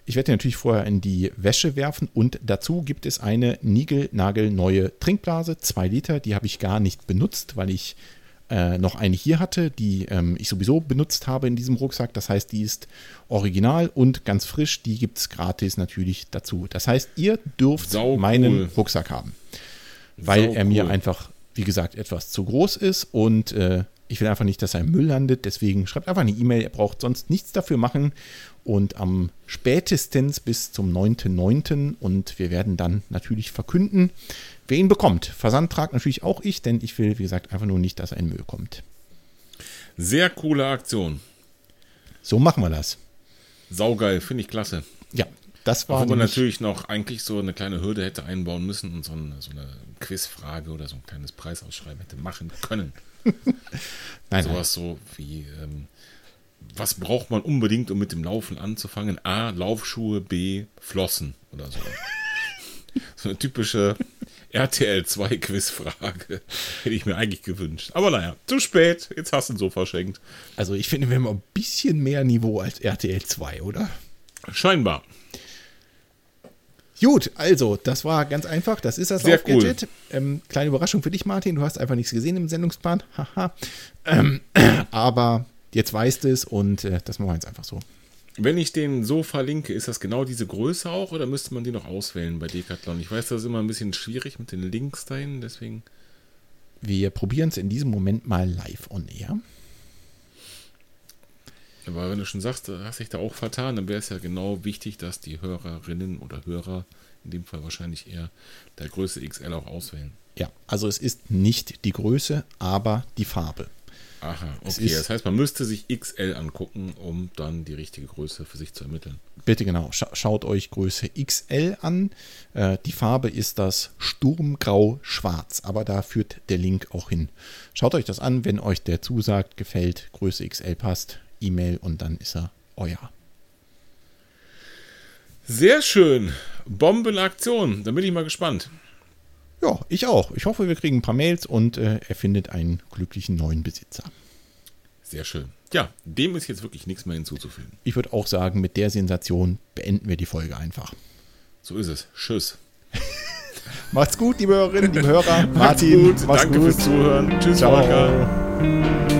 [SPEAKER 3] Ich werde den natürlich vorher in die Wäsche werfen und dazu gibt es eine niegelnagelneue Trinkblase, zwei Liter. Die habe ich gar nicht benutzt, weil ich äh, noch eine hier hatte, die ähm, ich sowieso benutzt habe in diesem Rucksack. Das heißt, die ist original und ganz frisch. Die gibt es gratis natürlich dazu. Das heißt, ihr dürft
[SPEAKER 2] Sau cool.
[SPEAKER 3] meinen Rucksack haben, weil
[SPEAKER 2] Sau
[SPEAKER 3] er mir
[SPEAKER 2] cool.
[SPEAKER 3] einfach, wie gesagt, etwas zu groß ist und äh, ich will einfach nicht, dass er im Müll landet. Deswegen schreibt einfach eine E-Mail. Ihr braucht sonst nichts dafür machen. Und am spätestens bis zum 9.9. und wir werden dann natürlich verkünden, wer ihn bekommt. Versand tragt natürlich auch ich, denn ich will, wie gesagt, einfach nur nicht, dass er in Müll kommt.
[SPEAKER 2] Sehr coole Aktion.
[SPEAKER 3] So machen wir das.
[SPEAKER 2] Saugeil, finde ich klasse.
[SPEAKER 3] Ja, das war
[SPEAKER 2] Obwohl man natürlich noch eigentlich so eine kleine Hürde hätte einbauen müssen und so eine, so eine Quizfrage oder so ein kleines Preisausschreiben hätte machen können.
[SPEAKER 3] nein, (laughs) nein.
[SPEAKER 2] Sowas so wie, ähm, was braucht man unbedingt, um mit dem Laufen anzufangen? A, Laufschuhe, B, Flossen oder so. (laughs) so eine typische RTL 2 Quizfrage (laughs) hätte ich mir eigentlich gewünscht. Aber naja, zu spät, jetzt hast du ihn so verschenkt.
[SPEAKER 3] Also ich finde, wir haben ein bisschen mehr Niveau als RTL 2, oder?
[SPEAKER 2] Scheinbar.
[SPEAKER 3] Gut, also, das war ganz einfach. Das ist das
[SPEAKER 2] Sehr
[SPEAKER 3] Laufgadget. Ähm, kleine Überraschung für dich, Martin. Du hast einfach nichts gesehen im Sendungsplan. (laughs) Haha. ähm, aber jetzt weißt es und äh, das machen wir jetzt einfach so.
[SPEAKER 2] Wenn ich den so verlinke, ist das genau diese Größe auch oder müsste man die noch auswählen bei Decathlon? Ich weiß, das ist immer ein bisschen schwierig mit den Links dahin, deswegen.
[SPEAKER 3] Wir probieren es in diesem Moment mal live on air.
[SPEAKER 2] Aber wenn du schon sagst, du hast dich da auch vertan, dann wäre es ja genau wichtig, dass die Hörerinnen oder Hörer, in dem Fall wahrscheinlich eher der Größe XL auch auswählen.
[SPEAKER 3] Ja, also es ist nicht die Größe, aber die Farbe.
[SPEAKER 2] Aha, okay. Das heißt, man müsste sich XL angucken, um dann die richtige Größe für sich zu ermitteln.
[SPEAKER 3] Bitte genau, schaut euch Größe XL an. Äh, die Farbe ist das Sturmgrau-Schwarz, aber da führt der Link auch hin. Schaut euch das an, wenn euch der zusagt, gefällt, Größe XL passt, E-Mail und dann ist er euer.
[SPEAKER 2] Sehr schön. Bombenaktion. Da bin ich mal gespannt.
[SPEAKER 3] Ja, ich auch. Ich hoffe, wir kriegen ein paar Mails und äh, er findet einen glücklichen neuen Besitzer.
[SPEAKER 2] Sehr schön. Ja, dem ist jetzt wirklich nichts mehr hinzuzufügen.
[SPEAKER 3] Ich würde auch sagen, mit der Sensation beenden wir die Folge einfach.
[SPEAKER 2] So ist es. Tschüss. (laughs)
[SPEAKER 3] macht's gut, liebe Hörerinnen, liebe Hörer. Martin,
[SPEAKER 2] macht's gut. Danke gut. fürs Zuhören. Tschüss, Ciao. Volker.